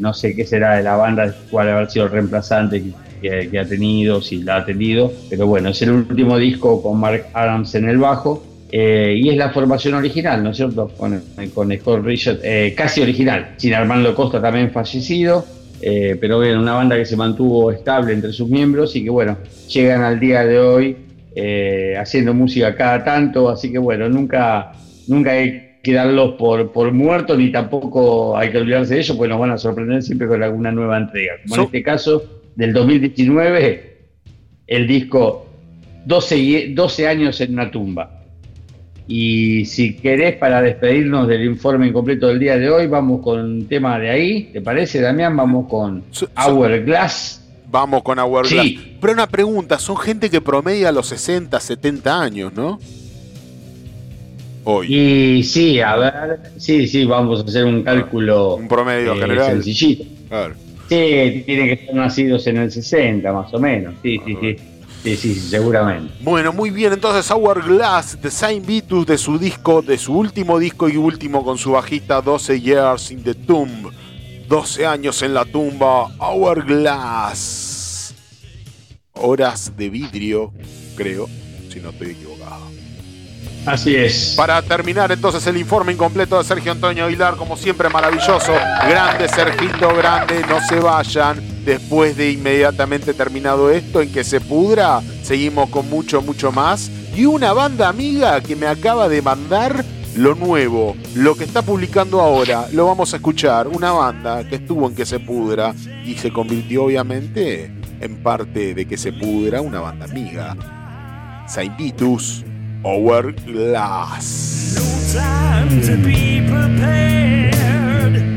Speaker 2: no sé qué será de la banda, cuál haber sido el reemplazante que, que ha tenido, si la ha tenido, pero bueno, es el último disco con Mark Adams en el bajo. Eh, y es la formación original, ¿no es cierto? Con, con Scott Richard, eh, casi original, sin Armando Costa también fallecido, eh, pero bien, una banda que se mantuvo estable entre sus miembros y que bueno, llegan al día de hoy haciendo música cada tanto, así que bueno, nunca, nunca hay que darlos por, por muertos, ni tampoco hay que olvidarse de ellos, porque nos van a sorprender siempre con alguna nueva entrega. Como en este caso, del 2019, el disco 12, y- 12 años en una tumba. Y si querés, para despedirnos del informe incompleto del día de hoy, vamos con un tema de ahí, ¿te parece, Damián? Vamos con
Speaker 1: So- so-
Speaker 2: Hourglass.
Speaker 1: Vamos con Hourglass.
Speaker 2: Sí.
Speaker 1: Pero una pregunta, son gente que promedia los 60, 70 años, ¿no? Hoy.
Speaker 2: Y sí, a ver, sí, sí, vamos a hacer un cálculo
Speaker 1: Un promedio
Speaker 2: eh,
Speaker 1: general.
Speaker 2: sencillito.
Speaker 1: Claro.
Speaker 2: Sí, tienen que estar nacidos en el 60, más o menos. Sí, sí, sí. Sí, sí, seguramente.
Speaker 1: Bueno, muy bien, entonces Hourglass de Saint Vitus de su disco, de su último disco y último con su bajista 12 Years in the Tomb. 12 años en la tumba, Hourglass. Horas de vidrio, creo, si no estoy equivocado.
Speaker 2: Así es.
Speaker 1: Para terminar entonces el informe incompleto de Sergio Antonio Aguilar, como siempre maravilloso. Grande Sergito, grande, no se vayan. Después de inmediatamente terminado esto, en que se pudra, seguimos con mucho, mucho más. Y una banda amiga que me acaba de mandar lo nuevo, lo que está publicando ahora, lo vamos a escuchar. Una banda que estuvo en que se pudra y se convirtió obviamente en parte de que se pudra una banda amiga. Saint Vitus, Hourglass.
Speaker 9: time to be prepared.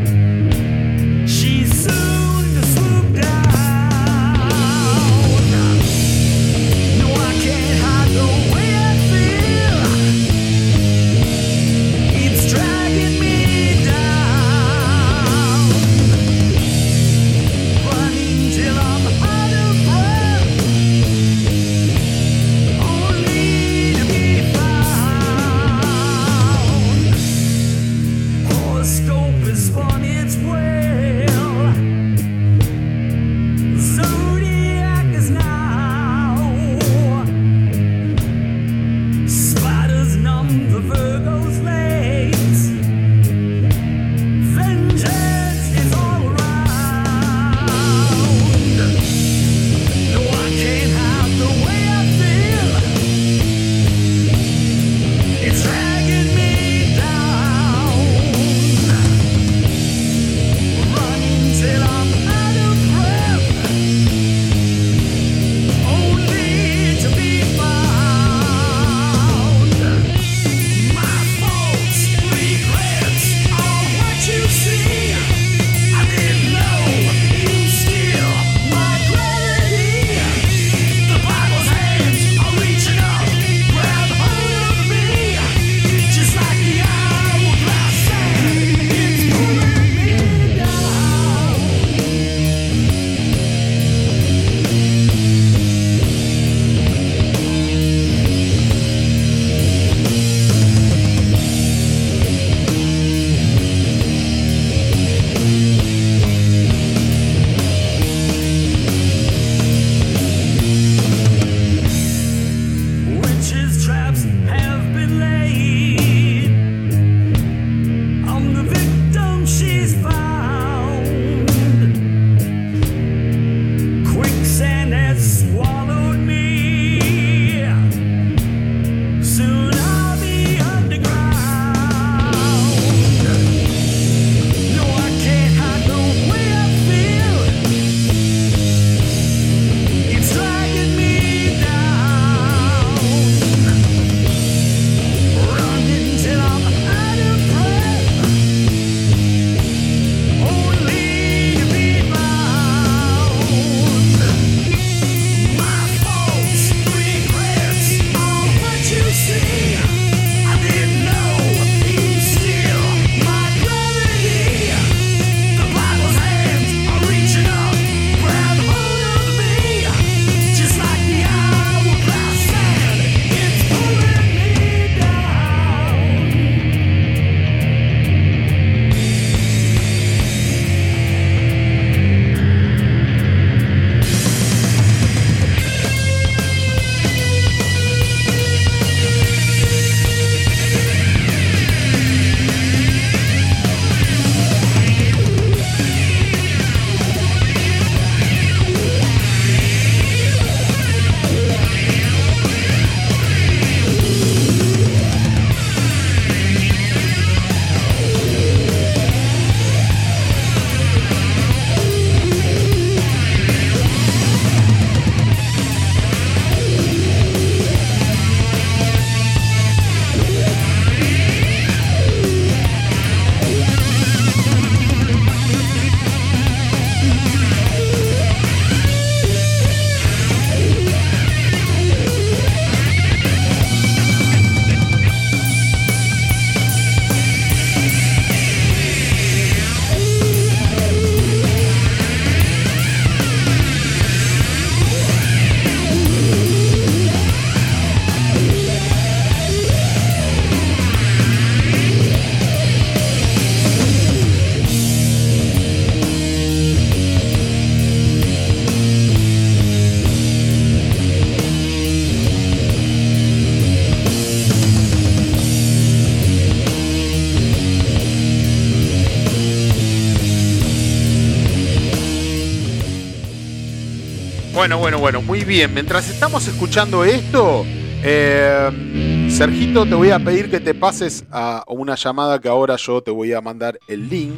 Speaker 1: Bueno, bueno, bueno, muy bien. Mientras estamos escuchando esto, eh, Sergito, te voy a pedir que te pases a una llamada que ahora yo te voy a mandar el link.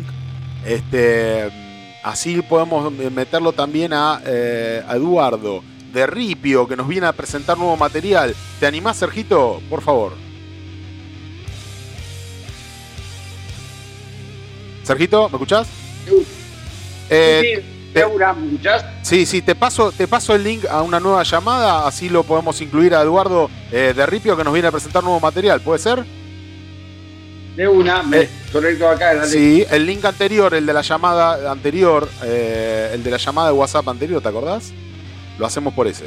Speaker 1: Este, así podemos meterlo también a, eh, a Eduardo de Ripio, que nos viene a presentar nuevo material. ¿Te animás, Sergito? Por favor. Sergito, ¿me escuchás? Eh, te- Sí, sí, te paso, te paso el link a una nueva llamada, así lo podemos incluir a Eduardo eh, de Ripio que nos viene a presentar nuevo material, ¿puede ser?
Speaker 2: De una, me conecto acá, dale.
Speaker 1: Sí, el link anterior, el de la llamada anterior, eh, el de la llamada de WhatsApp anterior, ¿te acordás? Lo hacemos por ese.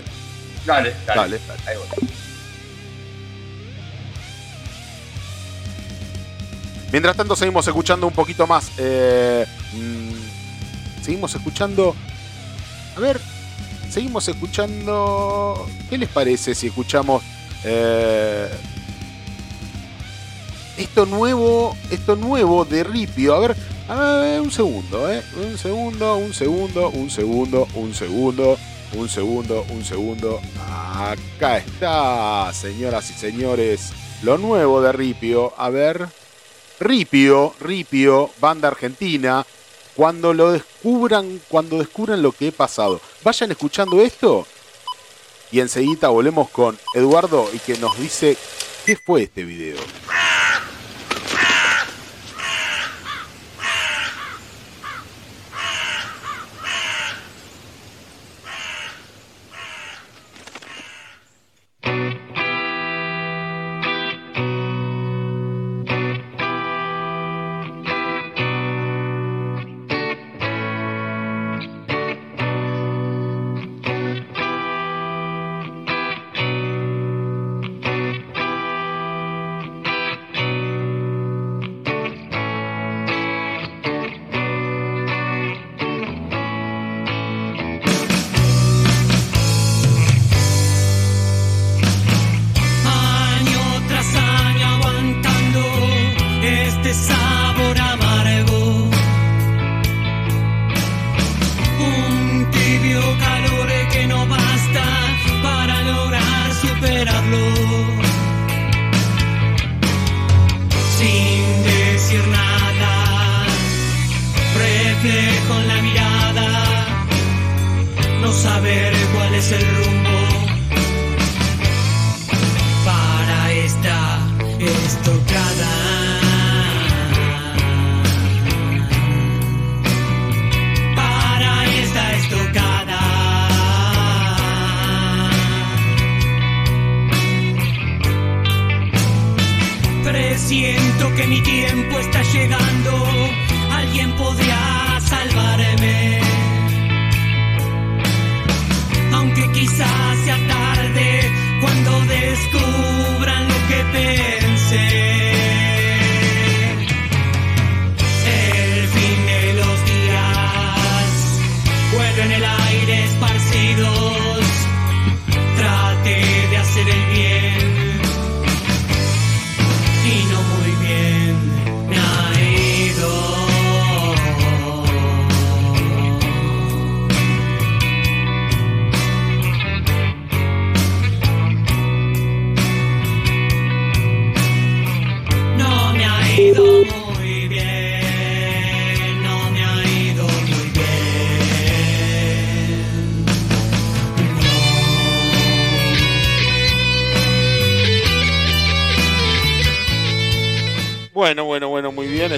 Speaker 2: Dale, dale.
Speaker 1: Dale, dale.
Speaker 2: Ahí voy.
Speaker 1: Mientras tanto seguimos escuchando un poquito más. eh, mm, seguimos escuchando... A ver, seguimos escuchando... ¿Qué les parece si escuchamos... eh, esto nuevo, esto nuevo de Ripio. A ver, a ver, un segundo, ¿eh? Un segundo, un segundo, un segundo, un segundo, un segundo, un segundo. Acá está, señoras y señores, lo nuevo de Ripio. A ver, Ripio, Ripio, banda argentina. Cuando lo descubran, cuando descubran lo que he pasado. Vayan escuchando esto y enseguida volvemos con Eduardo y que nos dice qué fue este video.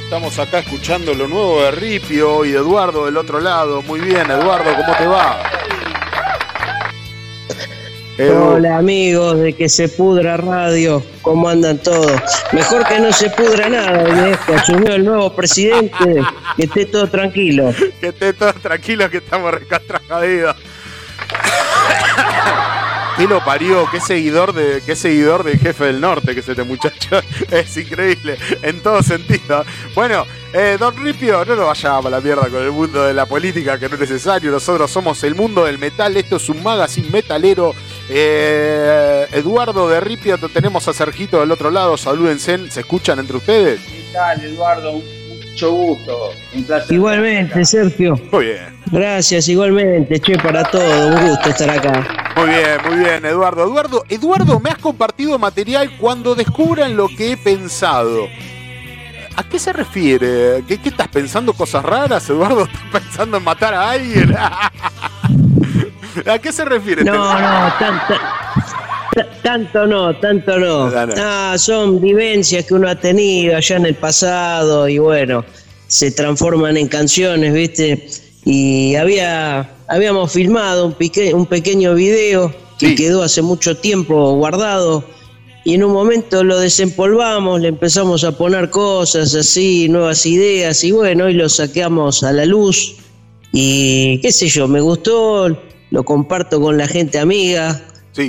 Speaker 1: Estamos acá escuchando lo nuevo de Ripio y de Eduardo del otro lado. Muy bien, Eduardo, ¿cómo te va? Edu.
Speaker 10: Hola amigos de que se pudra radio, ¿cómo andan todos? Mejor que no se pudra nada, viejo. Asumió el nuevo presidente, que esté todo tranquilo.
Speaker 1: Que esté todo tranquilo que estamos recastrajadidos. ¿Qué lo parió? ¿Qué seguidor, de, ¿Qué seguidor del jefe del norte que es este muchacho? Es increíble, en todo sentido. Bueno, eh, Don Ripio, no nos vayamos a la mierda con el mundo de la política, que no es necesario. Nosotros somos el mundo del metal. Esto es un magazine metalero. Eh, Eduardo de Ripio, tenemos a Sergito del otro lado. Salúdense. ¿Se escuchan entre ustedes?
Speaker 2: ¿Qué tal, Eduardo? Mucho gusto. Un placer.
Speaker 10: Igualmente, Sergio.
Speaker 1: Muy bien.
Speaker 10: Gracias, igualmente, che, para todo. Un gusto estar acá.
Speaker 1: Muy bien, muy bien, Eduardo. Eduardo, Eduardo, me has compartido material cuando descubran lo que he pensado. ¿A qué se refiere? ¿Qué, qué estás pensando? ¿Cosas raras, Eduardo? ¿Estás pensando en matar a alguien? ¿A qué se refiere?
Speaker 10: No, no, tanto, ta- tanto no, tanto no.
Speaker 1: No, no.
Speaker 10: Ah, son vivencias que uno ha tenido allá en el pasado y bueno, se transforman en canciones, ¿viste? Y había, habíamos filmado un, pique- un pequeño video que quedó hace mucho tiempo guardado. Y en un momento lo desempolvamos, le empezamos a poner cosas así, nuevas ideas y bueno, hoy lo saqueamos a la luz. Y qué sé yo, me gustó, lo comparto con la gente amiga,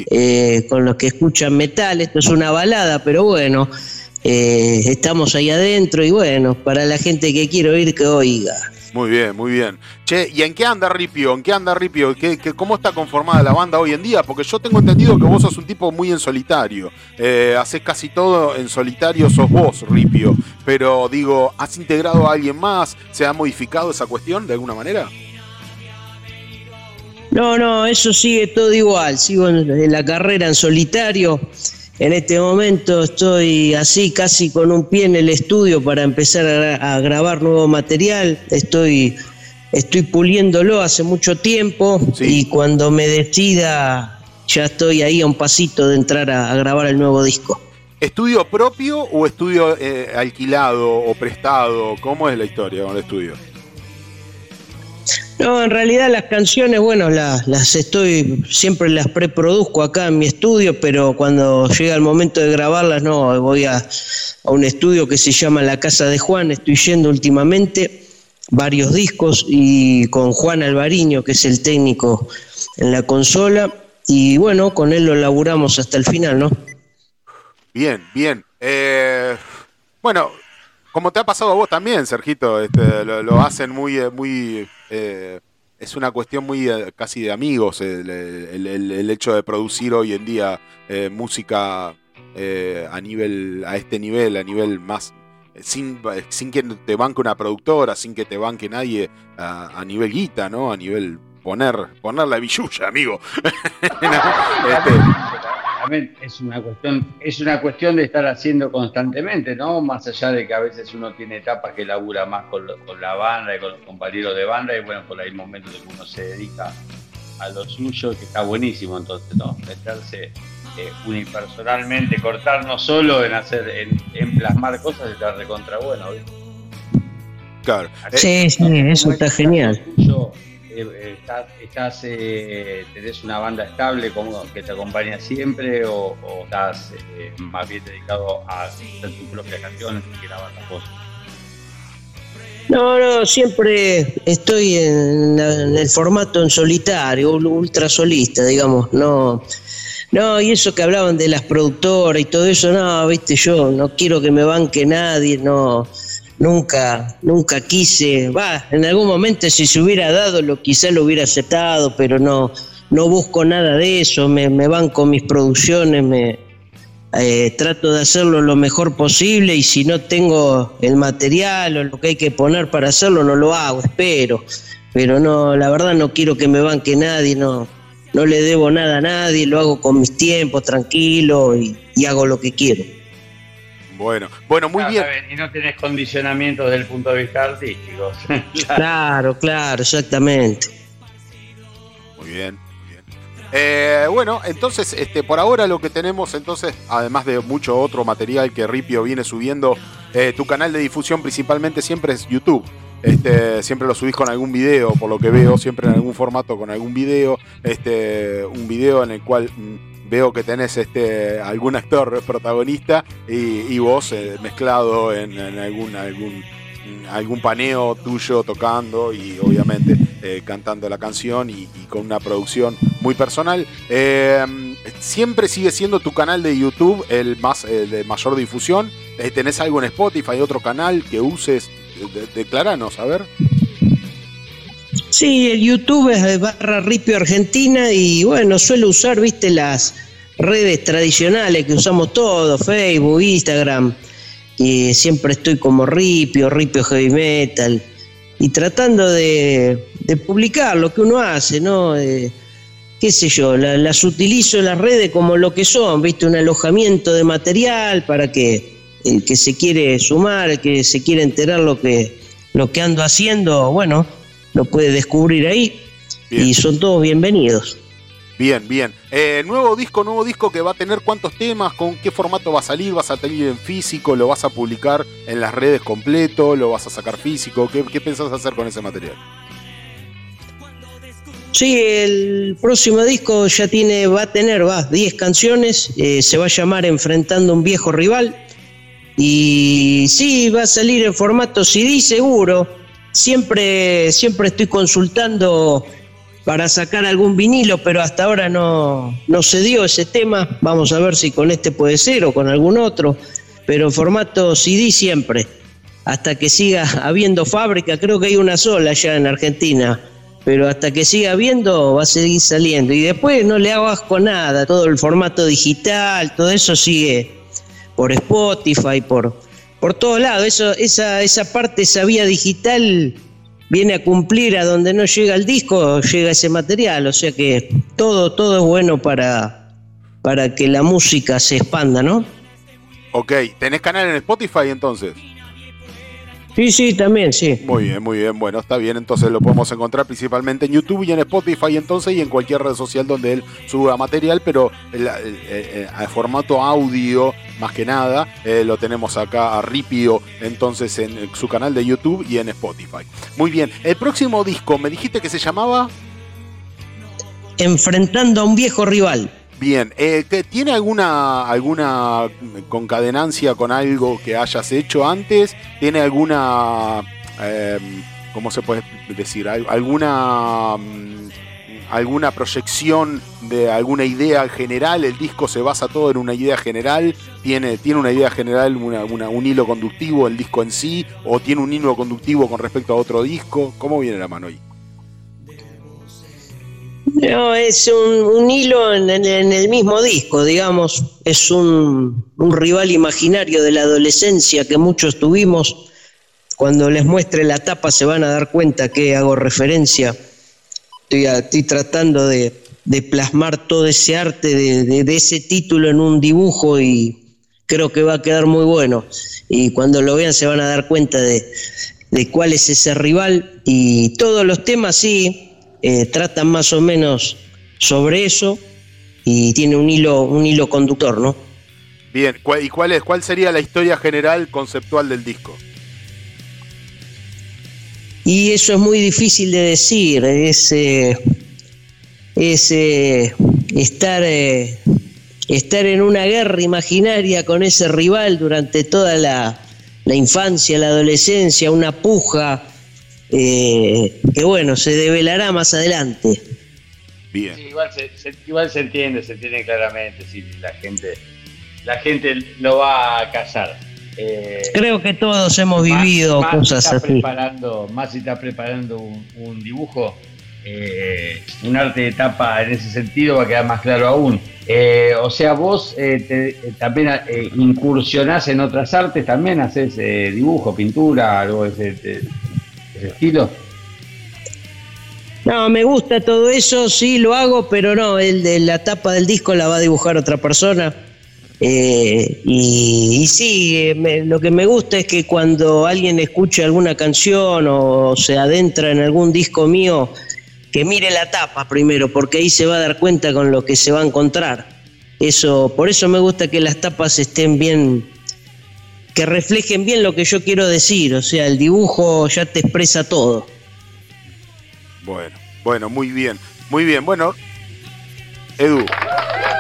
Speaker 10: eh, con los que escuchan metal, esto es una balada, pero bueno, eh, estamos ahí adentro y bueno, para la gente que quiere oír que oiga.
Speaker 1: Muy bien, muy bien. Che, ¿y en qué anda Ripio? ¿En qué anda Ripio? ¿Qué, qué- cómo está conformada la banda hoy en día? Porque yo tengo entendido que vos sos un tipo muy en solitario. Eh, haces casi todo en solitario, sos vos, Ripio. Pero digo, ¿has integrado a alguien más? ¿Se ha modificado esa cuestión de alguna manera?
Speaker 10: No, no, eso sigue todo igual. Sigo en, la carrera en solitario. En este momento estoy así, casi con un pie en el estudio para empezar a, gra- a grabar nuevo material. Estoy, estoy puliéndolo hace mucho tiempo y cuando me decida ya estoy ahí a un pasito de entrar a- a grabar el nuevo disco.
Speaker 1: ¿Estudio propio o estudio eh, alquilado o prestado? ¿Cómo es la historia con el estudio?
Speaker 10: No, en realidad las canciones, bueno, las, las estoy, siempre las preproduzco acá en mi estudio, pero cuando llega el momento de grabarlas, no, voy a, un estudio que se llama La Casa de Juan, estoy yendo últimamente varios discos y con Juan Alvariño, que es el técnico en la consola, y bueno, con él lo laburamos hasta el final, ¿no?
Speaker 1: Bien, bien. Eh, bueno, como te ha pasado a vos también, Sergito, este, lo, hacen muy, eh, muy, eh, es una cuestión muy eh, casi de amigos el, hecho de producir hoy en día música a nivel, a este nivel, a nivel más, sin, sin que te banque una productora, sin que te banque nadie a, nivel guita, ¿no? A nivel poner, poner la billulla, amigo. Este,
Speaker 2: Es una cuestión, es una cuestión de estar haciendo constantemente, ¿no? Más allá de que a veces uno tiene etapas que labura más con, lo- con la banda y con los compañeros de banda, y bueno, por ahí hay momentos en que uno se dedica a lo suyo, que está buenísimo, entonces, ¿no? Meterse eh, unipersonalmente, cortarnos solo en hacer, en, en plasmar cosas, está recontra bueno,
Speaker 1: claro.
Speaker 10: Sí, sí, eso está genial.
Speaker 2: eh, eh, estás, estás, eh, tenés una banda estable como que te acompaña siempre o, estás eh, más bien dedicado a hacer tus propias canciones y grabar las cosas?
Speaker 10: No, no, siempre estoy en, el formato en solitario, ul- ultra solista, digamos, no. No, y eso que hablaban de las productoras y todo eso, no, viste, yo no quiero que me banque nadie, no, nunca, nunca quise, va, en algún momento si se hubiera dado, lo quizá lo hubiera aceptado, pero no, no busco nada de eso, me, me banco mis producciones, me, eh, trato de hacerlo lo mejor posible y si no tengo el material o lo que hay que poner para hacerlo, no lo hago, espero. Pero no, la verdad no quiero que me banque nadie, no, no le debo nada a nadie, lo hago con mis tiempos, tranquilo y, y hago lo que quiero.
Speaker 1: Bueno, bueno, muy
Speaker 2: Ah,
Speaker 1: bien.
Speaker 2: Y no tenés condicionamientos desde el punto de vista artístico.
Speaker 10: Claro, claro, exactamente.
Speaker 1: Muy bien, muy bien. Eh, bueno, entonces, este, por ahora lo que tenemos, entonces, además de mucho otro material que Ripio viene subiendo, eh, tu canal de difusión principalmente siempre es YouTube. Este, siempre lo subís con algún video, por lo que veo, siempre en algún formato con algún video. Este, un video en el cual mm, veo que tenés este, algún actor protagonista y, vos eh, mezclado en, algún, algún, algún paneo tuyo tocando y obviamente eh, cantando la canción y, con una producción muy personal. Eh, siempre sigue siendo tu canal de YouTube el más el de mayor difusión. Eh, ¿Tenés algo en Spotify, otro canal que uses? De- declaranos, a ver.
Speaker 10: Sí, el YouTube es barra Ripio Argentina y bueno, suelo usar, viste, las redes tradicionales que usamos todos, Facebook, Instagram. y siempre estoy como ripio, ripio heavy metal, y tratando de, de publicar lo que uno hace, ¿no? Eh, qué sé yo, la- las utilizo las redes como lo que son, ¿viste? Un alojamiento de material para que el que se quiere sumar, el que se quiere enterar lo que, lo que ando haciendo, bueno, lo puede descubrir ahí y son todos bienvenidos.
Speaker 1: Bien, bien. Eh, nuevo disco, nuevo disco que va a tener cuántos temas, con qué formato va a salir, vas a salir en físico, lo vas a publicar en las redes completo, lo vas a sacar físico, ¿qué, qué pensás hacer con ese material?
Speaker 10: Sí, el próximo disco ya tiene, va a tener, va, 10 canciones, eh, se va a llamar Enfrentando a un viejo rival. Y sí, va a salir en formato CD seguro. Siempre, siempre estoy consultando para sacar algún vinilo, pero hasta ahora no, no se dio ese tema. Vamos a ver si con este puede ser o con algún otro. Pero formato CD siempre. Hasta que siga habiendo fábrica, creo que hay una sola ya en Argentina pero hasta que siga viendo va a seguir saliendo. Y después no le hago asco nada, todo el formato digital, todo eso sigue por Spotify, por, por todos lados. Eso, esa, esa parte, esa vía digital viene a cumplir a donde no llega el disco, llega ese material. O sea que todo, todo es bueno para, para que la música se expanda, ¿no?
Speaker 1: Ok, ¿tenés canal en Spotify entonces?
Speaker 10: Sí, sí, también, sí.
Speaker 1: Muy bien, muy bien. Bueno, está bien. Entonces lo podemos encontrar principalmente en YouTube y en Spotify entonces y en cualquier red social donde él suba material, pero el, el- el- el- el formato audio más que nada eh, lo tenemos acá a Ripio entonces en su canal de YouTube y en Spotify. Muy bien. El próximo disco, me dijiste que se llamaba...
Speaker 10: Enfrentando a un viejo rival.
Speaker 1: Bien, eh, ¿que ¿tiene alguna, alguna concadenancia con algo que hayas hecho antes? ¿Tiene alguna, eh, ¿cómo se puede decir? Al- ¿Alguna, mm, alguna proyección de alguna idea general? ¿El disco se basa todo en una idea general? ¿Tiene, tiene una idea general, una- una- un hilo conductivo el disco en sí? ¿O tiene un hilo conductivo con respecto a otro disco? ¿Cómo viene la mano ahí?
Speaker 10: No, es un, un hilo en, el mismo disco, digamos. Es un, rival imaginario de la adolescencia que muchos tuvimos. Cuando les muestre la tapa se van a dar cuenta que hago referencia. Estoy, estoy tratando de, plasmar todo ese arte de ese título en un dibujo y creo que va a quedar muy bueno. Y cuando lo vean se van a dar cuenta de, de cuál es ese rival. Y todos los temas sí eh, tratan más o menos sobre eso y tiene un hilo, un hilo conductor, ¿no?
Speaker 1: Bien, ¿cuál- ¿y cuál, es, cuál sería la historia general conceptual del disco?
Speaker 10: Y eso es muy difícil de decir, es, eh, es eh, estar, eh, estar en una guerra imaginaria con ese rival durante toda la, la infancia, la adolescencia, una puja eh, que bueno, se develará más adelante.
Speaker 1: Bien.
Speaker 2: Sí, igual, se, se- igual se entiende, se entiende claramente, sí, la gente, la gente lo va a cazar. Eh,
Speaker 10: Creo que todos hemos vivido
Speaker 2: más
Speaker 10: cosas
Speaker 2: está
Speaker 10: así.
Speaker 2: Preparando, más si está preparando un, un dibujo, eh, un arte de tapa en ese sentido va a quedar más claro aún. Eh, o sea, vos eh, te- eh, también eh, incursionás en otras artes, también haces eh, dibujo, pintura, algo de ese, de estilo.
Speaker 10: No, me gusta todo eso, sí lo hago, pero no, el de la tapa del disco la va a dibujar otra persona. Eh, y, sí, lo que me gusta es que cuando alguien escucha alguna canción o se adentra en algún disco mío, que mire la tapa primero, porque ahí se va a dar cuenta con lo que se va a encontrar. Eso, por eso me gusta que las tapas estén bien, que reflejen bien lo que yo quiero decir. O sea, el dibujo ya te expresa todo.
Speaker 1: Bueno, bueno, muy bien, muy bien. Bueno, Edu,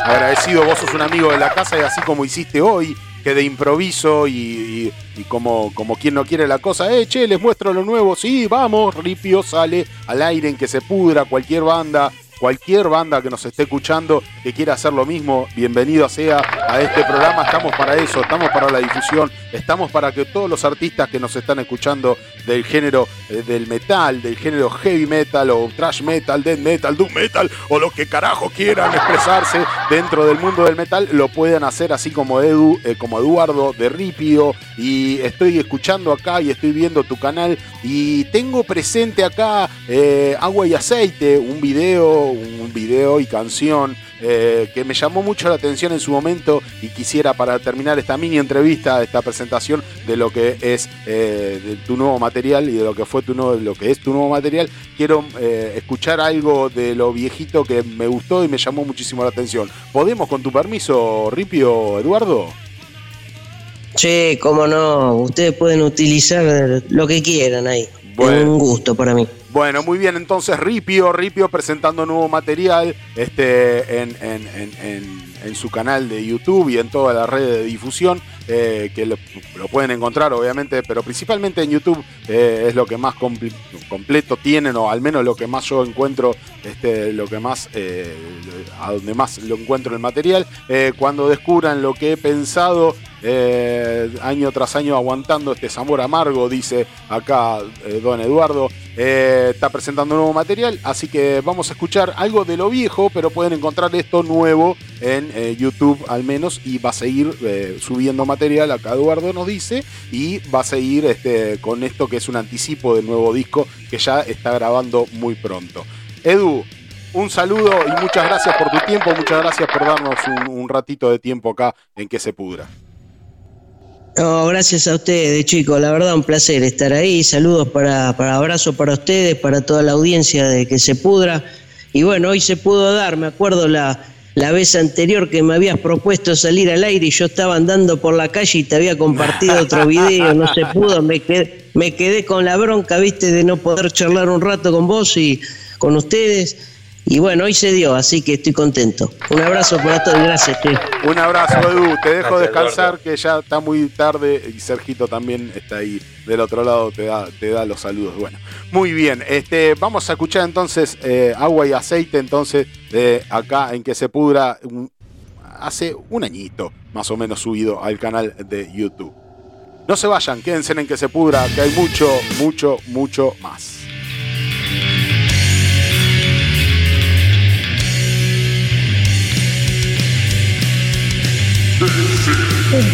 Speaker 1: agradecido, vos sos un amigo de la casa y así como hiciste hoy, que de improviso y, y- como, como quien no quiere la cosa, eh, che, les muestro lo nuevo, sí, vamos, Ripio sale al aire en que se pudra cualquier banda. Cualquier banda que nos esté escuchando que quiera hacer lo mismo, bienvenido sea a este programa. Estamos para eso, estamos para la difusión, estamos para que todos los artistas que nos están escuchando del género eh, del metal, del género heavy metal o trash metal, death metal, doom metal o lo que carajo quieran expresarse dentro del mundo del metal, lo puedan hacer así como Edu, eh, como Eduardo de Ripio. Y estoy escuchando acá y estoy viendo tu canal y tengo presente acá eh, Agua y Aceite, un video, un video y canción eh, que me llamó mucho la atención en su momento y quisiera para terminar esta mini entrevista, esta presentación de lo que es eh, de tu nuevo material y de lo que fue tu nuevo, lo que es tu nuevo material, quiero eh, escuchar algo de lo viejito que me gustó y me llamó muchísimo la atención. ¿Podemos con tu permiso, Ripio, Eduardo?
Speaker 10: Che, cómo no, ustedes pueden utilizar lo que quieran ahí.
Speaker 1: Bueno.
Speaker 10: Es un gusto para mí.
Speaker 1: Bueno, muy bien, entonces Ripio, Ripio presentando nuevo material este, en, en- en- en- su canal de YouTube y en todas las redes de difusión, eh, que lo, pueden encontrar obviamente, pero principalmente en YouTube eh, es lo que más compl- completo tienen, o al menos lo que más yo encuentro, este, lo que más, eh, a donde más lo encuentro el material. Cuando descubran lo que he pensado, eh, año tras año aguantando este sabor amargo, dice acá eh, don Eduardo. Eh, está presentando nuevo material, así que vamos a escuchar algo de lo viejo, pero pueden encontrar esto nuevo en YouTube al menos y va a seguir subiendo material, acá Eduardo nos dice, y va a seguir este, con esto que es un anticipo del nuevo disco que ya está grabando muy pronto. Edu, un saludo y muchas gracias por tu tiempo, muchas gracias por darnos un ratito de tiempo acá en que se pudra.
Speaker 10: No, gracias a ustedes, chicos. La verdad, un placer estar ahí. Saludos para, para abrazo para ustedes, para toda la audiencia de que se pudra. Y bueno, hoy se pudo dar. Me acuerdo la, la vez anterior que me habías propuesto salir al aire y yo estaba andando por la calle y te había compartido otro video. No se pudo. Me me quedé con la bronca, viste, de no poder charlar un rato con vos y con ustedes. Y bueno, hoy se dio, así que estoy contento. Un abrazo para todos y gracias, che.
Speaker 1: Un abrazo, Edu. Te dejo
Speaker 10: Gracias,
Speaker 1: descansar, que ya está muy tarde. Y Sergito también está ahí del otro lado, te da, te da los saludos. Bueno, muy bien. Este, vamos a escuchar entonces eh, agua y aceite, entonces, de acá en que se pudra. un- hace un añito, más o menos, subido al canal de YouTube. No se vayan, quédense en que se pudra, que hay mucho, mucho, mucho más.
Speaker 3: Thank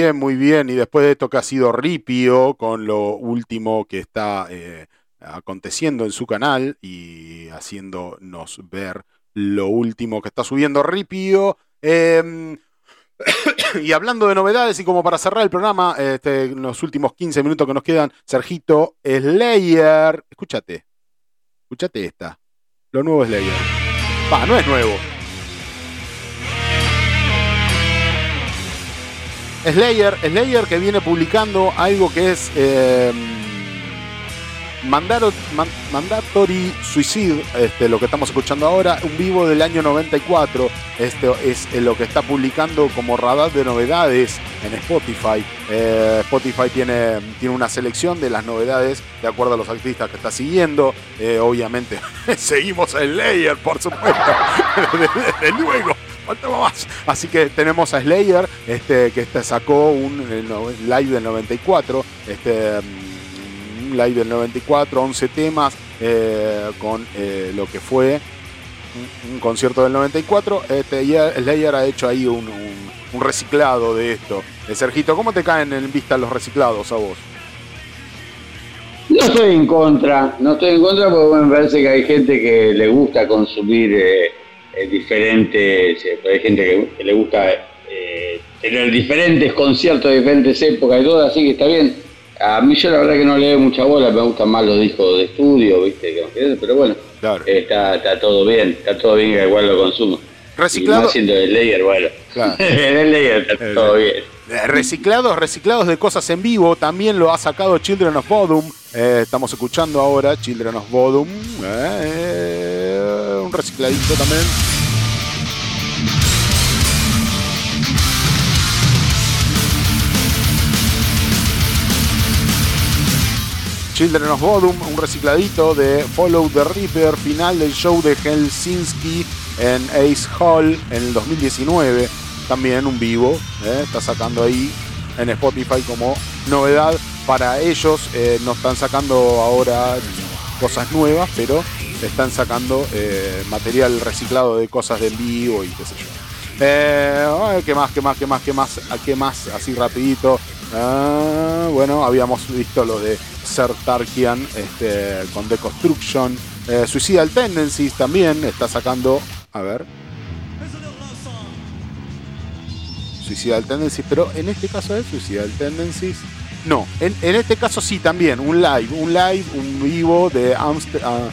Speaker 1: bien, muy bien. Y después de esto que ha sido Ripio, con lo último que está eh, aconteciendo en su canal y haciéndonos ver lo último que está subiendo Ripio. eh, y hablando de novedades, y como para cerrar el programa, este, en los últimos 15 minutos que nos quedan, Sergito, Slayer. Escúchate, escúchate esta. Lo nuevo Slayer. Va, no es nuevo. Slayer, Slayer que viene publicando algo que es eh, Mandatory Suicide, este, lo que estamos escuchando ahora, un vivo del año 94. Este es eh, lo que está publicando como radar de novedades en Spotify. Eh, Spotify tiene, tiene una selección de las novedades de acuerdo a los artistas que está siguiendo. Obviamente, seguimos a Slayer, por supuesto. Desde luego. Así que tenemos a Slayer, este, que este sacó un live del 94, este, mm, un live del 94, 11 temas, eh, con eh, lo que fue un, concierto del 94. Este, Slayer ha hecho ahí un reciclado de esto. Eh, Sergito, ¿cómo te caen en vista los reciclados a vos?
Speaker 2: No estoy en contra, no estoy en contra porque me parece que hay gente que le gusta consumir eh, eh, diferentes, eh, hay gente que, que le gusta eh, tener diferentes conciertos de diferentes épocas y todo, así que está bien. A mí yo la verdad que no le doy mucha bola, me gustan más los discos de estudio, viste, pero bueno, eh, está, está todo bien, está todo bien que igual lo consumo.
Speaker 1: Reciclado-
Speaker 2: Y más siendo el layer, bueno.
Speaker 1: Claro.
Speaker 2: el layer está todo bien.
Speaker 1: Reciclados, reciclados de cosas en vivo, también lo ha sacado Children of Bodom. Eh, estamos escuchando ahora Children of Bodom. Eh, un recicladito también. Children of Bodom, un recicladito de Follow the Reaper, final del show de Helsinki en Ace Hall en el 2019. También un vivo, eh, está sacando ahí en Spotify como novedad para ellos. eh, no están sacando ahora cosas nuevas, pero están sacando eh, material reciclado de cosas de en vivo y qué sé yo. Eh, ¿Qué más? ¿Qué más? ¿Qué más? ¿Qué más? ¿A ¿Qué más? Así rapidito. Ah, bueno, habíamos visto lo de Ser Tarkian este, con Deconstruction. Eh, Suicidal Tendencies también está sacando. A ver. Suicidal Tendencies, pero en este caso es Suicidal Tendencies. No, en, en este caso sí también, un live, un live, un vivo de Amster- ah,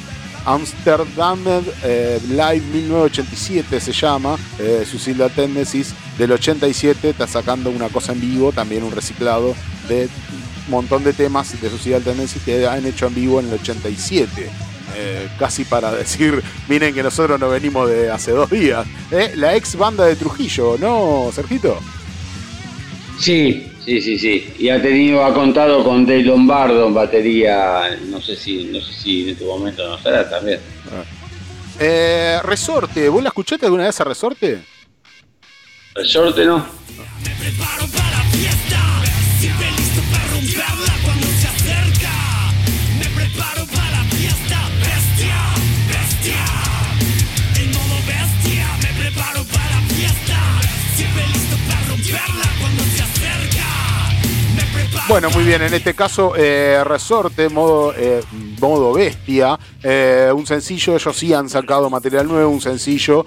Speaker 1: Amsterdam eh, Live 1987 se llama, eh, Tendencies del 87, está sacando una cosa en vivo, también un reciclado de un montón de temas de Suicidal Tendencies que han hecho en vivo en el 87. Eh, casi para decir, miren que nosotros no venimos de hace dos días. Eh, La ex banda de Trujillo, ¿no, Sergito?
Speaker 2: Sí, sí, sí, sí. Y ha tenido, ha contado con Dave Lombardo en batería, no sé si, no sé si en este momento no será también.
Speaker 1: Eh, Resorte, ¿vos la escuchaste alguna vez a Resorte?
Speaker 2: Resorte no.
Speaker 9: Siempre
Speaker 1: Bueno, muy bien, en este caso, eh, Resorte, modo, eh, modo bestia, eh, un sencillo, ellos sí han sacado material nuevo, un sencillo,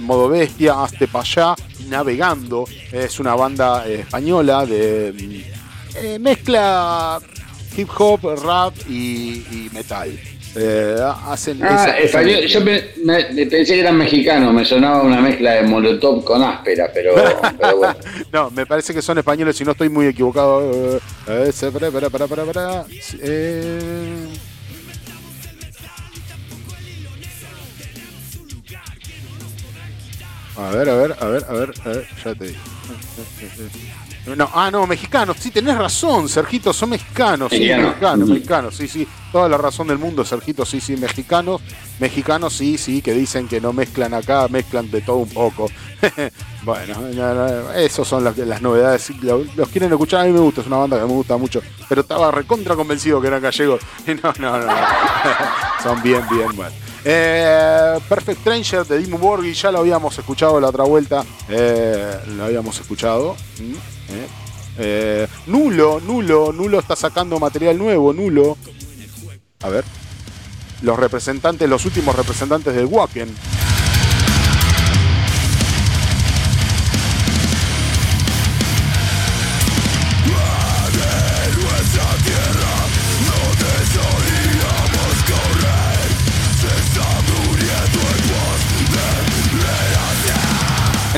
Speaker 1: modo bestia, Hazte pa' allá, Navegando, es una banda española de mm, mezcla hip hop, rap y metal. Eh, hacen
Speaker 2: Ah,
Speaker 1: esa-
Speaker 2: español, yo me- me pensé que eran mexicanos, me sonaba una mezcla de Molotov con áspera, pero, pero bueno.
Speaker 1: No, me parece que son españoles, si no estoy muy equivocado. Eh, eh, para, para, para, para, para. Eh, A ver, a ver, a ver, a ver, a ver, ya te digo. No, ah, no, mexicanos, sí, tenés razón, Sergito, son mexicanos, sí,
Speaker 2: Mexicano.
Speaker 1: mexicanos, mexicanos, sí, sí, toda la razón del mundo, Sergito, sí, sí, mexicanos, mexicanos, sí, sí, que dicen que no mezclan acá, mezclan de todo un poco. bueno, no, no, esos son las, las novedades, Lo- los, quieren escuchar, a mí me gusta, es una banda que me gusta mucho, pero estaba recontra convencido que eran gallegos, no, no, no, son bien, bien, bueno. Eh, Perfect Stranger de Dimmu Borgir, ya lo habíamos escuchado la otra vuelta. eh, lo habíamos escuchado. Mm, eh. Nulo, Nulo, Nulo está sacando material nuevo, Nulo. A ver. Los representantes, los últimos representantes del Wacken.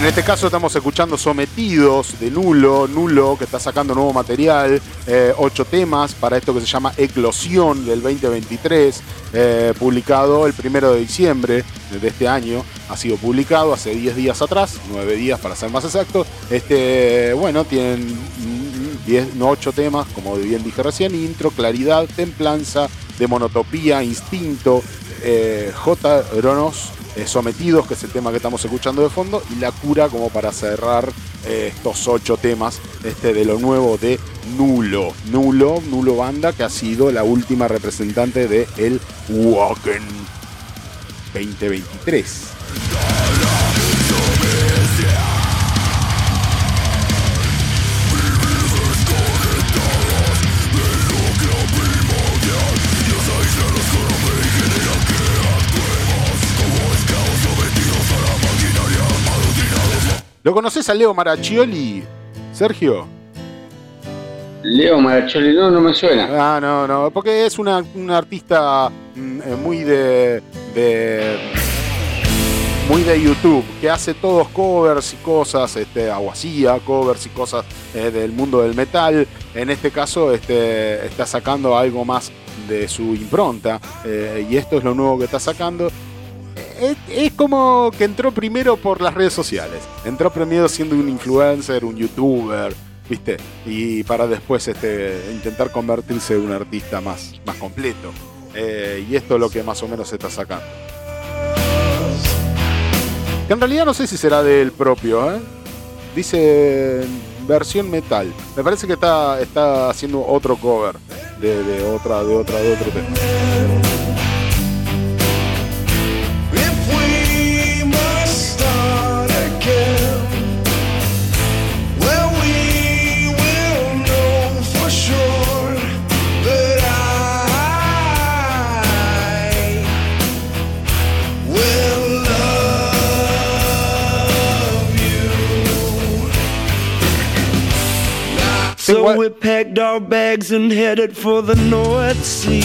Speaker 1: En este caso estamos escuchando Sometidos de Nulo, Nulo que está sacando nuevo material, eh, ocho temas para esto que se llama Eclosión del 2023, eh, publicado el primero de diciembre de este año, ha sido publicado hace 10 días atrás, 9 días para ser más exacto. Este, bueno, tienen 10, no, 8 temas, como bien dije recién, intro, claridad, templanza, demonotopía, instinto, eh, J. Ronos, eh, Sometidos, que es el tema que estamos escuchando de fondo, y La Cura como para cerrar eh, estos ocho temas este, de lo nuevo de Nulo. Nulo, Nulo Banda, que ha sido la última representante de el Wacken 2023. ¿Lo conoces a Leo Maraccioli, Sergio?
Speaker 2: Leo Maracholi, no, no me suena.
Speaker 1: Ah, no, no, porque es una, un artista mm, eh, muy de, de- muy de YouTube, que hace todos covers y cosas, este, o hacía covers y cosas eh, del mundo del metal. En este caso, este, está sacando algo más de su impronta, eh, y esto es lo nuevo que está sacando. Es, como que entró primero por las redes sociales. Entró primero siendo un influencer, un youtuber, ¿viste? Y para después este, intentar convertirse en un artista más, más completo. Eh, y esto es lo que más o menos se está sacando. Que en realidad no sé si será del propio, ¿eh? Dice versión metal. Me parece que está, está haciendo otro cover de otra, de otra, de otro tema.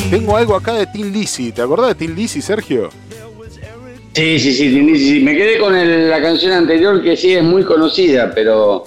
Speaker 1: Tengo algo acá de Tim Lizzy. ¿Te acordás de Tim Lizzy, Sergio?
Speaker 2: Sí, sí, sí, sí, sí, me quedé con el- la canción anterior que sí es muy conocida, pero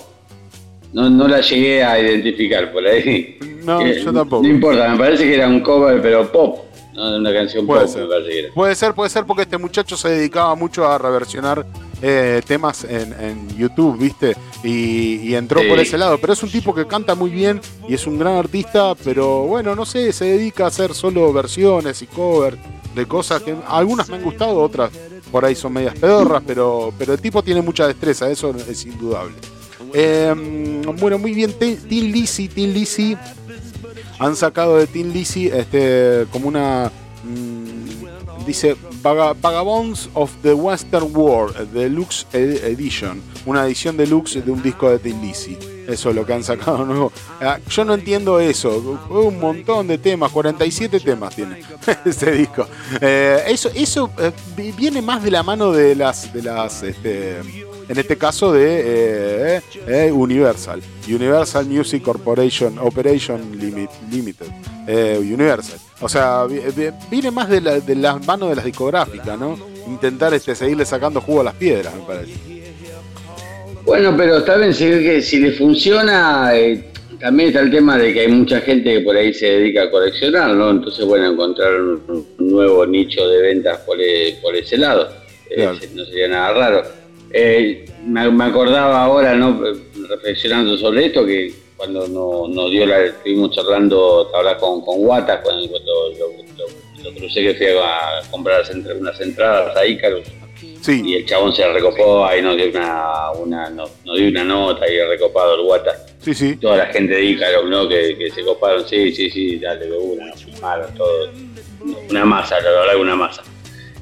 Speaker 2: no, no la llegué a identificar por ahí.
Speaker 1: No,
Speaker 2: Eh,
Speaker 1: yo tampoco.
Speaker 2: No importa, me parece que era un cover, pero pop, no una canción
Speaker 1: Puede
Speaker 2: pop,
Speaker 1: ser.
Speaker 2: me parece que era.
Speaker 1: Puede ser, puede ser porque este muchacho se dedicaba mucho a reversionar eh, temas en, en YouTube, ¿viste? Y, y entró
Speaker 2: Sí.
Speaker 1: por ese lado. Pero es un tipo que canta muy bien y es un gran artista, pero bueno, no sé, se dedica a hacer solo versiones y covers de cosas que algunas me han gustado, otras por ahí son medias pedorras, pero, pero el tipo tiene mucha destreza, eso es indudable. Eh, bueno, muy bien, Tin Tin Lizzy, Tin Lizzy han sacado de Tin Lizzy este, como una. mm, dice Vaga- Vagabonds of the Western World Deluxe Ed- Edition. Una edición deluxe de un disco de Lizzy. Eso es lo que han sacado nuevo. Ah, Yo no entiendo eso. Un montón de temas, 47 temas tiene este disco. Eh, eso eso eh, vi- viene más de la mano de las. De las este, en este caso de eh, eh, Universal. Universal Music Corporation Operation Limit- Limited. Eh, Universal. O sea, vi- vi- viene más de, la- de las manos de las discográficas, ¿no? Intentar este, seguirle sacando jugo a las piedras, me parece.
Speaker 2: Bueno, pero está bien, si, que si le funciona, eh, también está el tema de que hay mucha gente que por ahí se dedica a coleccionar, ¿no? Entonces, bueno, encontrar un, un nuevo nicho de ventas por, e- por ese lado, eh,
Speaker 1: Claro.
Speaker 2: no sería nada raro. Eh, me, me acordaba ahora, ¿no? Reflexionando sobre esto, que cuando no- nos dio la, estuvimos charlando, ahora con, con Guata, cuando, cuando lo, lo- lo crucé que fui a comprar unas entradas a Icarus. Y el chabón se recopó, ahí nos dio una, una, nos, nos dio una nota ahí recopado el Guata.
Speaker 1: Sí, sí.
Speaker 2: Toda la gente de Ícaro, ¿no? Que, que se coparon, sí, sí, sí, dale de una, nos firmaron todo. Una masa, la verdad, una masa.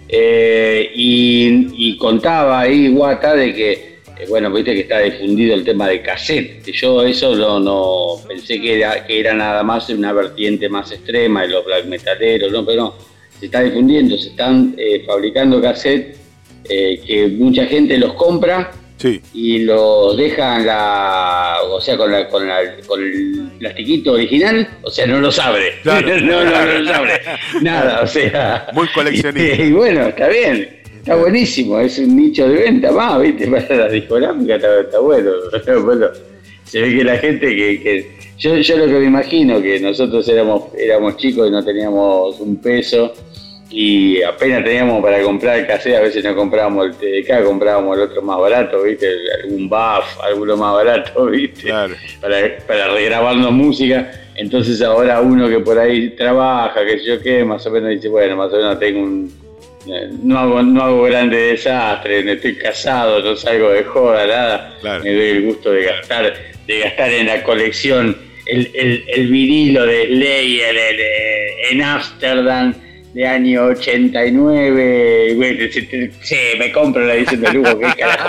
Speaker 2: Eh, y, y contaba ahí Guata de que, eh, bueno, viste que está difundido el tema de cassette. que Yo eso no, no pensé que era, que era nada más una vertiente más extrema de los black metaleros, ¿no? pero no, se está difundiendo, se están eh, fabricando cassette eh, que mucha gente los compra
Speaker 1: Sí.
Speaker 2: y los dejan la, o sea, con, la, con, la- con el plastiquito original, o sea, no los abre.
Speaker 1: Claro.
Speaker 2: no, no, no los abre. Nada, o sea.
Speaker 1: Muy coleccionista.
Speaker 2: Y, y bueno, está bien. Está buenísimo, es un nicho de venta más, ¿viste? Para la discográfica está, está bueno. Bueno, se ve que la gente que. que- yo, yo lo que me imagino que nosotros éramos, éramos chicos y no teníamos un peso y apenas teníamos para comprar el cassette, a veces no comprábamos el TDK, comprábamos el otro más barato, ¿viste? Algún buff, alguno más barato, ¿viste? Para, para regrabarnos música. Entonces ahora uno que por ahí trabaja, que yo qué, más o menos dice, bueno, más o menos tengo un... eh, No hago, no hago grande desastre, no estoy casado, no salgo de joda, nada. Me doy el gusto de gastar, de gastar en la colección el, el, el vinilo de Slayer el- el- en Ámsterdam de año 89. Güey, te- te- sí, me compro la edición de lujo, qué carajo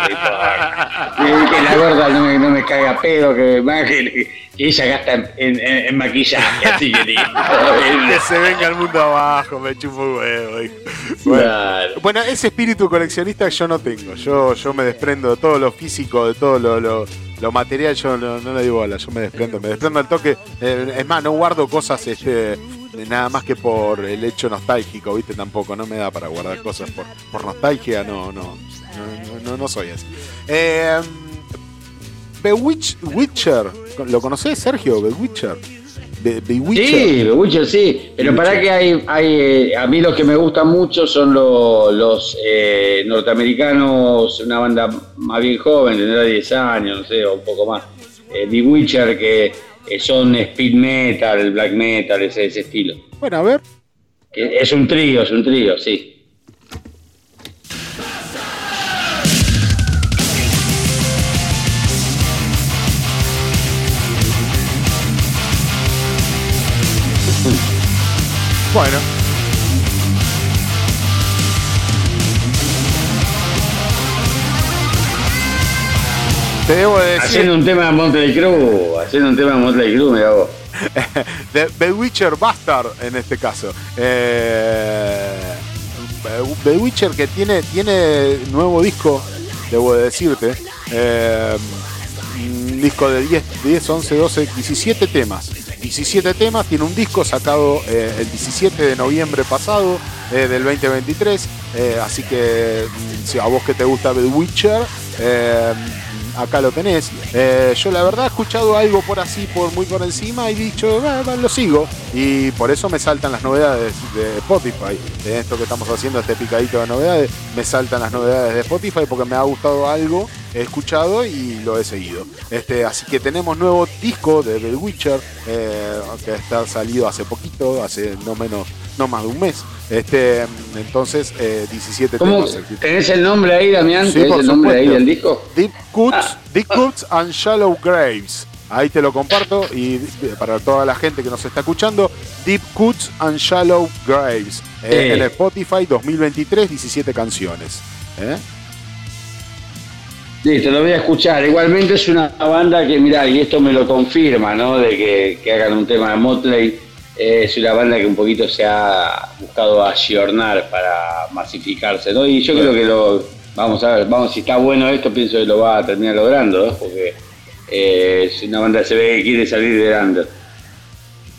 Speaker 2: me Que la gorda no me, no me caiga pedo, que, que, que ella gasta en, en- en maquillaje, así que digo.
Speaker 1: que se venga el mundo abajo, me chupo un huevo. hijo. Bueno,
Speaker 2: Claro.
Speaker 1: bueno, ese espíritu coleccionista yo no tengo. Yo, yo me desprendo de todo lo físico, de todo lo, lo- lo material. Yo no, no le digo bola, yo me desprendo. Me desprendo al toque. Eh, es más, no guardo cosas este, nada más que por el hecho nostálgico, ¿viste? Tampoco, no me da para guardar cosas por, por nostalgia. No, no, no, no, no soy así. Eh, Bewitch- Witcher, ¿lo conocés, Sergio? Bewitcher.
Speaker 2: Sí, The Witcher sí, pero para que hay, hay eh, a mí los que me gustan mucho son lo- los eh, norteamericanos, una banda más bien joven, tendrá 10 años, no sé, o un poco más. Eh, The Witcher que eh, son speed metal, black metal, ese, ese estilo.
Speaker 1: Bueno, a ver.
Speaker 2: Que es un trío, es un trío, sí.
Speaker 1: Bueno. Te debo decir.
Speaker 2: Haciendo un tema de Motley Crue, haciendo un tema de Motley Crue, mira vos.
Speaker 1: The, The Witcher Bastard en este caso. Eh, The Witcher que tiene, tiene nuevo disco, debo de decirte. Eh, un disco de 10, 10, 11, 12, 17 temas. 17 temas, tiene un disco sacado eh, el 17 de noviembre pasado eh, del 2023. eh, así que mm, si a vos que te gusta The Witcher, acá lo tenés. Yo la verdad he escuchado algo por así, por muy por encima, y dicho, "Ah, va, lo sigo. Y por eso me saltan las novedades de Spotify. En esto que estamos haciendo, este picadito de novedades, me saltan las novedades de Spotify porque me ha gustado algo, he escuchado y lo he seguido. Este, así que tenemos nuevo disco de The Witcher, eh, que está salido hace poquito, hace no menos, no más de un mes. Este, entonces, eh, 17
Speaker 2: ¿Cómo?
Speaker 1: temas. el.
Speaker 2: ¿Tenés el nombre ahí, Damián?
Speaker 1: Sí,
Speaker 2: ¿Tenés
Speaker 1: por
Speaker 2: el nombre ahí del disco?
Speaker 1: Deep Cuts, Deep Cuts and Shallow Graves. Ahí te lo comparto y eh, para toda la gente que nos está escuchando, Deep Cuts and Shallow Graves. Eh,
Speaker 2: Eh.
Speaker 1: En Spotify 2023, 17 canciones. ¿Eh?
Speaker 2: Listo, lo voy a escuchar. Igualmente es una banda que, mirá, y esto me lo confirma, ¿no? De que, que hagan un tema de Motley. Eh, es una banda que un poquito se ha buscado ayornar para masificarse, ¿no? Y yo creo que lo. Vamos a ver, vamos, si está bueno esto, pienso que lo va a terminar logrando, ¿no? Porque eh, es una banda que se ve que quiere salir de under.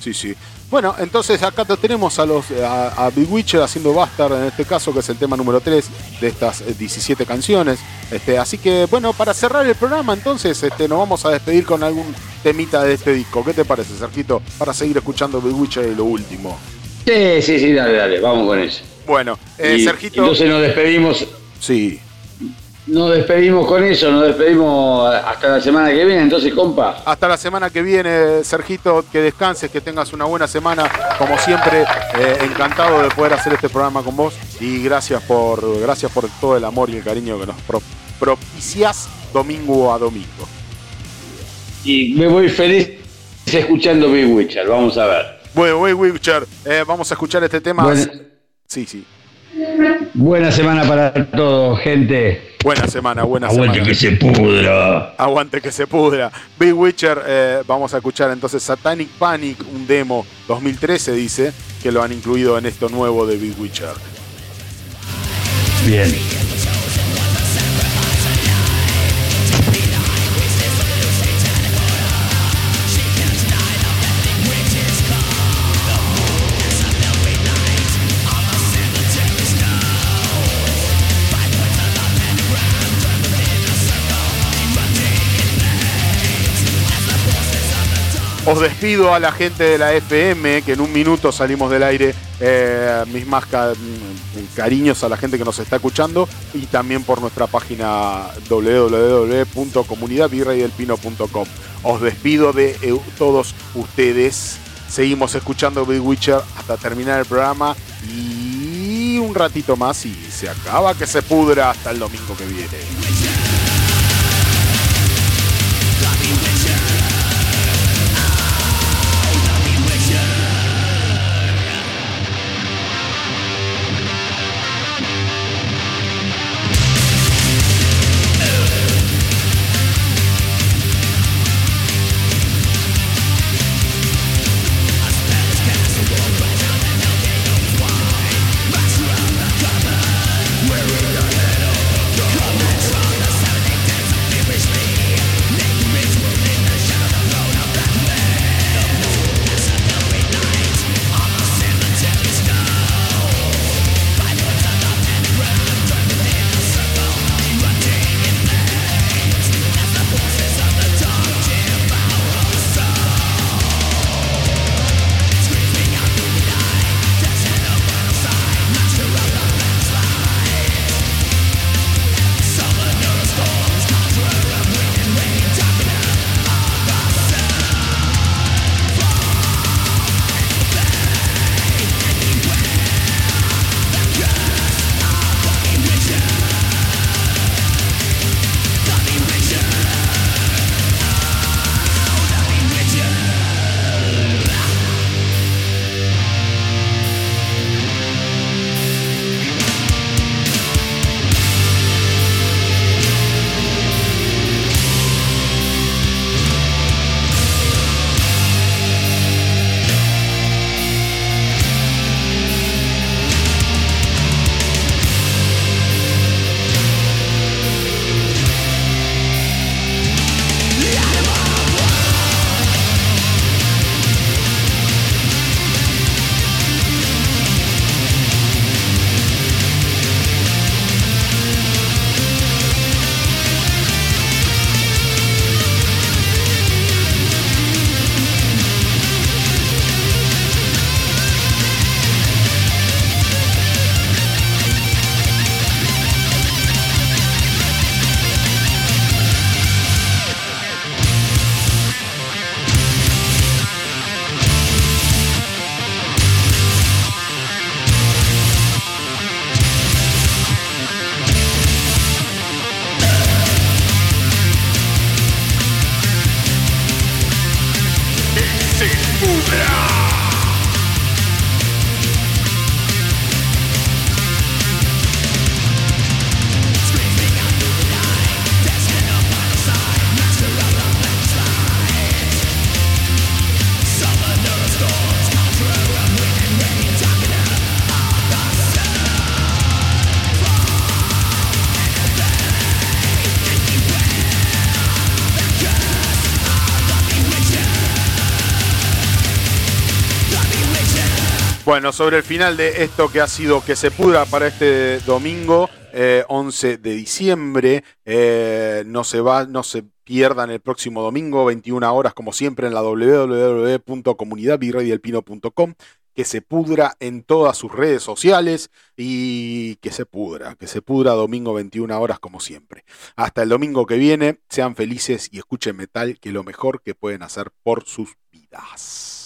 Speaker 1: Sí, sí. Bueno, entonces acá te- tenemos a los a, a Big Witcher haciendo Bastard en este caso, que es el tema número 3 de estas eh, 17 canciones. Este, así que bueno, para cerrar el programa entonces este, nos vamos a despedir con algún temita de este disco. ¿Qué te parece, Sergito? Para seguir escuchando Big Witcher y lo último.
Speaker 2: Sí, sí, sí, dale, dale, vamos con eso.
Speaker 1: Bueno, eh,
Speaker 2: Y
Speaker 1: Sergito.
Speaker 2: Entonces nos despedimos.
Speaker 1: Sí.
Speaker 2: Nos despedimos con eso, nos despedimos hasta la semana que viene, entonces, compa.
Speaker 1: Hasta la semana que viene, Sergito, que descanses, que tengas una buena semana. Como siempre, eh, encantado de poder hacer este programa con vos y gracias por, gracias por todo el amor y el cariño que nos pro- propicias domingo a domingo.
Speaker 2: Y me voy feliz escuchando Big Witcher, vamos a ver.
Speaker 1: Bueno, Way Witcher, eh, vamos a escuchar este tema.
Speaker 2: Bueno.
Speaker 1: Sí, sí.
Speaker 2: Buena semana para todos, gente.
Speaker 1: Buena semana, buena
Speaker 2: Aguante
Speaker 1: semana.
Speaker 2: que se pudra.
Speaker 1: Aguante que se pudra. Big Witcher, eh, vamos a escuchar entonces Satanic Panic, un demo 2013 dice, que lo han incluido en esto nuevo de Big Witcher.
Speaker 2: Bien.
Speaker 1: Os despido a la gente de la FM, que en un minuto salimos del aire. Eh, mis más mm, cariños a la gente que nos está escuchando y también por nuestra página www.comunidadvirreydelpino.com. Os despido de eh, todos ustedes. Seguimos escuchando Big Witcher hasta terminar el programa y un ratito más y se acaba que se pudra hasta el domingo que viene. Sobre el final de esto que ha sido que se pudra para este domingo, eh, 11 de diciembre, eh, no se va, no se pierdan el próximo domingo, 21 horas, como siempre, en la www.comunidadvirreydelpino.com, que se pudra en todas sus redes sociales y que se pudra, que se pudra domingo 21 horas como siempre. Hasta el domingo que viene, sean felices y escuchen metal, que lo mejor que pueden hacer por sus vidas.